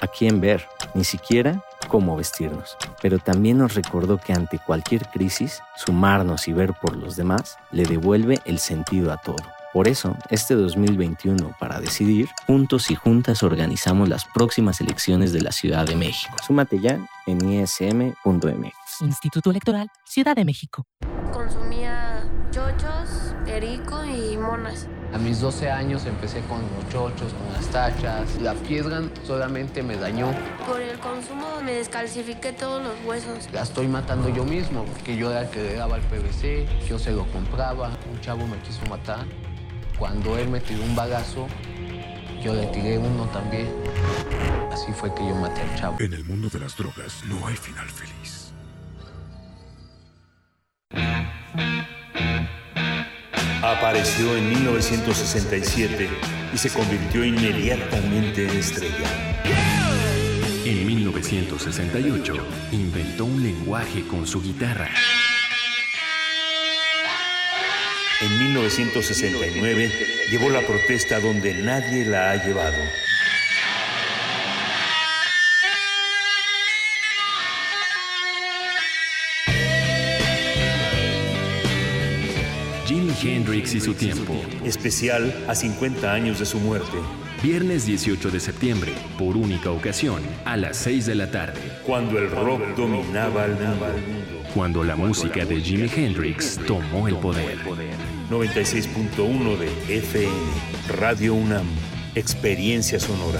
a quién ver, ni siquiera cómo vestirnos. Pero también nos recordó que ante cualquier crisis, sumarnos y ver por los demás le devuelve el sentido a todo. Por eso, este 2021, para decidir, juntos y juntas organizamos las próximas elecciones de la Ciudad de México. Súmate ya en ism.mx. Instituto Electoral, Ciudad de México. Consumía chochos, perico y monas. A mis 12 años empecé con los chochos, con las tachas. La piedra solamente me dañó. Por el consumo me descalcifiqué todos los huesos. La estoy matando yo mismo, porque yo era el que le daba el PVC, yo se lo compraba. Un chavo me quiso matar. Cuando él me tiró un bagazo, yo le tiré uno también. Así fue que yo maté al chavo. En el mundo de las drogas no hay final feliz. Apareció en 1967 y se convirtió inmediatamente en estrella. En 1968, inventó un lenguaje con su guitarra. En 1969 llevó la protesta donde nadie la ha llevado. Jimi Hendrix y su tiempo. Especial a 50 años de su muerte. Viernes 18 de septiembre, por única ocasión, a las 6 de la tarde. Cuando el rock dominaba al mundo. Cuando la música de Jimi Hendrix tomó el poder. 96.1 de FM. Radio UNAM. Experiencia sonora.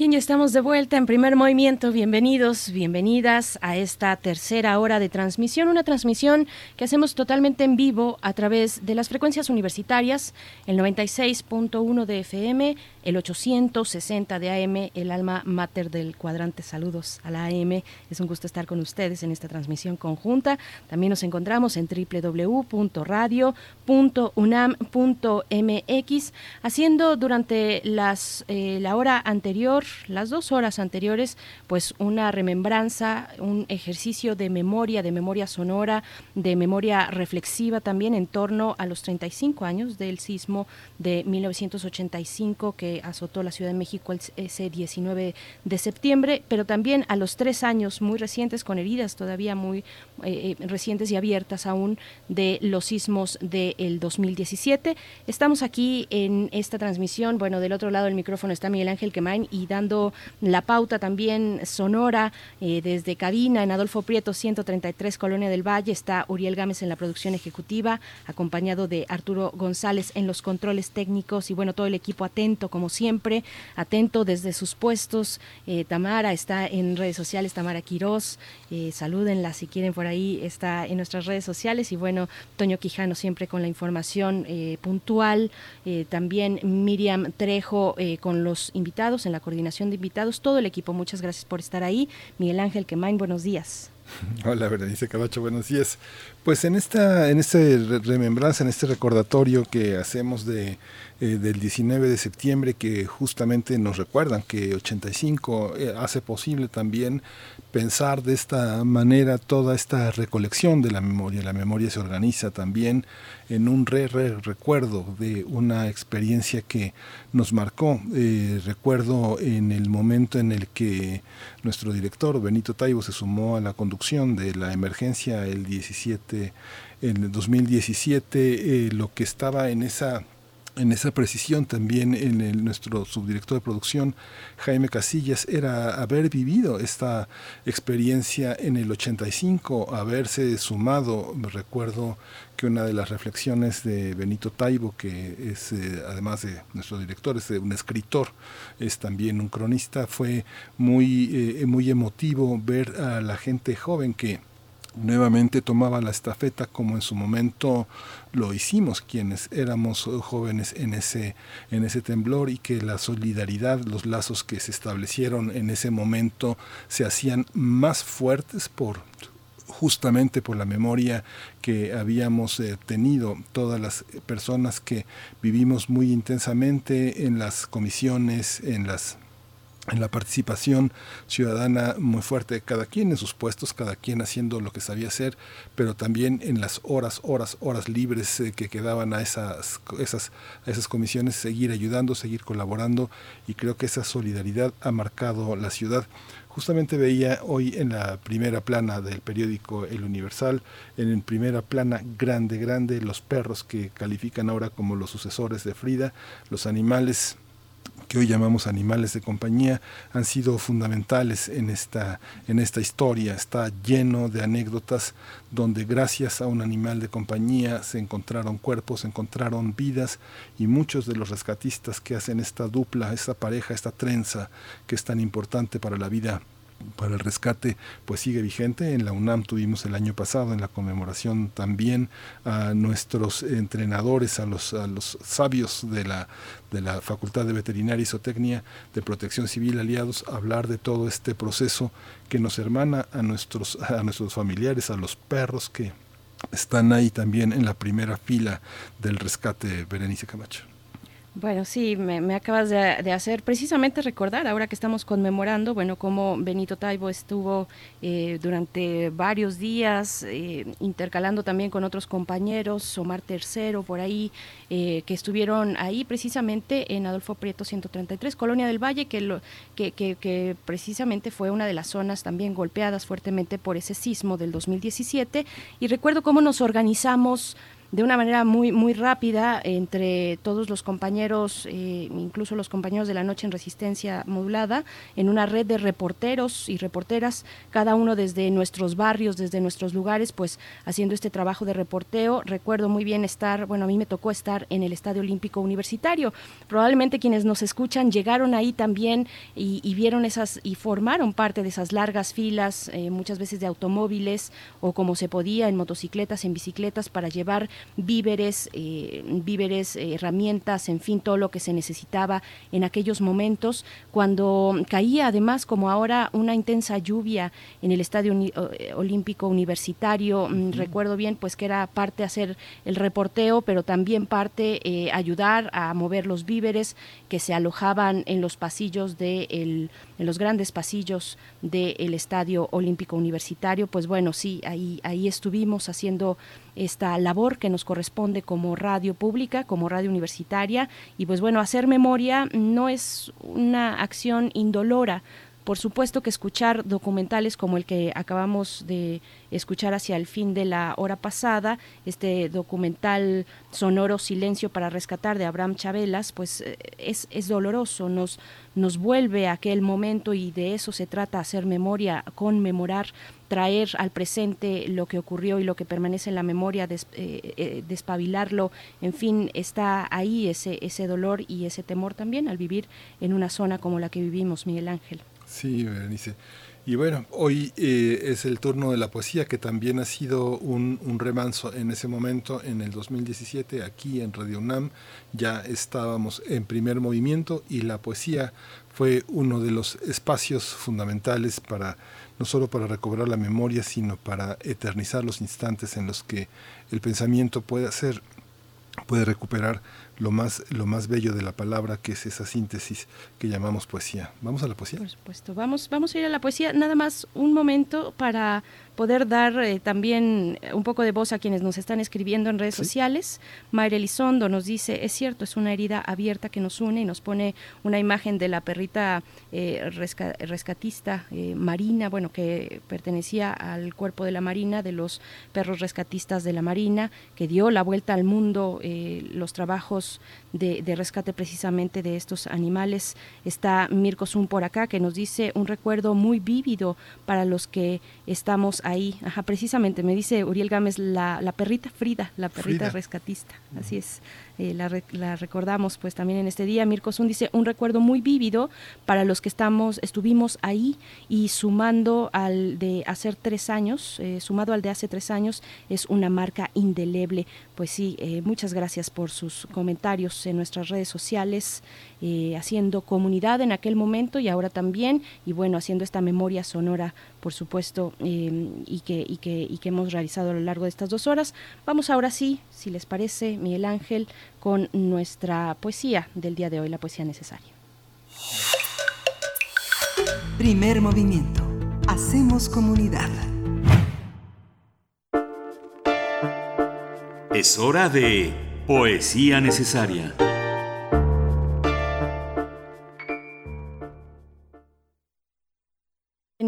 Bien, ya estamos de vuelta en primer movimiento. Bienvenidos, bienvenidas a esta tercera hora de transmisión, una transmisión que hacemos totalmente en vivo a través de las frecuencias universitarias, el 96.1 de FM, el 860 de AM, el alma mater del cuadrante. Saludos a la AM. Es un gusto estar con ustedes en esta transmisión conjunta. También nos encontramos en www.radio.unam.mx, haciendo durante las, eh, la hora anterior, las dos horas anteriores, pues una remembranza, un ejercicio de memoria, de memoria sonora, de memoria reflexiva también en torno a los 35 años del sismo de 1985 que azotó la Ciudad de México ese 19 de septiembre, pero también a los tres años muy recientes, con heridas todavía muy eh, eh, recientes y abiertas aún de los sismos del 2017. Estamos aquí en esta transmisión, bueno, del otro lado del micrófono está Miguel Ángel Quemain y la pauta también sonora eh, desde cabina en Adolfo Prieto 133 Colonia del Valle está Uriel Gámez en la producción ejecutiva, acompañado de Arturo González en los controles técnicos y bueno, todo el equipo atento como siempre, atento desde sus puestos. Tamara está en redes sociales, Tamara Quirós, salúdenla si quieren por ahí, está en nuestras redes sociales y bueno, Toño Quijano siempre con la información eh, puntual, eh, también Miriam Trejo eh, con los invitados, en la coordinación de invitados, todo el equipo, muchas gracias por estar ahí. Miguel Ángel Quemain, buenos días. (laughs) Hola, Berenice Camacho, buenos días. Pues en esta, en este remembranza, en este recordatorio que hacemos de eh, del 19 de septiembre que justamente nos recuerdan que 85 eh, hace posible también pensar de esta manera toda esta recolección de la memoria. La memoria se organiza también en un re, recuerdo de una experiencia que nos marcó. Eh, recuerdo en el momento en el que nuestro director Benito Taibo se sumó a la conducción de la emergencia el 17 en el 2017 lo que estaba en esa en esa precisión también en el, nuestro subdirector de producción, Jaime Casillas, era haber vivido esta experiencia en el 85, haberse sumado. Recuerdo que una de las reflexiones de Benito Taibo, que es eh, además de nuestro director, es un escritor, es también un cronista, fue muy, eh, muy emotivo ver a la gente joven que nuevamente tomaba la estafeta como en su momento lo hicimos quienes éramos jóvenes en ese en ese temblor y que la solidaridad los lazos que se establecieron en ese momento se hacían más fuertes por justamente por la memoria que habíamos eh, tenido todas las personas que vivimos muy intensamente en las comisiones en las en la participación ciudadana muy fuerte, cada quien en sus puestos, cada quien haciendo lo que sabía hacer, pero también en las horas, horas, horas libres eh, que quedaban a esas, esas, a esas comisiones, seguir ayudando, seguir colaborando y creo que esa solidaridad ha marcado la ciudad. Justamente veía hoy en la primera plana del periódico El Universal, en primera plana grande, grande, los perros que califican ahora como los sucesores de Frida, los animales que hoy llamamos animales de compañía han sido fundamentales en esta, en esta historia. Está lleno de anécdotas donde gracias a un animal de compañía se encontraron cuerpos, se encontraron vidas y muchos de los rescatistas que hacen esta dupla, esta pareja, esta trenza que es tan importante para la vida para el rescate pues sigue vigente. En la UNAM tuvimos el año pasado en la conmemoración también a nuestros entrenadores, a los, a los sabios de la, de la Facultad de Veterinaria y Zootecnia de Protección Civil aliados, hablar de todo este proceso que nos hermana a nuestros, a nuestros familiares, a los perros que están ahí también en la primera fila del rescate, Berenice Camacho. Bueno, sí, me, acabas de, hacer precisamente recordar, ahora que estamos conmemorando, bueno, cómo Benito Taibo estuvo eh, durante varios días eh, intercalando también con otros compañeros, Omar Tercero por ahí, eh, que estuvieron ahí precisamente en Adolfo Prieto 133, Colonia del Valle, que, lo, que, que, que precisamente fue una de las zonas también golpeadas fuertemente por ese sismo del 2017. Y recuerdo cómo nos organizamos de una manera muy, muy rápida entre todos los compañeros, eh, incluso los compañeros de la noche en resistencia modulada, en una red de reporteros y reporteras, cada uno desde nuestros barrios, desde nuestros lugares, pues haciendo este trabajo de reporteo. Recuerdo muy bien estar, bueno, a mí me tocó estar en el Estadio Olímpico Universitario. Probablemente quienes nos escuchan llegaron ahí también y, vieron esas y formaron parte de esas largas filas, eh, muchas veces de automóviles o como se podía en motocicletas, en bicicletas para llevar víveres, eh, víveres, eh, herramientas, en fin, todo lo que se necesitaba en aquellos momentos, cuando caía además, como ahora, una intensa lluvia en el Estadio eh, Olímpico Universitario, mm, recuerdo bien, pues que era parte hacer el reporteo, pero también parte ayudar a mover los víveres que se alojaban en los pasillos de el, en los grandes pasillos del Estadio Olímpico Universitario, pues bueno, sí, ahí, ahí estuvimos haciendo esta labor que nos corresponde como radio pública, como radio universitaria, y pues bueno, hacer memoria no es una acción indolora, por supuesto que escuchar documentales como el que acabamos de escuchar hacia el fin de la hora pasada, este documental sonoro Silencio para rescatar de Abraham Chabelas, pues eh, es, es doloroso, nos, nos vuelve a aquel momento y de eso se trata, hacer memoria, conmemorar, traer al presente lo que ocurrió y lo que permanece en la memoria, des, eh, eh, despabilarlo, en fin, está ahí ese, ese dolor y ese temor también al vivir en una zona como la que vivimos, Miguel Ángel. Sí, Berenice. Y bueno, hoy eh, es el turno de la poesía, que también ha sido un, un, remanso en ese momento, en el 2017, aquí en Radio UNAM. Ya estábamos en primer movimiento y la poesía fue uno de los espacios fundamentales para no solo para recobrar la memoria, sino para eternizar los instantes en los que el pensamiento puede hacer, puede recuperar lo más, lo más bello de la palabra, que es esa síntesis que llamamos poesía. ¿Vamos a la poesía? Por supuesto, vamos, vamos a ir a la poesía. Nada más un momento para poder dar eh, también un poco de voz a quienes nos están escribiendo en redes sociales. Mayra Elizondo nos dice, es cierto, es una herida abierta que nos une y nos pone una imagen de la perrita eh, rescatista eh, marina, bueno, que pertenecía al cuerpo de la marina, de los perros rescatistas de la marina, que dio la vuelta al mundo, los trabajos de, de, rescate precisamente de estos animales. Está Mirko Zun por acá, que nos dice un recuerdo muy vívido para los que estamos ahí. Ajá, precisamente, me dice Uriel Gámez, la, la perrita Frida, la perrita rescatista. Así es. Eh, la, recordamos pues también en este día. Mirko Zun dice un recuerdo muy vívido para los que estamos, estuvimos ahí y sumando al de hace tres años, eh, sumado al de hace tres años, es una marca indeleble. Pues sí, eh, muchas gracias por sus comentarios en nuestras redes sociales, haciendo comunidad en aquel momento y ahora también, y bueno, haciendo esta memoria sonora, por supuesto, y, que, y, que, y que hemos realizado a lo largo de estas dos horas. Vamos ahora sí, si les parece, Miguel Ángel, con nuestra poesía del día de hoy, la poesía necesaria. Primer movimiento. Hacemos comunidad. Es hora de poesía necesaria.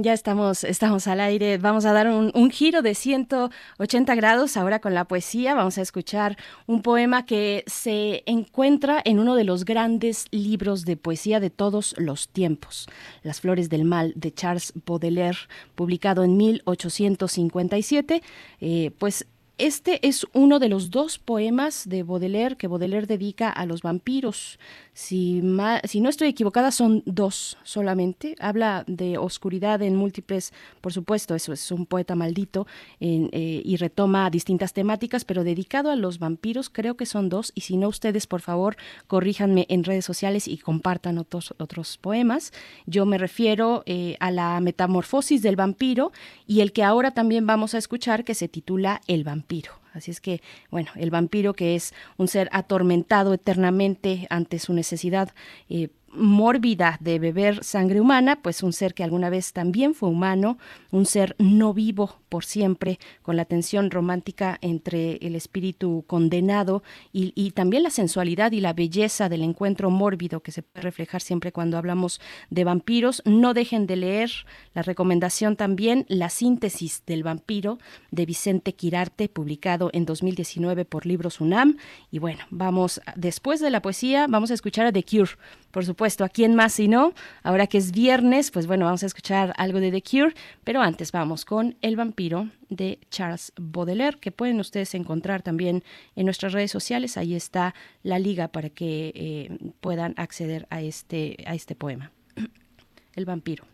Ya estamos, estamos al aire. Vamos a dar un, giro de 180 grados ahora con la poesía. Vamos a escuchar un poema que se encuentra en uno de los grandes libros de poesía de todos los tiempos, Las Flores del Mal de Charles Baudelaire, publicado en 1857. Eh, pues este es uno de los dos poemas de Baudelaire que Baudelaire dedica a los vampiros. Si, no estoy equivocada, son dos solamente. Habla de oscuridad en múltiples, por supuesto, eso es un poeta maldito eh, y retoma distintas temáticas, pero dedicado a los vampiros creo que son dos. Y si no, ustedes, por favor, corríjanme en redes sociales y compartan otros, otros poemas. Yo me refiero eh, a la metamorfosis del vampiro y el que ahora también vamos a escuchar que se titula El vampiro. Así es que, bueno, el vampiro que es un ser atormentado eternamente ante su necesidad eh, mórbida de beber sangre humana, pues un ser que alguna vez también fue humano, un ser no vivo por siempre, con la tensión romántica entre el espíritu condenado y, y también la sensualidad y la belleza del encuentro mórbido que se puede reflejar siempre cuando hablamos de vampiros. No dejen de leer la recomendación también, La síntesis del vampiro de Vicente Quirarte, publicado en 2019 por Libros UNAM. Y bueno, vamos, después de la poesía, vamos a escuchar a The Cure por supuesto, ¿a quién más si no? Ahora que es viernes, pues bueno, vamos a escuchar algo de The Cure, pero antes vamos con El vampiro de Charles Baudelaire, que pueden ustedes encontrar también en nuestras redes sociales. Ahí está la liga para que eh, puedan acceder a este, a este poema. (clears throat) El vampiro.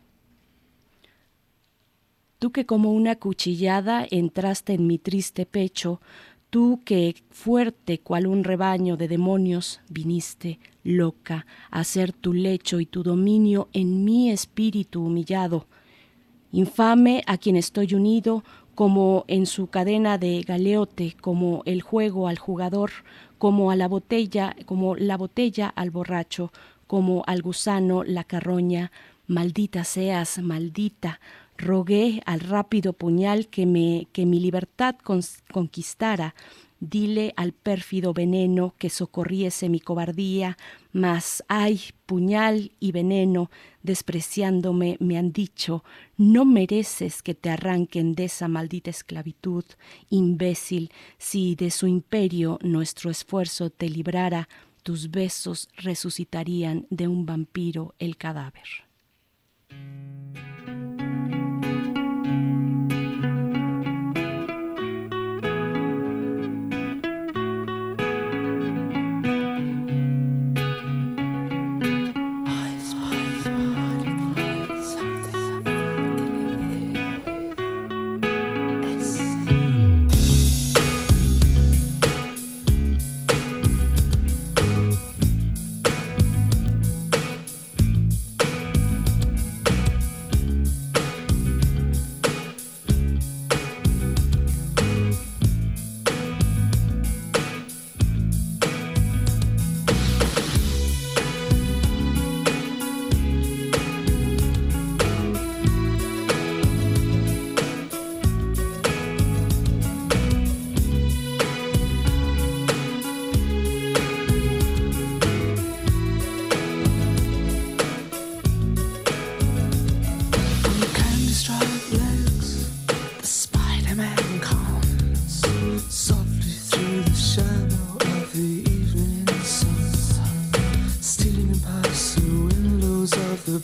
Tú que como una cuchillada entraste en mi triste pecho, Tú que fuerte cual un rebaño de demonios viniste, loca, a ser tu lecho y tu dominio en mi espíritu humillado. Infame a quien estoy unido, como en su cadena de galeote, como el juego al jugador, como a la botella, como la botella al borracho, como al gusano la carroña, maldita seas, maldita, rogué al rápido puñal que, me, que mi libertad conquistara, dile al pérfido veneno que socorriese mi cobardía, mas ay, puñal y veneno, despreciándome me han dicho, no mereces que te arranquen de esa maldita esclavitud, imbécil, si de su imperio nuestro esfuerzo te librara, tus besos resucitarían de un vampiro el cadáver.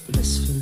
blissful.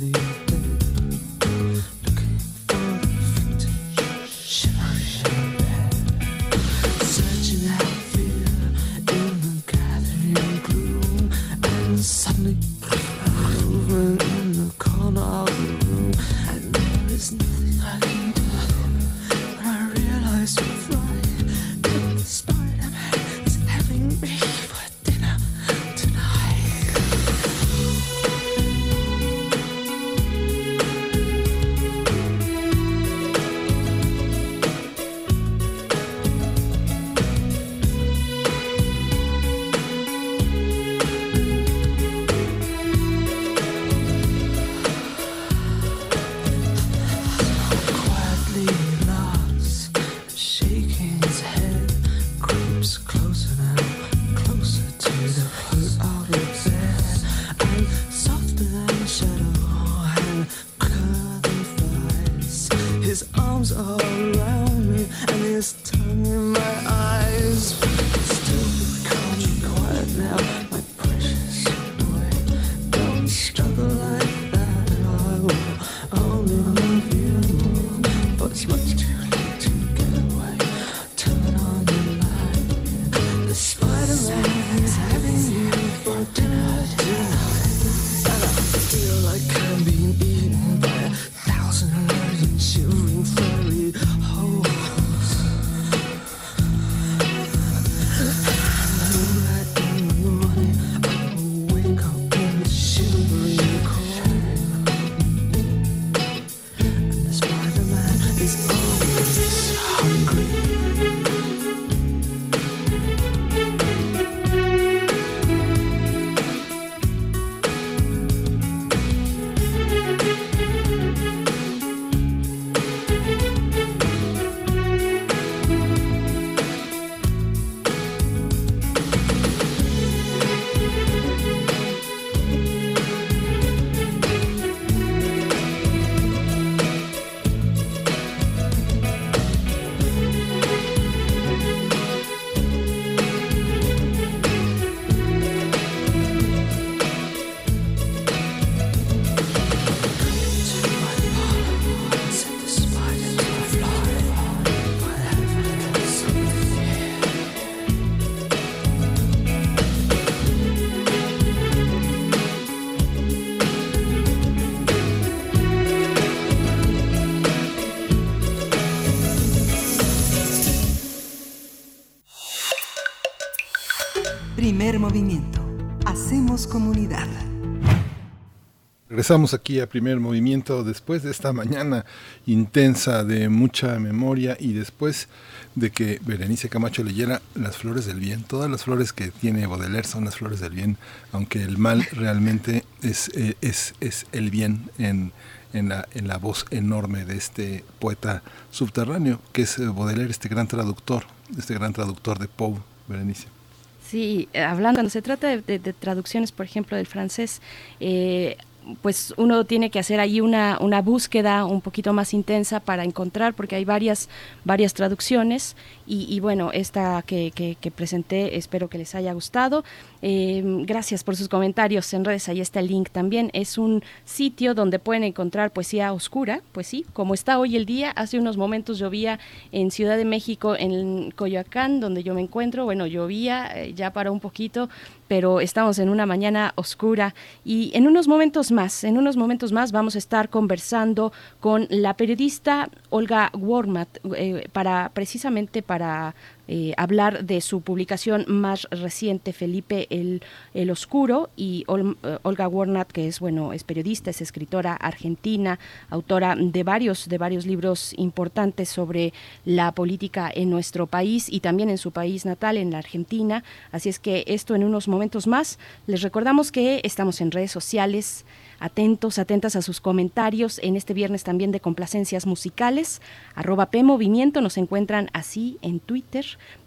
Movimiento. Hacemos comunidad. Regresamos aquí a primer movimiento después de esta mañana intensa de mucha memoria y después de que Berenice Camacho leyera Las Flores del Bien. Todas las flores que tiene Baudelaire son las flores del bien, aunque el mal realmente es, eh, es, es el bien en, en, la, en la voz enorme de este poeta subterráneo, que es eh, Baudelaire, este gran traductor, este gran traductor de Poe, Berenice. Sí, hablando, cuando se trata de traducciones, por ejemplo, del francés, eh, pues uno tiene que hacer ahí una, una búsqueda un poquito más intensa para encontrar, porque hay varias, varias traducciones y, y bueno, esta que, que, que, presenté espero que les haya gustado. Eh, gracias por sus comentarios en redes, ahí está el link también. Es un sitio donde pueden encontrar poesía oscura, pues sí, como está hoy el día. Hace unos momentos llovía en Ciudad de México, en Coyoacán, donde yo me encuentro. Bueno, llovía, eh, ya paró un poquito, pero estamos en una mañana oscura y en unos momentos más, en unos momentos más vamos a estar conversando con la periodista Olga Wormat eh, para precisamente para eh, hablar de su publicación más reciente, Felipe el, el Oscuro, y Ol, uh, Olga Warnat, que es bueno, es periodista, es escritora argentina, autora de varios, de varios libros importantes sobre la política en nuestro país y también en su país natal, en la Argentina. Así es que esto en unos momentos más. Les recordamos que estamos en redes sociales atentos, atentas a sus comentarios en este viernes también de complacencias musicales. Arroba Movimiento, nos encuentran así en Twitter,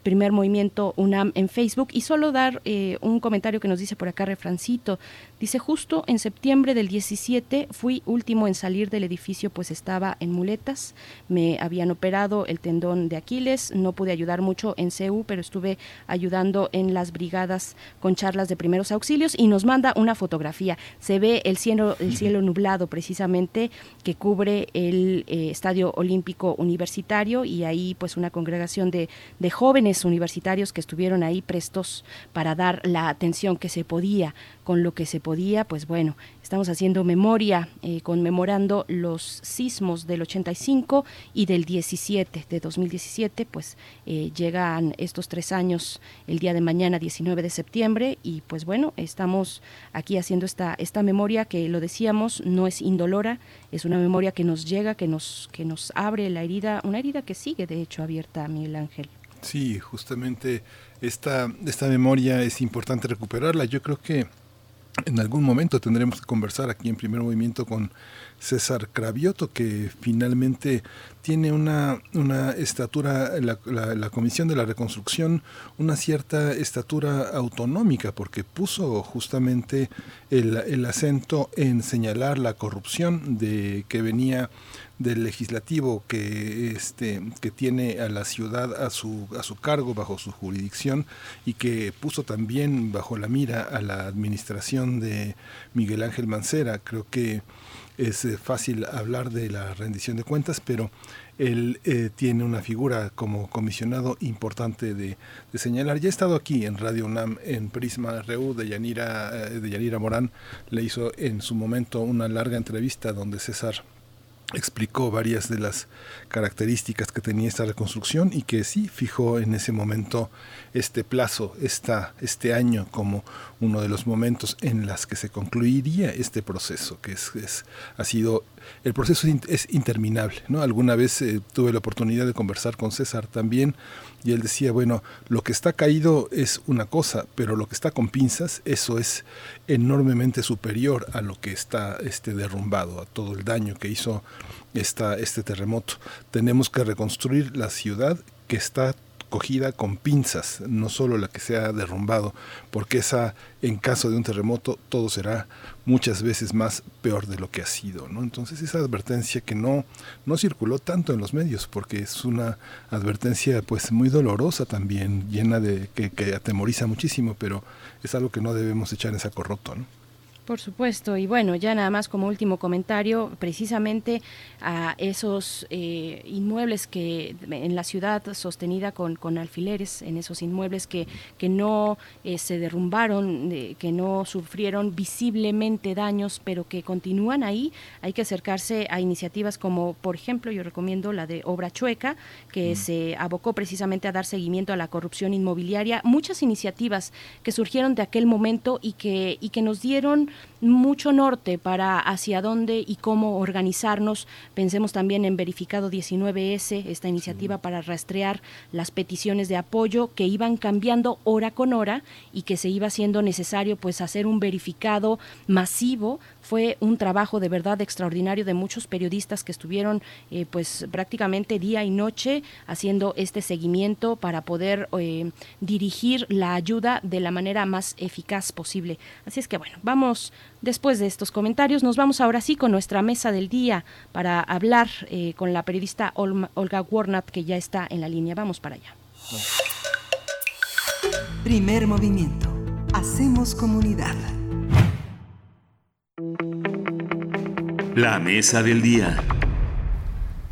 Primer Movimiento UNAM en Facebook. Y solo dar eh, un comentario que nos dice por acá Refrancito. Dice, justo en septiembre del 17 fui último en salir del edificio, pues estaba en muletas. Me habían operado el tendón de Aquiles. No pude ayudar mucho en CEU, pero estuve ayudando en las brigadas con charlas de primeros auxilios. Y nos manda una fotografía. Se ve el cielo, el cielo nublado precisamente que cubre el eh, Estadio Olímpico Universitario y ahí pues una congregación de, de jóvenes universitarios que estuvieron ahí prestos para dar la atención que se podía con lo que se podía, pues bueno, estamos haciendo memoria, eh, conmemorando los sismos del 85 y del 17, de 2017, pues eh, llegan estos tres años el día de mañana, 19 de septiembre, y pues bueno, estamos aquí haciendo esta, esta memoria que lo decíamos, no es indolora, es una memoria que nos llega, que nos, que nos abre la herida, una herida que sigue de hecho abierta, Miguel Ángel. Sí, justamente esta, esta memoria es importante recuperarla. Yo creo que en algún momento tendremos que conversar aquí en primer movimiento con César Cravioto, que finalmente tiene una, una estatura, la, la, la, Comisión de la Reconstrucción, una cierta estatura autonómica, porque puso justamente el, el acento en señalar la corrupción de que venía del legislativo que este que tiene a la ciudad a su a su cargo bajo su jurisdicción y que puso también bajo la mira a la administración de Miguel Ángel Mancera creo que es eh, fácil hablar de la rendición de cuentas pero él eh, tiene una figura como comisionado importante de, de, señalar. Ya he estado aquí en Radio UNAM, en Prisma RU de Yanira, eh, de Yanira Morán, le hizo en su momento una larga entrevista donde César explicó varias de las características que tenía esta reconstrucción y que sí fijó en ese momento este plazo, esta, este año como uno de los momentos en las que se concluiría este proceso, que es, es ha sido el proceso es interminable. ¿no? Alguna vez eh, tuve la oportunidad de conversar con César también y él decía, bueno, lo que está caído es una cosa, pero lo que está con pinzas, eso es enormemente superior a lo que está este, derrumbado, a todo el daño que hizo esta, este terremoto. Tenemos que reconstruir la ciudad que está cogida con pinzas, no solo la que se ha derrumbado, porque esa, en caso de un terremoto, todo será muchas veces más peor de lo que ha sido, ¿no? Entonces esa advertencia que no, no circuló tanto en los medios, porque es una advertencia pues muy dolorosa también, llena de, que, que atemoriza muchísimo, pero es algo que no debemos echar en saco roto, ¿no? Por supuesto, y bueno, ya nada más como último comentario, precisamente a esos eh, inmuebles que en la ciudad sostenida con, con alfileres, en esos inmuebles que, que no eh, se derrumbaron, que no sufrieron visiblemente daños, pero que continúan ahí, hay que acercarse a iniciativas como, por ejemplo, yo recomiendo la de Obra Chueca, que mm. se abocó precisamente a dar seguimiento a la corrupción inmobiliaria, muchas iniciativas que surgieron de aquel momento y que, y que nos dieron mucho norte para hacia dónde y cómo organizarnos. Pensemos también en Verificado 19S, esta iniciativa para rastrear las peticiones de apoyo que iban cambiando hora con hora y que se iba siendo necesario pues hacer un verificado masivo fue un trabajo de verdad extraordinario de muchos periodistas que estuvieron eh, pues prácticamente día y noche haciendo este seguimiento para poder eh, dirigir la ayuda de la manera más eficaz posible. Así es que bueno, vamos después de estos comentarios, nos vamos ahora sí con nuestra mesa del día para hablar eh, con la periodista Olga Warnat que ya está en la línea. Vamos para allá. Primer movimiento. Hacemos comunidad. La mesa del día.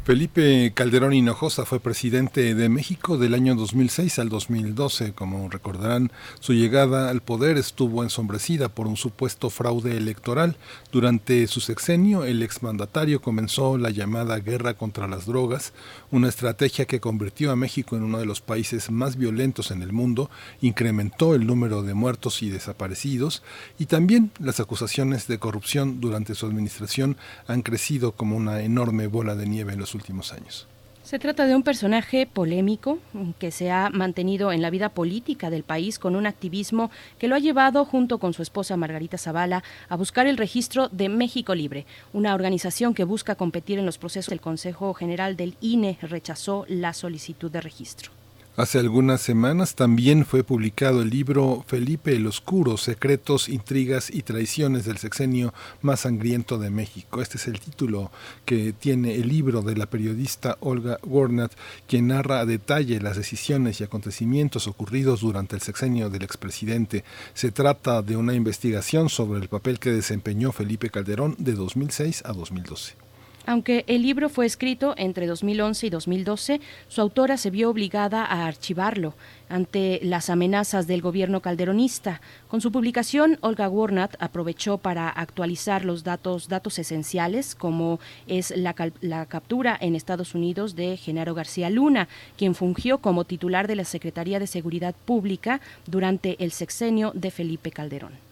Felipe Calderón Hinojosa fue presidente de México del año 2006 al 2012. Como recordarán, su llegada al poder estuvo ensombrecida por un supuesto fraude electoral. Durante su sexenio, el exmandatario comenzó la llamada guerra contra las drogas, una estrategia que convirtió a México en uno de los países más violentos en el mundo, incrementó el número de muertos y desaparecidos, y también las acusaciones de corrupción durante su administración han crecido como una enorme bola de nieve en los últimos años. Se trata de un personaje polémico que se ha mantenido en la vida política del país con un activismo que lo ha llevado junto con su esposa Margarita Zavala a buscar el registro de México Libre, una organización que busca competir en los procesos. El Consejo General del INE rechazó la solicitud de registro. Hace algunas semanas también fue publicado el libro Felipe el Oscuro, Secretos, Intrigas y Traiciones del Sexenio más sangriento de México. Este es el título que tiene el libro de la periodista Olga Warnat, quien narra a detalle las decisiones y acontecimientos ocurridos durante el sexenio del expresidente. Se trata de una investigación sobre el papel que desempeñó Felipe Calderón de 2006 a 2012. Aunque el libro fue escrito entre 2011 y 2012, su autora se vio obligada a archivarlo ante las amenazas del gobierno calderonista. Con su publicación, Olga Warnat aprovechó para actualizar los datos, datos esenciales, como es la, la captura en Estados Unidos de Genaro García Luna, quien fungió como titular de la Secretaría de Seguridad Pública durante el sexenio de Felipe Calderón.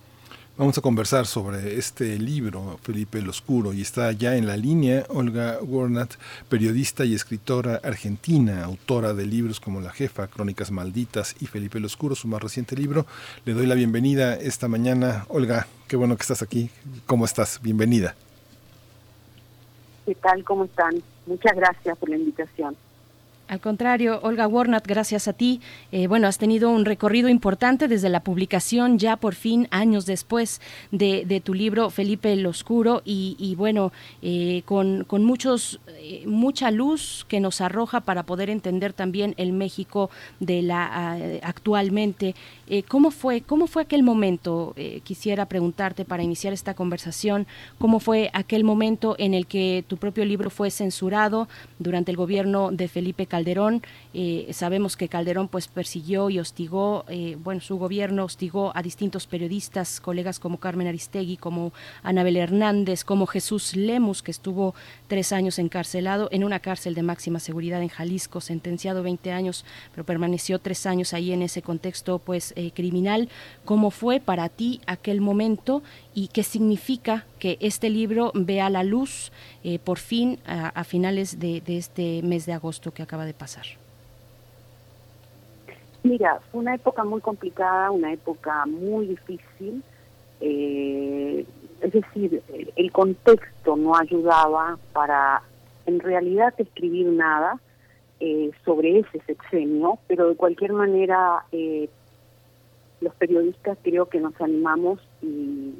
Vamos a conversar sobre este libro, Felipe el Oscuro, y está ya en la línea Olga Warnat, periodista y escritora argentina, autora de libros como La Jefa, Crónicas Malditas y Felipe el Oscuro, su más reciente libro. Le doy la bienvenida esta mañana. Olga, qué bueno que estás aquí. ¿Cómo estás? Bienvenida. ¿Qué tal? ¿Cómo están? Muchas gracias por la invitación. Al contrario, Olga Warnat, gracias a ti. Eh, bueno, has tenido un recorrido importante desde la publicación, ya por fin, años después de, tu libro Felipe el Oscuro, y, bueno, eh, con, muchos, eh, mucha luz que nos arroja para poder entender también el México de la actualmente. ¿Cómo fue, cómo fue aquel momento? quisiera preguntarte para iniciar esta conversación, ¿cómo fue aquel momento en el que tu propio libro fue censurado durante el gobierno de Felipe Calderón. Eh, sabemos que Calderón pues persiguió y hostigó, eh, bueno, su gobierno hostigó a distintos periodistas, colegas como Carmen Aristegui, como Anabel Hernández, como Jesús Lemus, que estuvo tres años encarcelado en una cárcel de máxima seguridad en Jalisco, sentenciado 20 años, pero permaneció tres años ahí en ese contexto pues eh, criminal. ¿Cómo fue para ti aquel momento y qué significa que este libro vea la luz por fin a, finales de, este mes de agosto que acaba de pasar? Mira, fue una época muy complicada, una época muy difícil. Eh, es decir, el contexto no ayudaba para en realidad escribir nada eh, sobre ese sexenio, pero de cualquier manera eh, los periodistas creo que nos animamos y,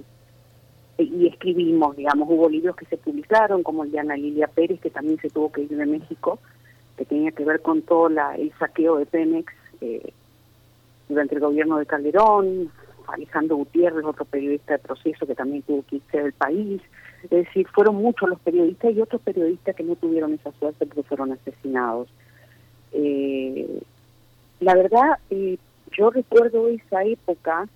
y escribimos, digamos, hubo libros que se publicaron, como el de Ana Lilia Pérez, que también se tuvo que ir de México, que tenía que ver con todo la, el saqueo de Pemex eh, durante el gobierno de Calderón, Alejandro Gutiérrez, otro periodista de proceso que también tuvo que irse del país. Es decir, fueron muchos los periodistas y otros periodistas que no tuvieron esa suerte porque fueron asesinados. Eh, la verdad, eh, yo recuerdo esa época,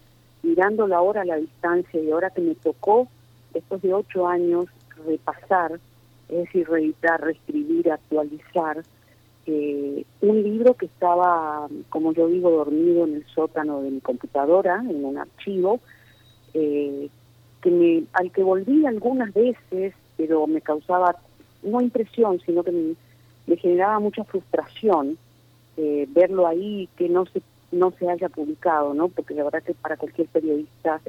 mirándola ahora a la distancia y ahora que me tocó, después de ocho años, repasar, es decir, reeditar, reescribir, actualizar, eh, un libro que estaba, como yo digo, dormido en el sótano de mi computadora, en un archivo, eh, que me, al que volví algunas veces, pero me causaba no impresión, sino que me, generaba mucha frustración eh, verlo ahí, que no se no se haya publicado, ¿no? Porque la verdad que para cualquier periodista,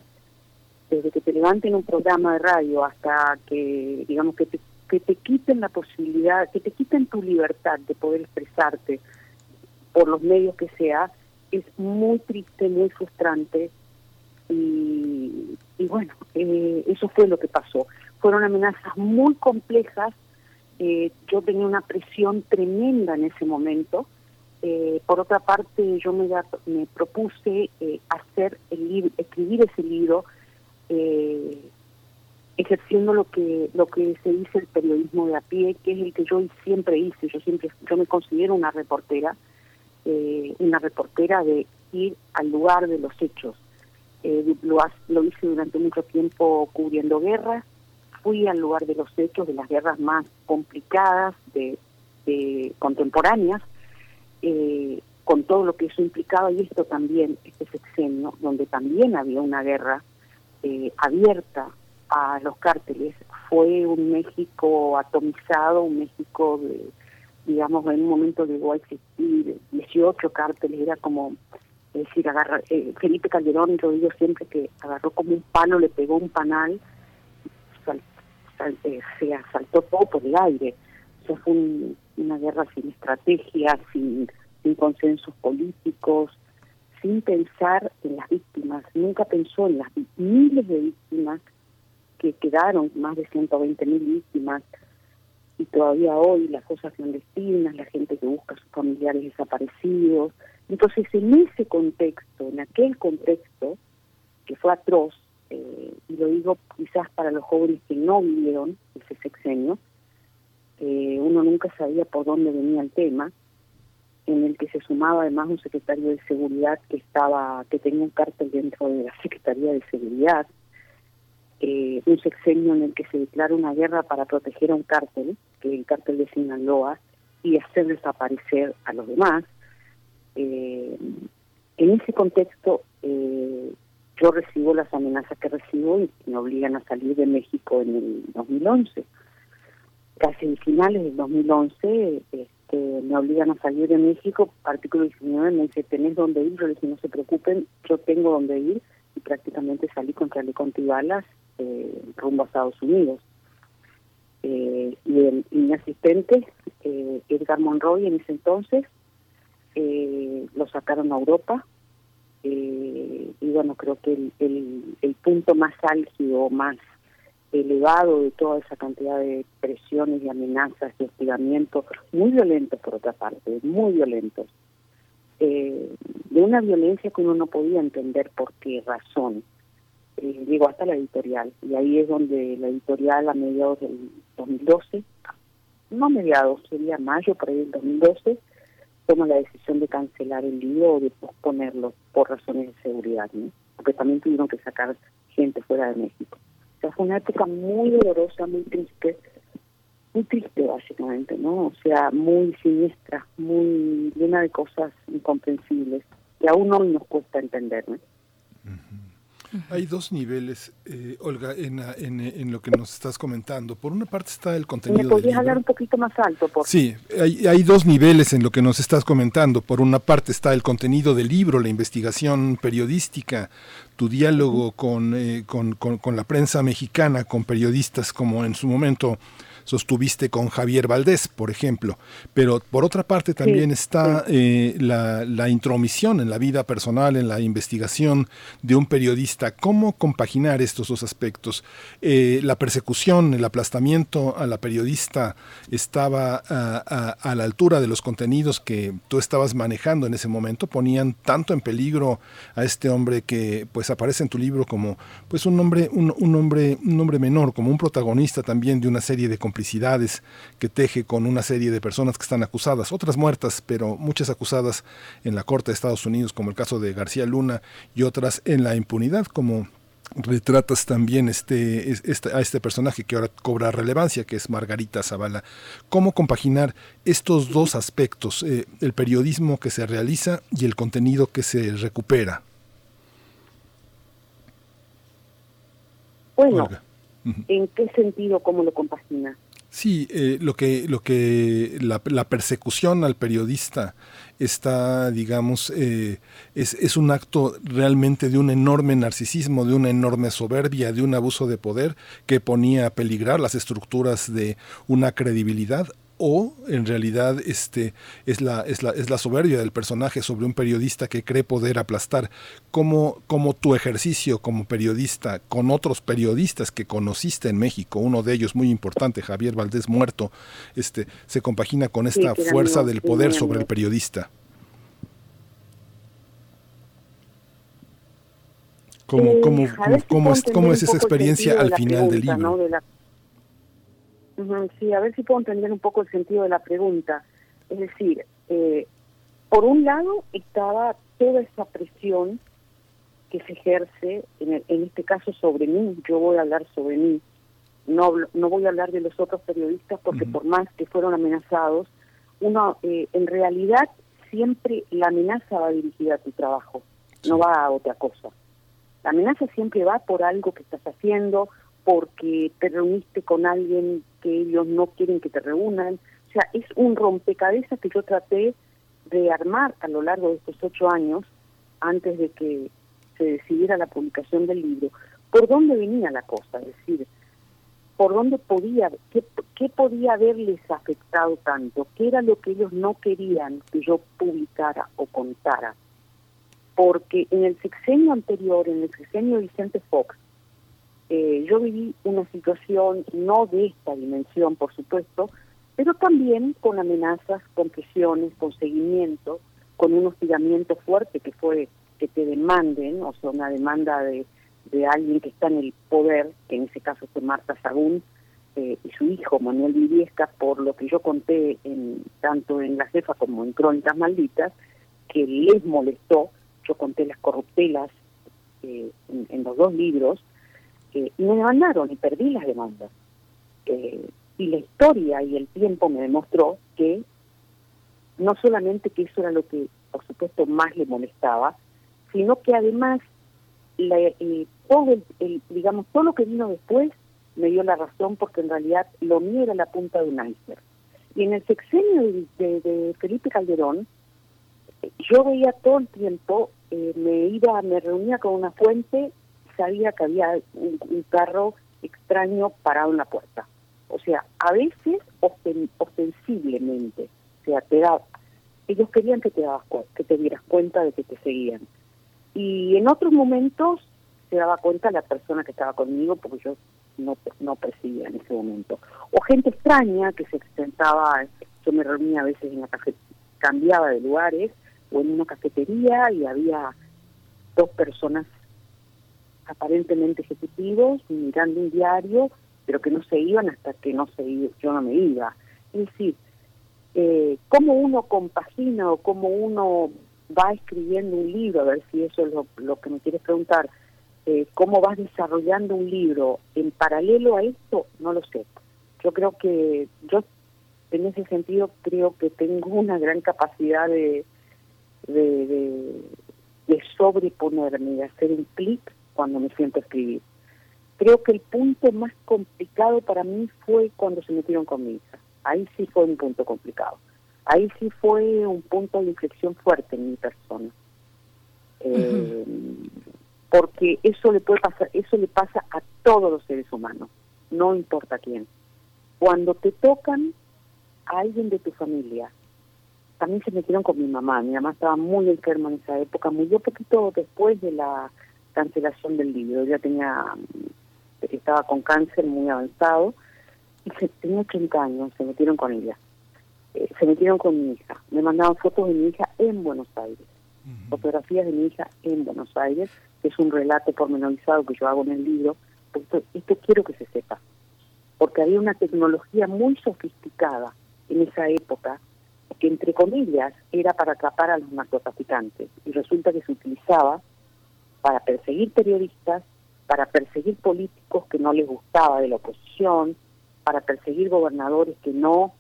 desde que te levanten un programa de radio hasta que, digamos, que te que te quiten la posibilidad, que te quiten tu libertad de poder expresarte por los medios que sea, es muy triste, muy frustrante y, bueno, eh, eso fue lo que pasó. Fueron amenazas muy complejas, eh, yo tenía una presión tremenda en ese momento. Eh, por otra parte, yo me, me propuse hacer el escribir ese libro ejerciendo lo que lo que se dice el periodismo de a pie, que es el que yo siempre hice. Yo siempre yo me considero una reportera, eh, una reportera de ir al lugar de los hechos. Eh, lo, lo hice durante mucho tiempo cubriendo guerras. Fui al lugar de los hechos, de las guerras más complicadas, de, contemporáneas, eh, con todo lo que eso implicaba, y esto también, este sexenio, donde también había una guerra abierta a los cárteles. Fue un México atomizado, un México de, digamos, en un momento llegó a existir 18 cárteles, era como, es decir, agarra, eh, Felipe Calderón, yo digo siempre que agarró como un palo, le pegó un panal, eh, se asaltó todo por el aire. O sea, fue una guerra sin estrategia, sin, sin consensos políticos, sin pensar en las víctimas. Nunca pensó en las miles de víctimas que quedaron más de 120 mil víctimas y todavía hoy las cosas clandestinas, la gente que busca a sus familiares desaparecidos. Entonces, en ese contexto, en aquel contexto, que fue atroz, eh, y lo digo quizás para los jóvenes que no vivieron ese sexenio, eh, uno nunca sabía por dónde venía el tema, en el que se sumaba además un secretario de seguridad que estaba que tenía un cártel dentro de la Secretaría de Seguridad, eh, un sexenio en el que se declara una guerra para proteger a un cártel, que el cártel de Sinaloa, y hacer desaparecer a los demás. Eh, en ese contexto, eh, yo recibo las amenazas que recibo y me obligan a salir de México en el 2011. Casi en finales del 2011 este, me obligan a salir de México, artículo 19 me dice, ¿tenés dónde ir? Yo le dije, no se preocupen, yo tengo dónde ir y prácticamente salí con chaleco antibalas eh, rumbo a Estados Unidos. Eh, y, el, mi asistente, eh, Edgar Monroy, en ese entonces, eh, lo sacaron a Europa. y bueno, creo que el, el punto más álgido, más elevado de toda esa cantidad de presiones y amenazas y hostigamientos, muy violentos por otra parte, muy violentos, de una violencia que uno no podía entender por qué razón eh, llegó hasta la editorial. Y ahí es donde la editorial a mediados del 2012, no mediados, sería mayo por ahí del 2012, toma la decisión de cancelar el libro o de posponerlo por razones de seguridad, ¿no? porque también tuvieron que sacar gente fuera de México. Fue una época muy dolorosa, muy triste, muy triste básicamente, ¿no? O sea, muy siniestra, muy llena de cosas incomprensibles que aún no nos cuesta entender, ¿no? Hay dos niveles, eh, Olga, en, en, lo que nos estás comentando. Por una parte está el contenido. ¿Me podrías hablar un poquito más alto? Por sí, hay, hay, dos niveles en lo que nos estás comentando. Por una parte está el contenido del libro, la investigación periodística, tu diálogo con, eh, con, con, con la prensa mexicana, con periodistas como en su momento sostuviste con Javier Valdés, por ejemplo. Pero por otra parte también está eh, la, la, intromisión en la vida personal, en la investigación de un periodista. ¿Cómo compaginar estos dos aspectos? Eh, la persecución, el aplastamiento a la periodista estaba a, a, la altura de los contenidos que tú estabas manejando en ese momento, ponían tanto en peligro a este hombre que pues aparece en tu libro como pues un hombre, un, un hombre, un hombre menor, como un protagonista también de una serie de complicidades que teje con una serie de personas que están acusadas, otras muertas, pero muchas acusadas en la Corte de Estados Unidos, como el caso de García Luna, y otras en la impunidad, como retratas también este, este, a este personaje que ahora cobra relevancia, que es Margarita Zavala. ¿Cómo compaginar estos dos aspectos, eh, el periodismo que se realiza y el contenido que se recupera? Bueno, ¿en qué sentido, cómo lo compagina? Sí, eh, lo que, lo que la, persecución al periodista está, digamos, eh, es, es, un acto realmente de un enorme narcisismo, de una enorme soberbia, de un abuso de poder que ponía a peligrar las estructuras de una credibilidad o en realidad este, es, la, es, la, es la soberbia del personaje sobre un periodista que cree poder aplastar. como como tu ejercicio como periodista con otros periodistas que conociste en México, uno de ellos muy importante, Javier Valdés Muerto, este, se compagina con esta fuerza del poder sobre el periodista? ¿Cómo, eh, cómo, cómo, es, cómo es esa experiencia al final del libro? Sí, a ver si puedo entender un poco el sentido de la pregunta. Es decir, eh, por un lado estaba toda esa presión que se ejerce, en, en, este caso sobre mí, yo voy a hablar sobre mí, no, no voy a hablar de los otros periodistas porque por más que fueron amenazados, uno eh, en realidad siempre la amenaza va dirigida a tu trabajo, no va a otra cosa. La amenaza siempre va por algo que estás haciendo, porque te reuniste con alguien que ellos no quieren que te reúnan. O sea, es un rompecabezas que yo traté de armar a lo largo de estos ocho años, antes de que se decidiera la publicación del libro, por dónde venía la cosa, es decir, por dónde podía, qué, qué podía haberles afectado tanto, qué era lo que ellos no querían que yo publicara o contara. Porque en el sexenio anterior, en el sexenio de Vicente Fox, eh, yo viví una situación no de esta dimensión, por supuesto, pero también con amenazas, con presiones, con seguimiento, con un hostigamiento fuerte que fue que te demanden, o sea, una demanda de, de alguien que está en el poder, que en ese caso fue Marta Sagún, eh, y su hijo Manuel Viviesca, por lo que yo conté en, tanto en La Cefa como en Crónicas Malditas, que les molestó, yo conté las corruptelas eh, en, los dos libros, y me demandaron y perdí las demandas. Eh, y la historia y el tiempo me demostró que no solamente que eso era lo que, por supuesto, más le molestaba, sino que además eh, todo el, digamos, todo lo que vino después me dio la razón porque en realidad lo mío era la punta de un iceberg. Y en el sexenio de, de, Felipe Calderón, yo veía todo el tiempo, eh, me iba, me reunía con una fuente sabía que había un, carro extraño parado en la puerta. O sea, a veces ostensiblemente, o sea, te da, ellos querían que te dabas que te dieras cuenta de que te seguían. Y en otros momentos se daba cuenta la persona que estaba conmigo porque yo no, no percibía en ese momento. O gente extraña que se sentaba, yo me reunía a veces en la cafetería, cambiaba de lugares o en una cafetería y había dos personas aparentemente ejecutivos mirando un diario, pero que no se iban hasta que no se yo no me iba. Es decir, eh, cómo uno compagina o cómo uno va escribiendo un libro, a ver si eso es lo, que me quieres preguntar, eh, cómo vas desarrollando un libro en paralelo a esto, no lo sé. Yo creo que yo en ese sentido creo que tengo una gran capacidad de, de sobreponerme, de hacer un clic cuando me siento a escribir. Creo que el punto más complicado para mí fue cuando se metieron con mi hija. Ahí sí fue un punto complicado. Ahí sí fue un punto de inflexión fuerte en mi persona. Eh, porque eso le puede pasar, eso le pasa a todos los seres humanos, no importa quién. cuando te tocan a alguien de tu familia, también se metieron con mi mamá. Mi mamá estaba muy enferma en esa época, murió poquito después de la cancelación del libro. Ella tenía, estaba con cáncer muy avanzado y se, tenía 80 años, se metieron con ella. Eh, se metieron con mi hija. Me mandaban fotos de mi hija en Buenos Aires, fotografías de mi hija en Buenos Aires, que es un relato pormenorizado que yo hago en el libro. Esto, esto quiero que se sepa, porque había una tecnología muy sofisticada en esa época que entre comillas era para atrapar a los narcotraficantes y resulta que se utilizaba para perseguir periodistas, para perseguir políticos que no les gustaba de la oposición, para perseguir gobernadores que no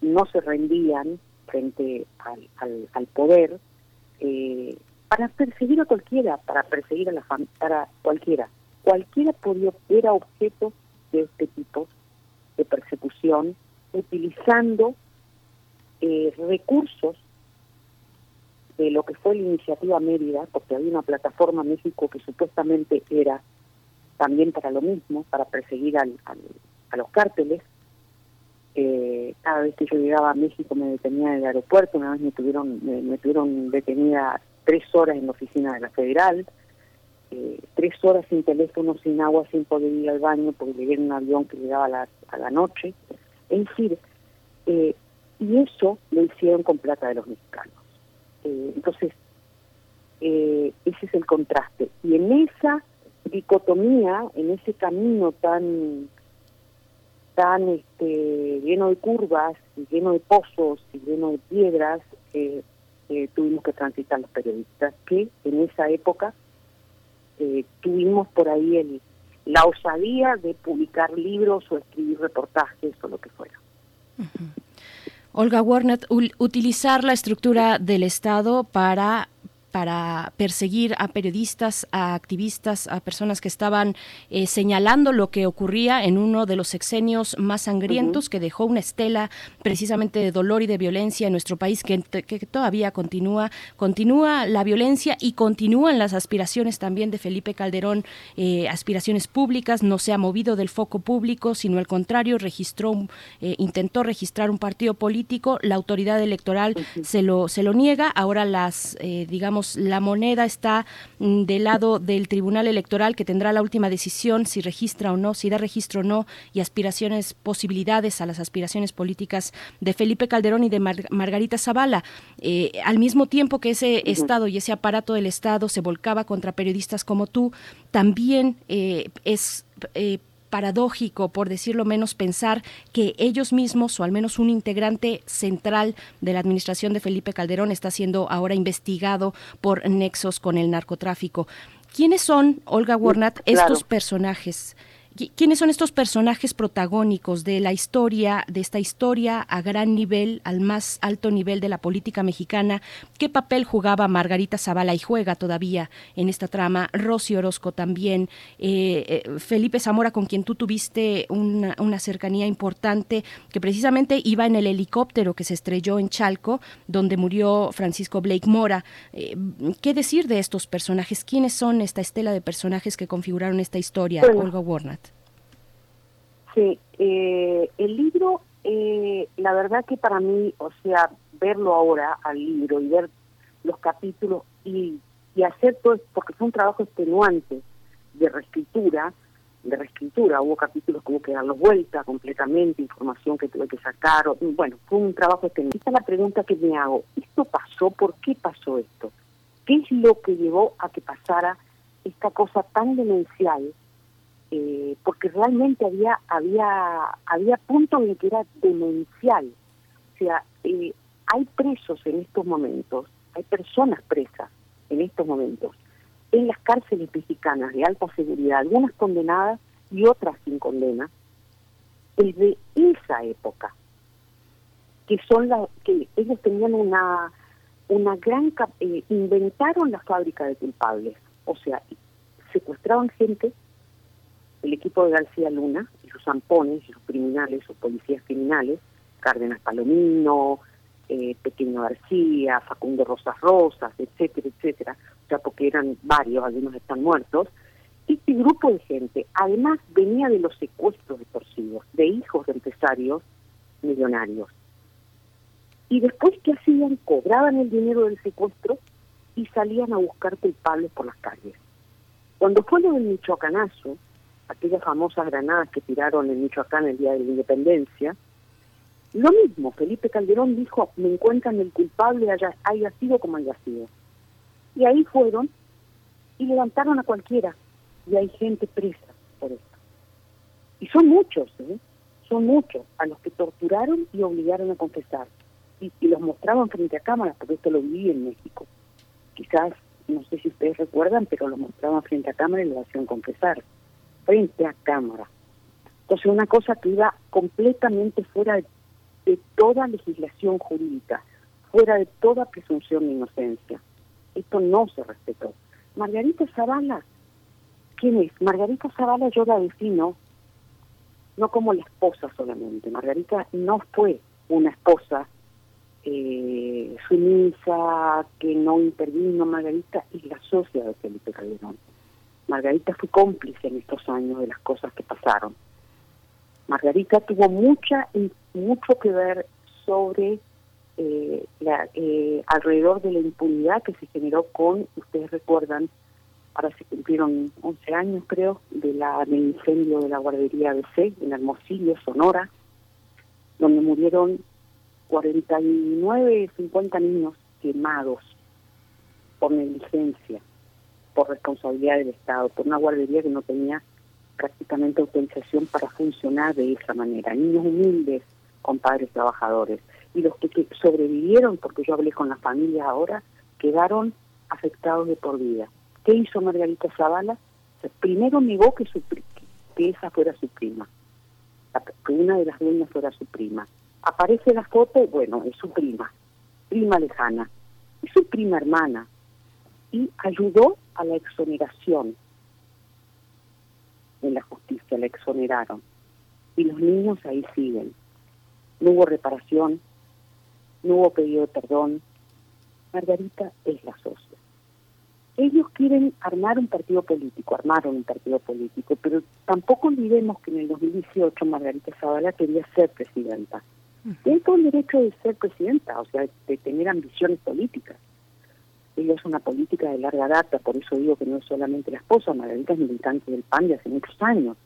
no se rendían frente al, al, poder, eh, para perseguir a cualquiera, para perseguir a la para cualquiera. Cualquiera podía, era objeto de este tipo de persecución utilizando eh, recursos de lo que fue la iniciativa Mérida, porque había una plataforma México que supuestamente era también para lo mismo, para perseguir al, a los cárteles. Eh, cada vez que yo llegaba a México me detenía en el aeropuerto, una vez me tuvieron, me, tuvieron detenida tres horas en la oficina de la Federal, eh, tres horas sin teléfono, sin agua, sin poder ir al baño, porque llegué en un avión que llegaba a la, a la noche. Es decir, eh, y eso lo hicieron con plata de los mexicanos. Eh, entonces, eh, ese es el contraste. Y en esa dicotomía, en ese camino tan tan este, lleno de curvas, y lleno de pozos y lleno de piedras, eh, tuvimos que transitar los periodistas, que en esa época tuvimos por ahí el, la osadía de publicar libros o escribir reportajes o lo que fuera. Olga Warner, utilizar la estructura del Estado para para perseguir a periodistas, a activistas, a personas que estaban eh, señalando lo que ocurría en uno de los sexenios más sangrientos que dejó una estela precisamente de dolor y de violencia en nuestro país que, todavía continúa, continúa la violencia y continúan las aspiraciones también de Felipe Calderón, eh, aspiraciones públicas, no se ha movido del foco público, sino al contrario, registró, eh, intentó registrar un partido político, la autoridad electoral se lo, se lo niega, ahora las, digamos, la moneda está mm, del lado del Tribunal Electoral que tendrá la última decisión si registra o no, si da registro o no y aspiraciones, posibilidades a las aspiraciones políticas de Felipe Calderón y de Margarita Zavala. Eh, al mismo tiempo que ese Estado y ese aparato del Estado se volcaba contra periodistas como tú, también eh, es... Eh, paradójico, por decirlo menos, pensar que ellos mismos, o al menos un integrante central de la administración de Felipe Calderón, está siendo ahora investigado por nexos con el narcotráfico. ¿Quiénes son, Olga Warnat, estos personajes? ¿Quiénes son estos personajes protagónicos de la historia, de esta historia a gran nivel, al más alto nivel de la política mexicana? ¿Qué papel jugaba Margarita Zavala y juega todavía en esta trama? Rosy Orozco también, eh, eh, Felipe Zamora, con quien tú tuviste una, cercanía importante, que precisamente iba en el helicóptero que se estrelló en Chalco, donde murió Francisco Blake Mora. Eh, ¿Qué decir de estos personajes? ¿Quiénes son esta estela de personajes que configuraron esta historia, Olga Warnat? Sí, eh, el libro, eh, la verdad que para mí, o sea, verlo ahora al libro y ver los capítulos y, y hacer todo, porque fue un trabajo extenuante de reescritura, de reescritura, hubo capítulos que hubo que darlos vuelta completamente, información que tuve que sacar, bueno, fue un trabajo extenuante. Esta es la pregunta que me hago, ¿esto pasó? ¿Por qué pasó esto? ¿Qué es lo que llevó a que pasara esta cosa tan demencial eh, porque realmente había había había puntos en que era demencial. O sea, eh, hay presos en estos momentos, hay personas presas en estos momentos en las cárceles mexicanas de alta seguridad, algunas condenadas y otras sin condena, es de esa época, que son las que ellos tenían una una gran eh, inventaron la fábrica de culpables, o sea, secuestraban gente el equipo de García Luna y sus zampones y sus criminales, sus policías criminales, Cárdenas Palomino, eh, Pequeño García, Facundo Rosas Rosas, etcétera, etcétera, o sea, porque eran varios, algunos están muertos, Este grupo de gente, además, venía de los secuestros extorsivos, de hijos de empresarios millonarios. Y después, ¿qué hacían? Cobraban el dinero del secuestro y salían a buscar culpables por las calles. Cuando fue lo del Michoacanazo, aquellas famosas granadas que tiraron en Michoacán el día de la independencia, lo mismo, Felipe Calderón dijo, me encuentran el culpable haya, haya sido como haya sido. Y ahí fueron y levantaron a cualquiera. Y hay gente presa por esto. Y son muchos, ¿eh? son muchos, a los que torturaron y obligaron a confesar. Y, los mostraban frente a cámaras, porque esto lo vi en México. Quizás, no sé si ustedes recuerdan, pero lo mostraban frente a cámara y lo hacían confesar. Frente a cámara. Entonces, una cosa que iba completamente fuera de toda legislación jurídica, fuera de toda presunción de inocencia. Esto no se respetó. Margarita Zavala, ¿quién es? Margarita Zavala yo la defino no como la esposa solamente. Margarita no fue una esposa eh, sumisa, que no intervino. Margarita es la socia de Felipe Calderón. Margarita fue cómplice en estos años de las cosas que pasaron. Margarita tuvo mucha mucho que ver sobre eh, la, eh, alrededor de la impunidad que se generó con, ustedes recuerdan, ahora se cumplieron 11 años creo, del incendio de la guardería ABC en Hermosillo, Sonora, donde murieron 49, 50 niños quemados por negligencia, por responsabilidad del Estado, por una guardería que no tenía prácticamente autorización para funcionar de esa manera. Niños humildes, con padres trabajadores. Y los que, sobrevivieron, porque yo hablé con las familias ahora, quedaron afectados de por vida. ¿Qué hizo Margarita Zavala? primero negó que, su, que esa fuera su prima, que una de las dueñas fuera su prima. Aparece la foto, bueno, es su prima, prima lejana, es su prima hermana, y ayudó a la exoneración en la justicia, la exoneraron. Y los niños ahí siguen no hubo reparación, no hubo pedido de perdón. Margarita es la socia. Ellos quieren armar un partido político, armaron un partido político, pero tampoco olvidemos que en el 2018 Margarita Zavala quería ser presidenta. Tiene todo el derecho de ser presidenta, o sea, de tener ambiciones políticas. Ella es una política de larga data, por eso digo que no es solamente la esposa, Margarita es militante del PAN de hace muchos años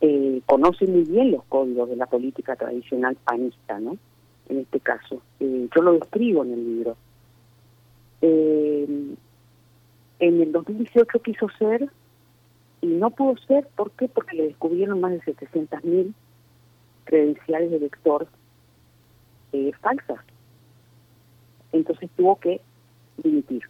eh, conoce muy bien los códigos de la política tradicional panista, ¿no? En este caso. Eh, yo lo describo en el libro. Eh, en el 2018 quiso ser y no pudo ser, ¿por qué? Porque le descubrieron más de 700.000 credenciales de elector falsas. Entonces tuvo que dimitir,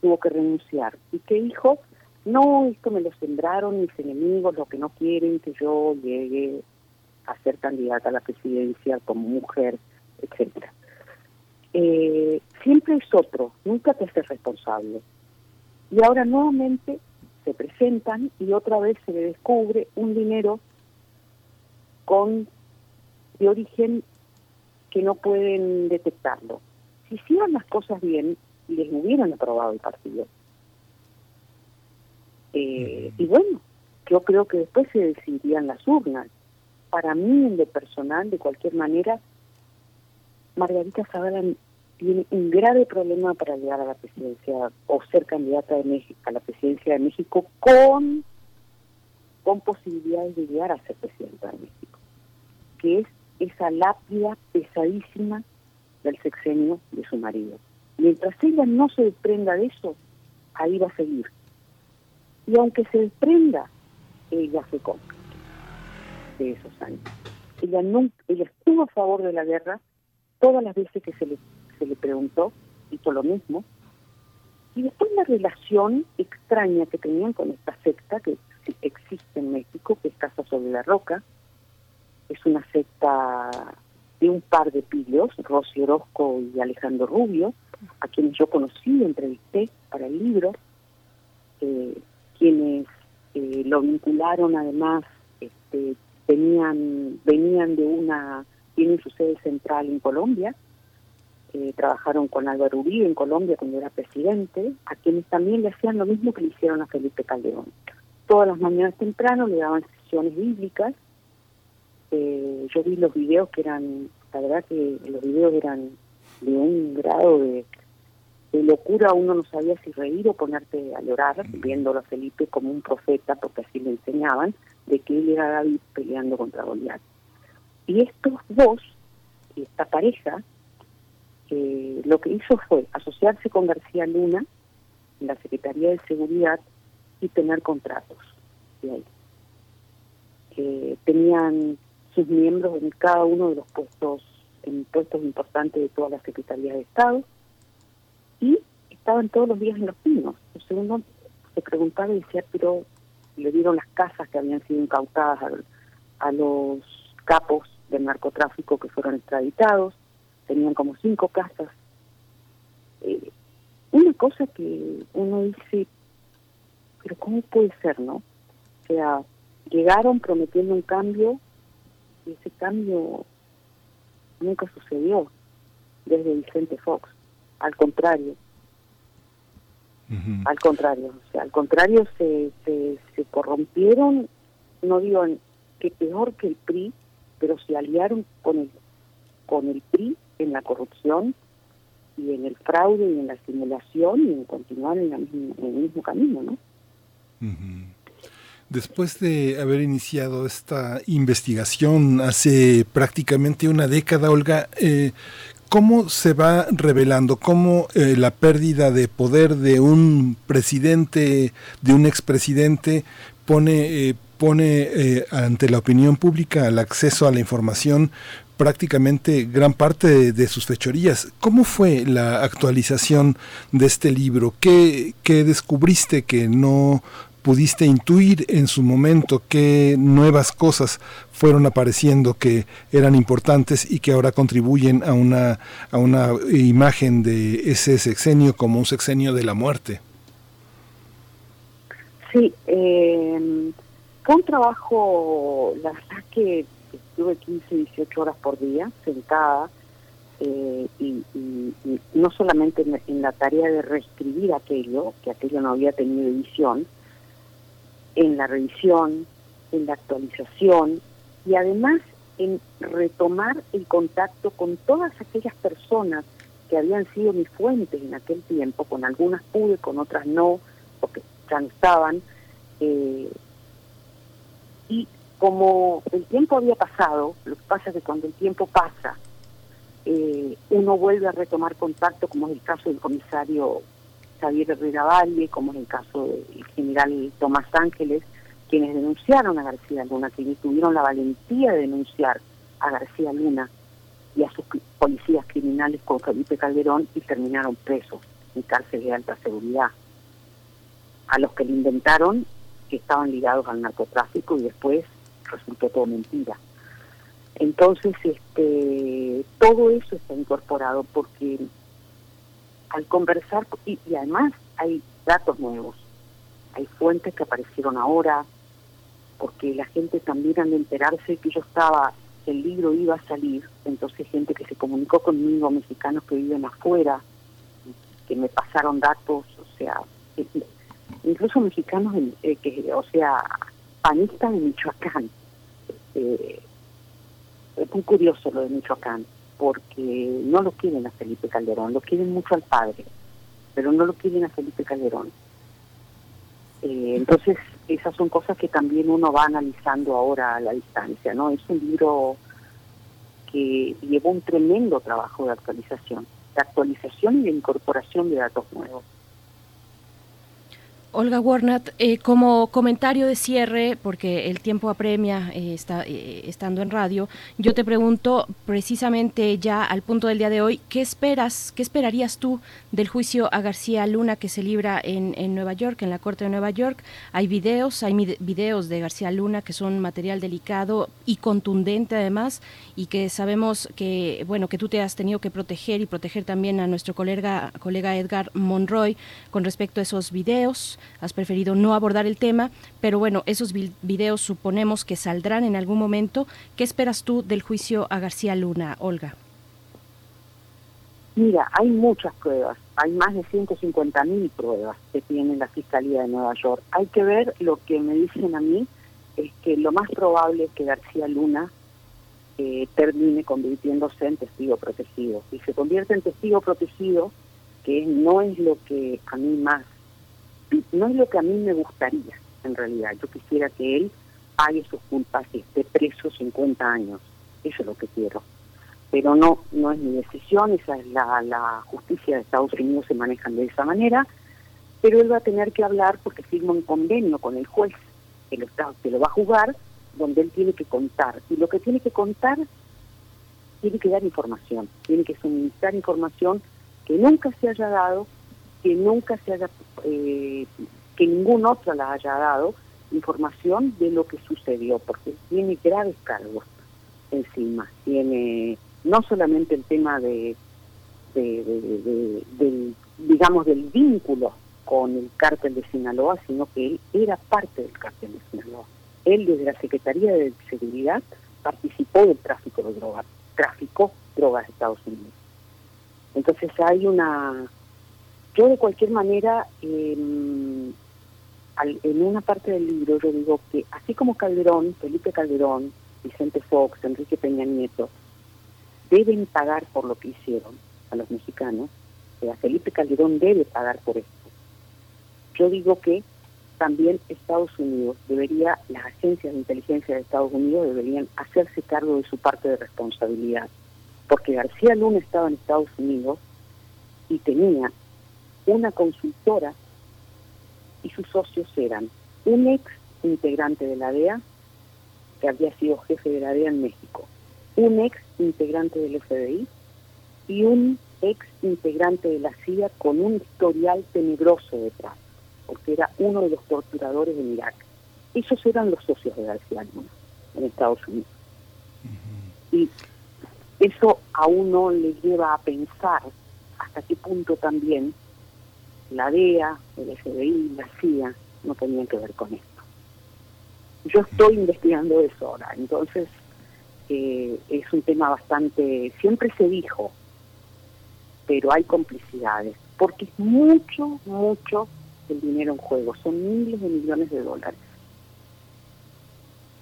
tuvo que renunciar. ¿Y qué dijo? no, esto me lo sembraron mis enemigos, los que no quieren que yo llegue a ser candidata a la presidencia como mujer, etcétera. Eh, siempre es otro, nunca te haces responsable. Y ahora nuevamente se presentan y otra vez se le descubre un dinero con de origen que no pueden detectarlo. Si hicieran las cosas bien, les hubieran aprobado el partido. Eh, y bueno, yo creo que después se decidirían las urnas. Para mí, en lo personal, de cualquier manera, Margarita Zavala tiene un grave problema para llegar a la presidencia o ser candidata de México, a la presidencia de México con, con posibilidades de llegar a ser presidenta de México, que es esa lápida pesadísima del sexenio de su marido. Mientras ella no se desprenda de eso, ahí va a seguir. Y aunque se desprenda, ella fue cómplice de esos años. Ella, nunca, ella estuvo a favor de la guerra todas las veces que se le, se le preguntó, hizo lo mismo. Y después la relación extraña que tenían con esta secta que existe en México, que es Casa sobre la Roca, es una secta de un par de pillos, Rosy Orozco y Alejandro Rubio, a quienes yo conocí, entrevisté para el libro. Eh, quienes eh, lo vincularon además este, venían venían de una tienen su sede central en Colombia eh, trabajaron con Álvaro Uribe en Colombia cuando era presidente, a quienes también le hacían lo mismo que le hicieron a Felipe Calderón. Todas las mañanas temprano le daban sesiones bíblicas. Eh, yo vi los videos que eran, la verdad que los videos eran de un grado de, de locura, uno no sabía si reír o ponerte a llorar, viéndolo a Felipe como un profeta, porque así le enseñaban, de que él era David peleando contra Goliat. Y estos dos, esta pareja, eh, lo que hizo fue asociarse con García Luna en la Secretaría de Seguridad y tener contratos de ahí. Eh, tenían sus miembros en cada uno de los puestos, en puestos importantes de todas las secretarías de Estado y estaban todos los días en los pinos. El segundo se preguntaba y decía, pero le dieron las casas que habían sido incautadas a, a los capos del narcotráfico que fueron extraditados, tenían como cinco casas. Eh, una cosa que uno dice, pero ¿cómo puede ser, no? O sea, llegaron prometiendo un cambio y ese cambio nunca sucedió desde Vicente Fox. Al contrario, al contrario, o sea, al contrario se, se, se corrompieron, no digo que peor que el PRI, pero se aliaron con el con el PRI en la corrupción y en el fraude y en la simulación y en continuar en, en el mismo camino, ¿no? Después de haber iniciado esta investigación hace prácticamente una década, Olga, eh, ¿cómo se va revelando? ¿Cómo eh, la pérdida de poder de un presidente, de un expresidente, pone, eh, pone eh, ante la opinión pública el acceso a la información prácticamente gran parte de, sus fechorías. ¿Cómo fue la actualización de este libro? ¿Qué, qué descubriste que no pudiste intuir en su momento qué nuevas cosas fueron apareciendo que eran importantes y que ahora contribuyen a una, a una imagen de ese sexenio como un sexenio de la muerte. Sí, eh, fue un trabajo, la verdad que estuve 15, 18 horas por día sentada eh, y, y, no solamente en, en la tarea de reescribir aquello, que aquello no había tenido edición, en la revisión, en la actualización y además en retomar el contacto con todas aquellas personas que habían sido mis fuentes en aquel tiempo, con algunas pude, con otras no, porque ya no estaban. Eh, y como el tiempo había pasado, lo que pasa es que cuando el tiempo pasa, eh, uno vuelve a retomar contacto, como es el caso del comisario Javier Herrera Valle, como es el caso del general Tomás Ángeles, quienes denunciaron a García Luna, quienes tuvieron la valentía de denunciar a García Luna y a sus policías criminales con Felipe Calderón y terminaron presos en cárceles de alta seguridad. A los que le inventaron que estaban ligados al narcotráfico y después resultó todo mentira. Entonces, este, todo eso está incorporado porque al conversar, y, además hay datos nuevos, hay fuentes que aparecieron ahora, porque la gente también al enterarse que yo estaba, que el libro iba a salir, entonces gente que se comunicó conmigo, mexicanos que viven afuera, que me pasaron datos, o sea, incluso mexicanos eh, que, o sea, panistas de Michoacán. Eh, es muy curioso lo de Michoacán porque no lo quieren a Felipe Calderón, lo quieren mucho al padre, pero no lo quieren a Felipe Calderón. Eh, entonces, esas son cosas que también uno va analizando ahora a la distancia, ¿no? Es un libro que llevó un tremendo trabajo de actualización, de actualización y de incorporación de datos nuevos. Olga Warnat, eh, como comentario de cierre, porque el tiempo apremia eh, está, eh, estando en radio, yo te pregunto precisamente ya al punto del día de hoy, ¿qué esperas, qué esperarías tú del juicio a García Luna que se libra en, en Nueva York, en la Corte de Nueva York? Hay videos, hay videos de García Luna que son material delicado y contundente además, y que sabemos que, bueno, que tú te has tenido que proteger y proteger también a nuestro colega, colega Edgar Monroy con respecto a esos videos has preferido no abordar el tema, pero bueno, esos videos suponemos que saldrán en algún momento. ¿Qué esperas tú del juicio a García Luna, Olga? Mira, hay muchas pruebas, hay más de 150 mil pruebas que tiene la Fiscalía de Nueva York. Hay que ver, lo que me dicen a mí es que lo más probable es que García Luna eh, termine convirtiéndose en testigo protegido. Si se convierte en testigo protegido, que no es lo que a mí más, no es lo que a mí me gustaría en realidad. Yo quisiera que él pague sus culpas y esté preso 50 años. Eso es lo que quiero pero no no es mi decisión, esa es la, justicia de Estados Unidos se manejan de esa manera, pero él va a tener que hablar porque firma un convenio con el juez que lo, está, que lo va a juzgar, donde él tiene que contar. Y lo que tiene que contar, tiene que dar información, tiene que suministrar información que nunca se haya dado, que nunca se haya, eh, que ningún otro la haya dado, información de lo que sucedió, porque tiene graves cargos encima, tiene no solamente el tema de, del, digamos, del vínculo con el cártel de Sinaloa, sino que él era parte del cártel de Sinaloa. Él desde la Secretaría de Seguridad participó del tráfico de drogas, tráfico drogas de Estados Unidos. Entonces hay una... Yo de cualquier manera, en una parte del libro yo digo que así como Calderón, Felipe Calderón, Vicente Fox, Enrique Peña Nieto, deben pagar por lo que hicieron a los mexicanos, o sea, Felipe Calderón debe pagar por esto. Yo digo que también Estados Unidos debería, las agencias de inteligencia de Estados Unidos deberían hacerse cargo de su parte de responsabilidad, porque García Luna estaba en Estados Unidos y tenía una consultora y sus socios eran un ex integrante de la DEA que había sido jefe de la DEA en México, un ex integrante del FBI y un ex integrante de la CIA con un historial tenebroso detrás, porque era uno de los torturadores de Irak. Esos eran los socios de García Luna en Estados Unidos. Y eso a uno le lleva a pensar hasta qué punto también la DEA, el FBI, la CIA no tenían que ver con esto. Yo estoy investigando eso ahora, entonces es un tema bastante, siempre se dijo, pero hay complicidades, porque es mucho, mucho el dinero en juego, son miles de millones de dólares.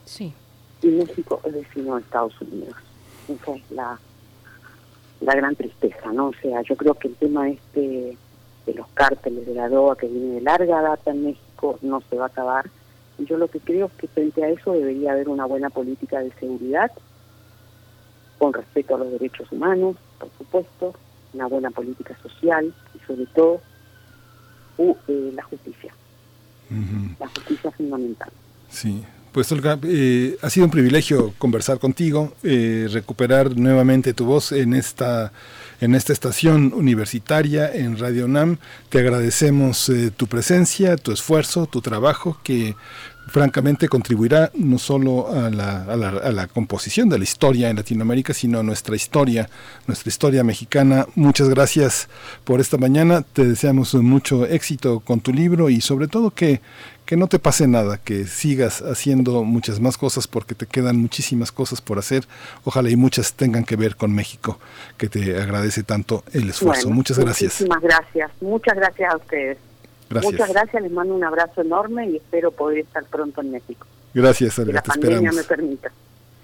Sí. Y México es vecino de Estados Unidos. Esa es la, la gran tristeza, ¿no? O sea, yo creo que el tema este de los cárteles de la droga que viene de larga data en México no se va a acabar. Y yo lo que creo es que frente a eso debería haber una buena política de seguridad con respeto a los derechos humanos, por supuesto, una buena política social y sobre todo eh, la justicia. La justicia fundamental. Sí, pues Olga, eh, ha sido un privilegio conversar contigo, eh, recuperar nuevamente tu voz en esta, en esta estación universitaria en Radio NAM. Te agradecemos tu presencia, tu esfuerzo, tu trabajo, que francamente contribuirá no solo a la, a, la, a la, composición de la historia en Latinoamérica, sino a nuestra historia, nuestra historia mexicana. Muchas gracias por esta mañana. Te deseamos mucho éxito con tu libro y sobre todo que, que no te pase nada, que sigas haciendo muchas más cosas porque te quedan muchísimas cosas por hacer. Ojalá y muchas tengan que ver con México, que te agradece tanto el esfuerzo. muchas gracias. Muchísimas gracias. Muchas gracias a ustedes. Muchas gracias, les mando un abrazo enorme y espero poder estar pronto en México. Gracias, Olga, que la te pandemia esperamos. me permita.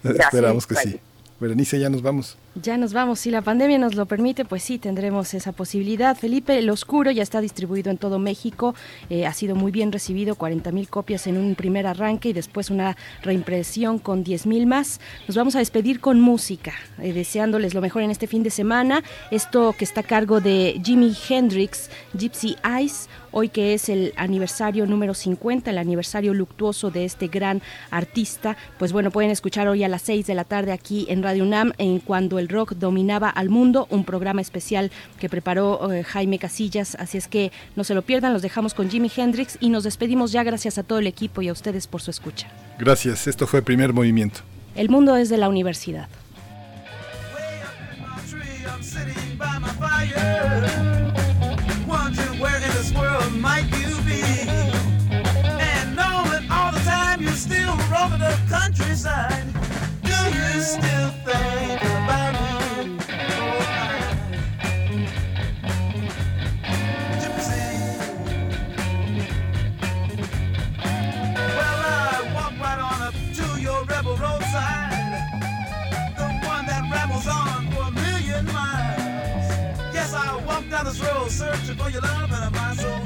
Gracias, esperamos que sí. Berenice, ya nos vamos. Ya nos vamos. Si la pandemia nos lo permite, pues sí, tendremos esa posibilidad. Felipe, El Oscuro ya está distribuido en todo México. Eh, ha sido muy bien recibido, 40 mil copias en un primer arranque y después una reimpresión con 10 mil más. Nos vamos a despedir con música, eh, deseándoles lo mejor en este fin de semana. Esto que está a cargo de Jimi Hendrix, Gypsy Eyes hoy que es el aniversario número 50, el aniversario luctuoso de este gran artista, pues bueno, pueden escuchar hoy a las 6 de la tarde aquí en Radio UNAM en Cuando el Rock Dominaba al Mundo, un programa especial que preparó eh, Jaime Casillas, así es que no se lo pierdan, los dejamos con Jimi Hendrix y nos despedimos ya gracias a todo el equipo y a ustedes por su escucha. Gracias, esto fue Primer Movimiento. El mundo es de la universidad. still roaming the countryside, do you still think this road searching for your love and my soul too.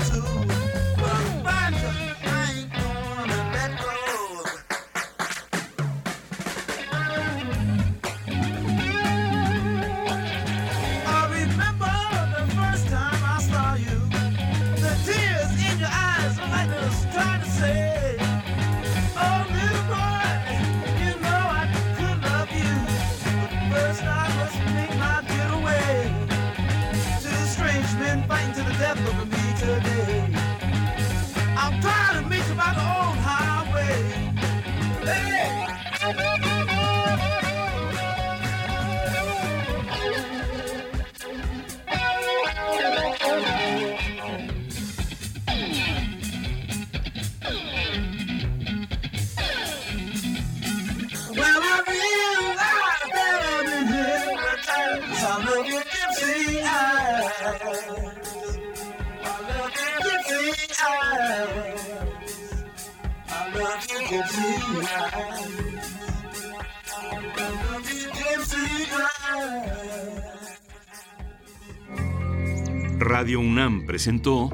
Radio UNAM presentó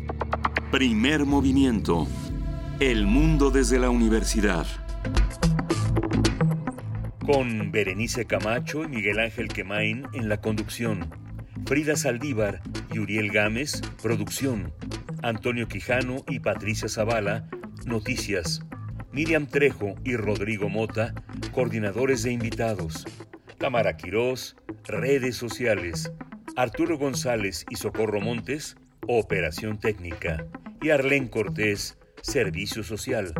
Primer Movimiento. El mundo desde la universidad. Con Berenice Camacho y Miguel Ángel Quemain en la conducción. Frida Saldívar y Uriel Gámez, producción. Antonio Quijano y Patricia Zavala, noticias. Miriam Trejo y Rodrigo Mota, coordinadores de invitados. Tamara Quirós, redes sociales. Arturo González y Socorro Montes, operación técnica. Y Arlén Cortés, servicio social.